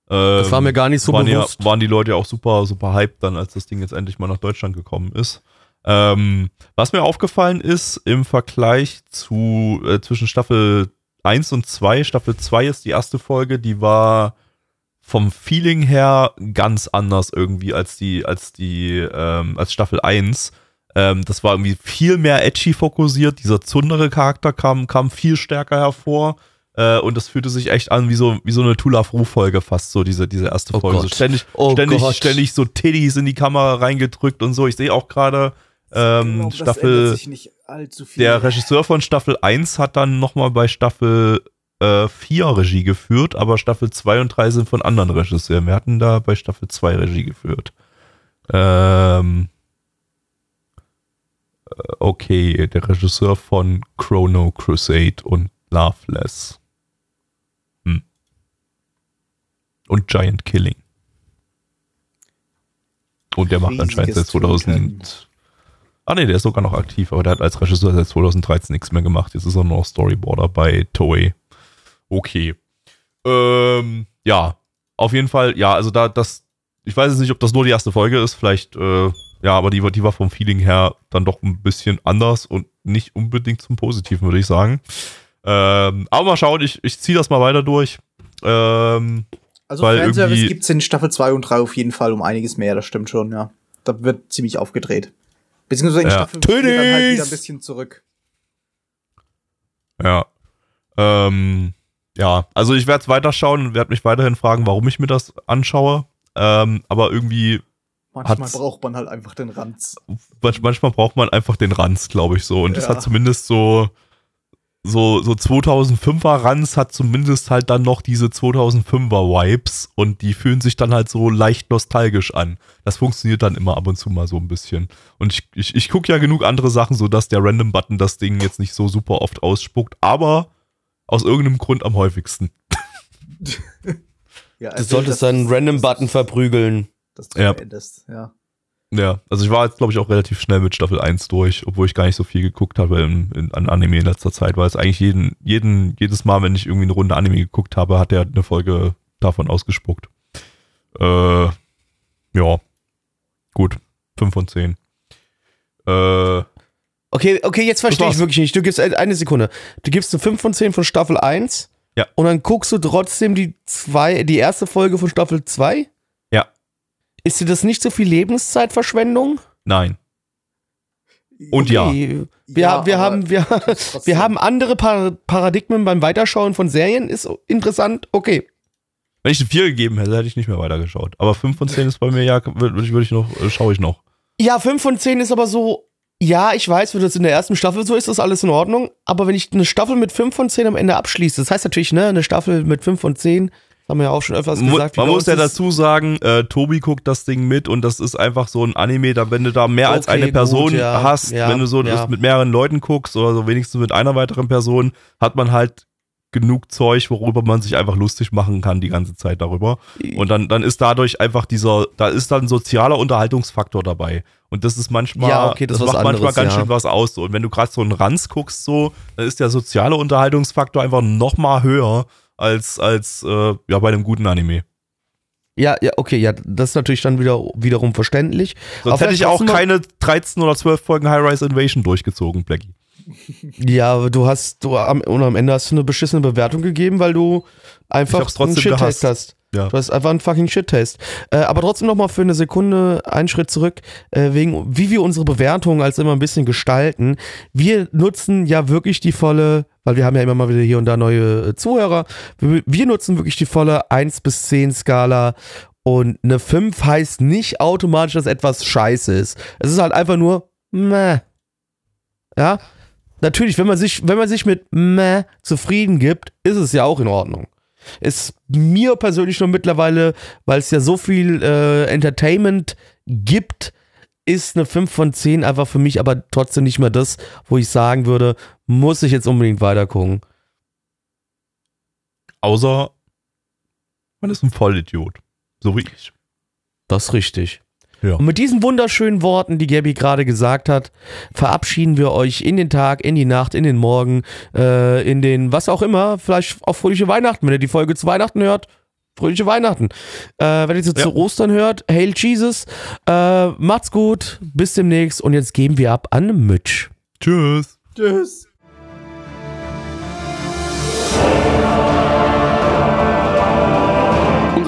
Das war mir gar nicht so waren bewusst. Ja, waren die Leute ja auch super, super hyped dann, als das Ding jetzt endlich mal nach Deutschland gekommen ist. Ähm, was mir aufgefallen ist im Vergleich zu äh, zwischen Staffel 1 und 2, Staffel 2 ist die erste Folge, die war vom Feeling her ganz anders irgendwie als die, als die, ähm, als Staffel 1. Ähm, das war irgendwie viel mehr edgy fokussiert. Dieser zundere Charakter kam, kam viel stärker hervor. Äh, und das fühlte sich echt an wie so, wie so eine Tula Fru-Folge fast, so diese, diese erste Oh Folge. So ständig, Oh ständig, Gott. ständig so Titties in die Kamera reingedrückt und so. Ich sehe auch gerade ähm, glaub, Staffel. sich nicht allzu viel. Der Regisseur von Staffel 1 hat dann nochmal bei Staffel äh, 4 Regie geführt, aber Staffel 2 und 3 sind von anderen Regisseuren. Wir hatten da bei Staffel 2 Regie geführt. Ähm, äh, okay, der Regisseur von Chrono Crusade und Loveless. Hm. Und Giant Killing. Und der macht anscheinend seit Riesiges Tun 2000. Ah ne, der ist sogar noch aktiv, aber der hat als Regisseur seit 2013 nichts mehr gemacht. Jetzt ist er nur noch Storyboarder bei Toei. Okay. Ähm, ja, auf jeden Fall, ja, also da, das, ich weiß jetzt nicht, ob das nur die erste Folge ist, vielleicht, äh, ja, aber die, war- die war vom Feeling her dann doch ein bisschen anders und nicht unbedingt zum Positiven, würde ich sagen. Ähm, aber mal schauen, ich, ich ziehe das mal weiter durch. Ähm, Also Weil Fanservice irgendwie- gibt's in Staffel 2 und 3 auf jeden Fall um einiges mehr, das stimmt schon, ja. Da wird ziemlich aufgedreht. Beziehungsweise in Ja. Staffel 4 dann halt wieder ein bisschen zurück. Ja. Ähm, ja, also ich werde es weiterschauen und werde mich weiterhin fragen, warum ich mir das anschaue. Ähm, aber irgendwie, Manchmal braucht man halt einfach den Ranz. manch- manchmal braucht man einfach den Ranz, glaube ich so. Und das Ja. hat zumindest so, so, so 2005er Ranz hat zumindest halt dann noch diese 2005er Vibes und die fühlen sich dann halt so leicht nostalgisch an. Das funktioniert dann immer ab und zu mal so ein bisschen. Und ich, ich, ich gucke ja genug andere Sachen, sodass der Random-Button das Ding jetzt nicht so super oft ausspuckt, aber aus irgendeinem Grund am häufigsten. Ja, Du solltest deinen Random-Button verprügeln. Dass du Ja. beendest, ja. Ja, also ich war jetzt, glaube ich, auch relativ schnell mit Staffel 1 durch, obwohl ich gar nicht so viel geguckt habe in, in, an Anime in letzter Zeit, weil es eigentlich jeden, jeden, jedes Mal, wenn ich irgendwie eine Runde Anime geguckt habe, hat er eine Folge davon ausgespuckt. Äh, ja. Gut. 5 von 10. Äh, Okay, okay, jetzt verstehe ich wirklich nicht. Du gibst eine Sekunde. Du gibst eine 5 von 10 von Staffel 1. Ja. Und dann guckst du trotzdem die zwei, die erste Folge von Staffel 2? Ja. Ist dir das nicht so viel Lebenszeitverschwendung? nein. Und ja. Okay. Wir, Ja, wir, haben, wir, wir haben andere Par Paradigmen beim Weiterschauen von Serien. Ist interessant. Okay. Wenn ich eine 4 gegeben hätte, hätte ich nicht mehr weitergeschaut. Aber 5 von 10 ist bei mir, ja, würde ich, würde ich noch, äh, schaue ich noch. Ja, 5 von 10 ist aber so. Ja, ich weiß, wenn das in der ersten Staffel so ist, ist alles in Ordnung. Aber wenn ich eine Staffel mit 5 von 10 am Ende abschließe, das heißt natürlich, ne, eine Staffel mit 5 von 10, das haben wir ja auch schon öfters gesagt. Man muss ja dazu sagen, äh, Tobi guckt das Ding mit und das ist einfach so ein Anime, da wenn du da mehr als Okay, eine Person gut, ja, hast, ja, wenn du so ja. das mit mehreren Leuten guckst oder so wenigstens mit einer weiteren Person, hat man halt genug Zeug, worüber man sich einfach lustig machen kann die ganze Zeit darüber. Und dann, dann ist dadurch einfach dieser, da ist dann ein sozialer Unterhaltungsfaktor dabei. Und das ist manchmal, Ja, okay, das was macht manchmal anderes, ganz ja. schön was aus. So. Und wenn du gerade so einen Ranz guckst, so, dann ist der soziale Unterhaltungsfaktor einfach noch mal höher als, als äh, ja, bei einem guten Anime. Ja, ja, okay, ja, das ist natürlich dann wieder wiederum verständlich. Sonst hätte ich auch keine 13 oder 12 Folgen High-Rise Invasion durchgezogen, Blackie. Ja, du hast, du am, und am Ende hast du eine beschissene Bewertung gegeben, weil du einfach einen Shit-Test hast. Ja. Du hast einfach einen fucking Shit-Test. Äh, aber trotzdem noch mal für eine Sekunde einen Schritt zurück, äh, wegen, wie wir unsere Bewertung als immer ein bisschen gestalten. Wir nutzen ja wirklich die volle, weil wir haben ja immer mal wieder hier und da neue äh, Zuhörer. Wir, wir nutzen wirklich die volle 1 bis 10 Skala. Und eine 5 heißt nicht automatisch, dass etwas scheiße ist. Es ist halt einfach nur, meh. Ja, natürlich, wenn man sich, wenn man sich mit meh zufrieden gibt, ist es ja auch in Ordnung. Ist mir persönlich nur mittlerweile, weil es ja so viel äh, Entertainment gibt, ist eine 5 von 10 einfach für mich aber trotzdem nicht mehr das, wo ich sagen würde, muss ich jetzt unbedingt weiter gucken. Außer man ist ein Vollidiot. So wie ich. Das ist richtig. Ja. Und mit diesen wunderschönen Worten, die Gabby gerade gesagt hat, verabschieden wir euch in den Tag, in die Nacht, in den Morgen, äh, in den was auch immer, vielleicht auch fröhliche Weihnachten. Wenn ihr die Folge zu Weihnachten hört, fröhliche Weihnachten. Äh, wenn ihr sie Ja. zu Ostern hört, Hail Jesus. Äh, macht's gut, bis demnächst und jetzt geben wir ab an Mitch. Tschüss. Tschüss.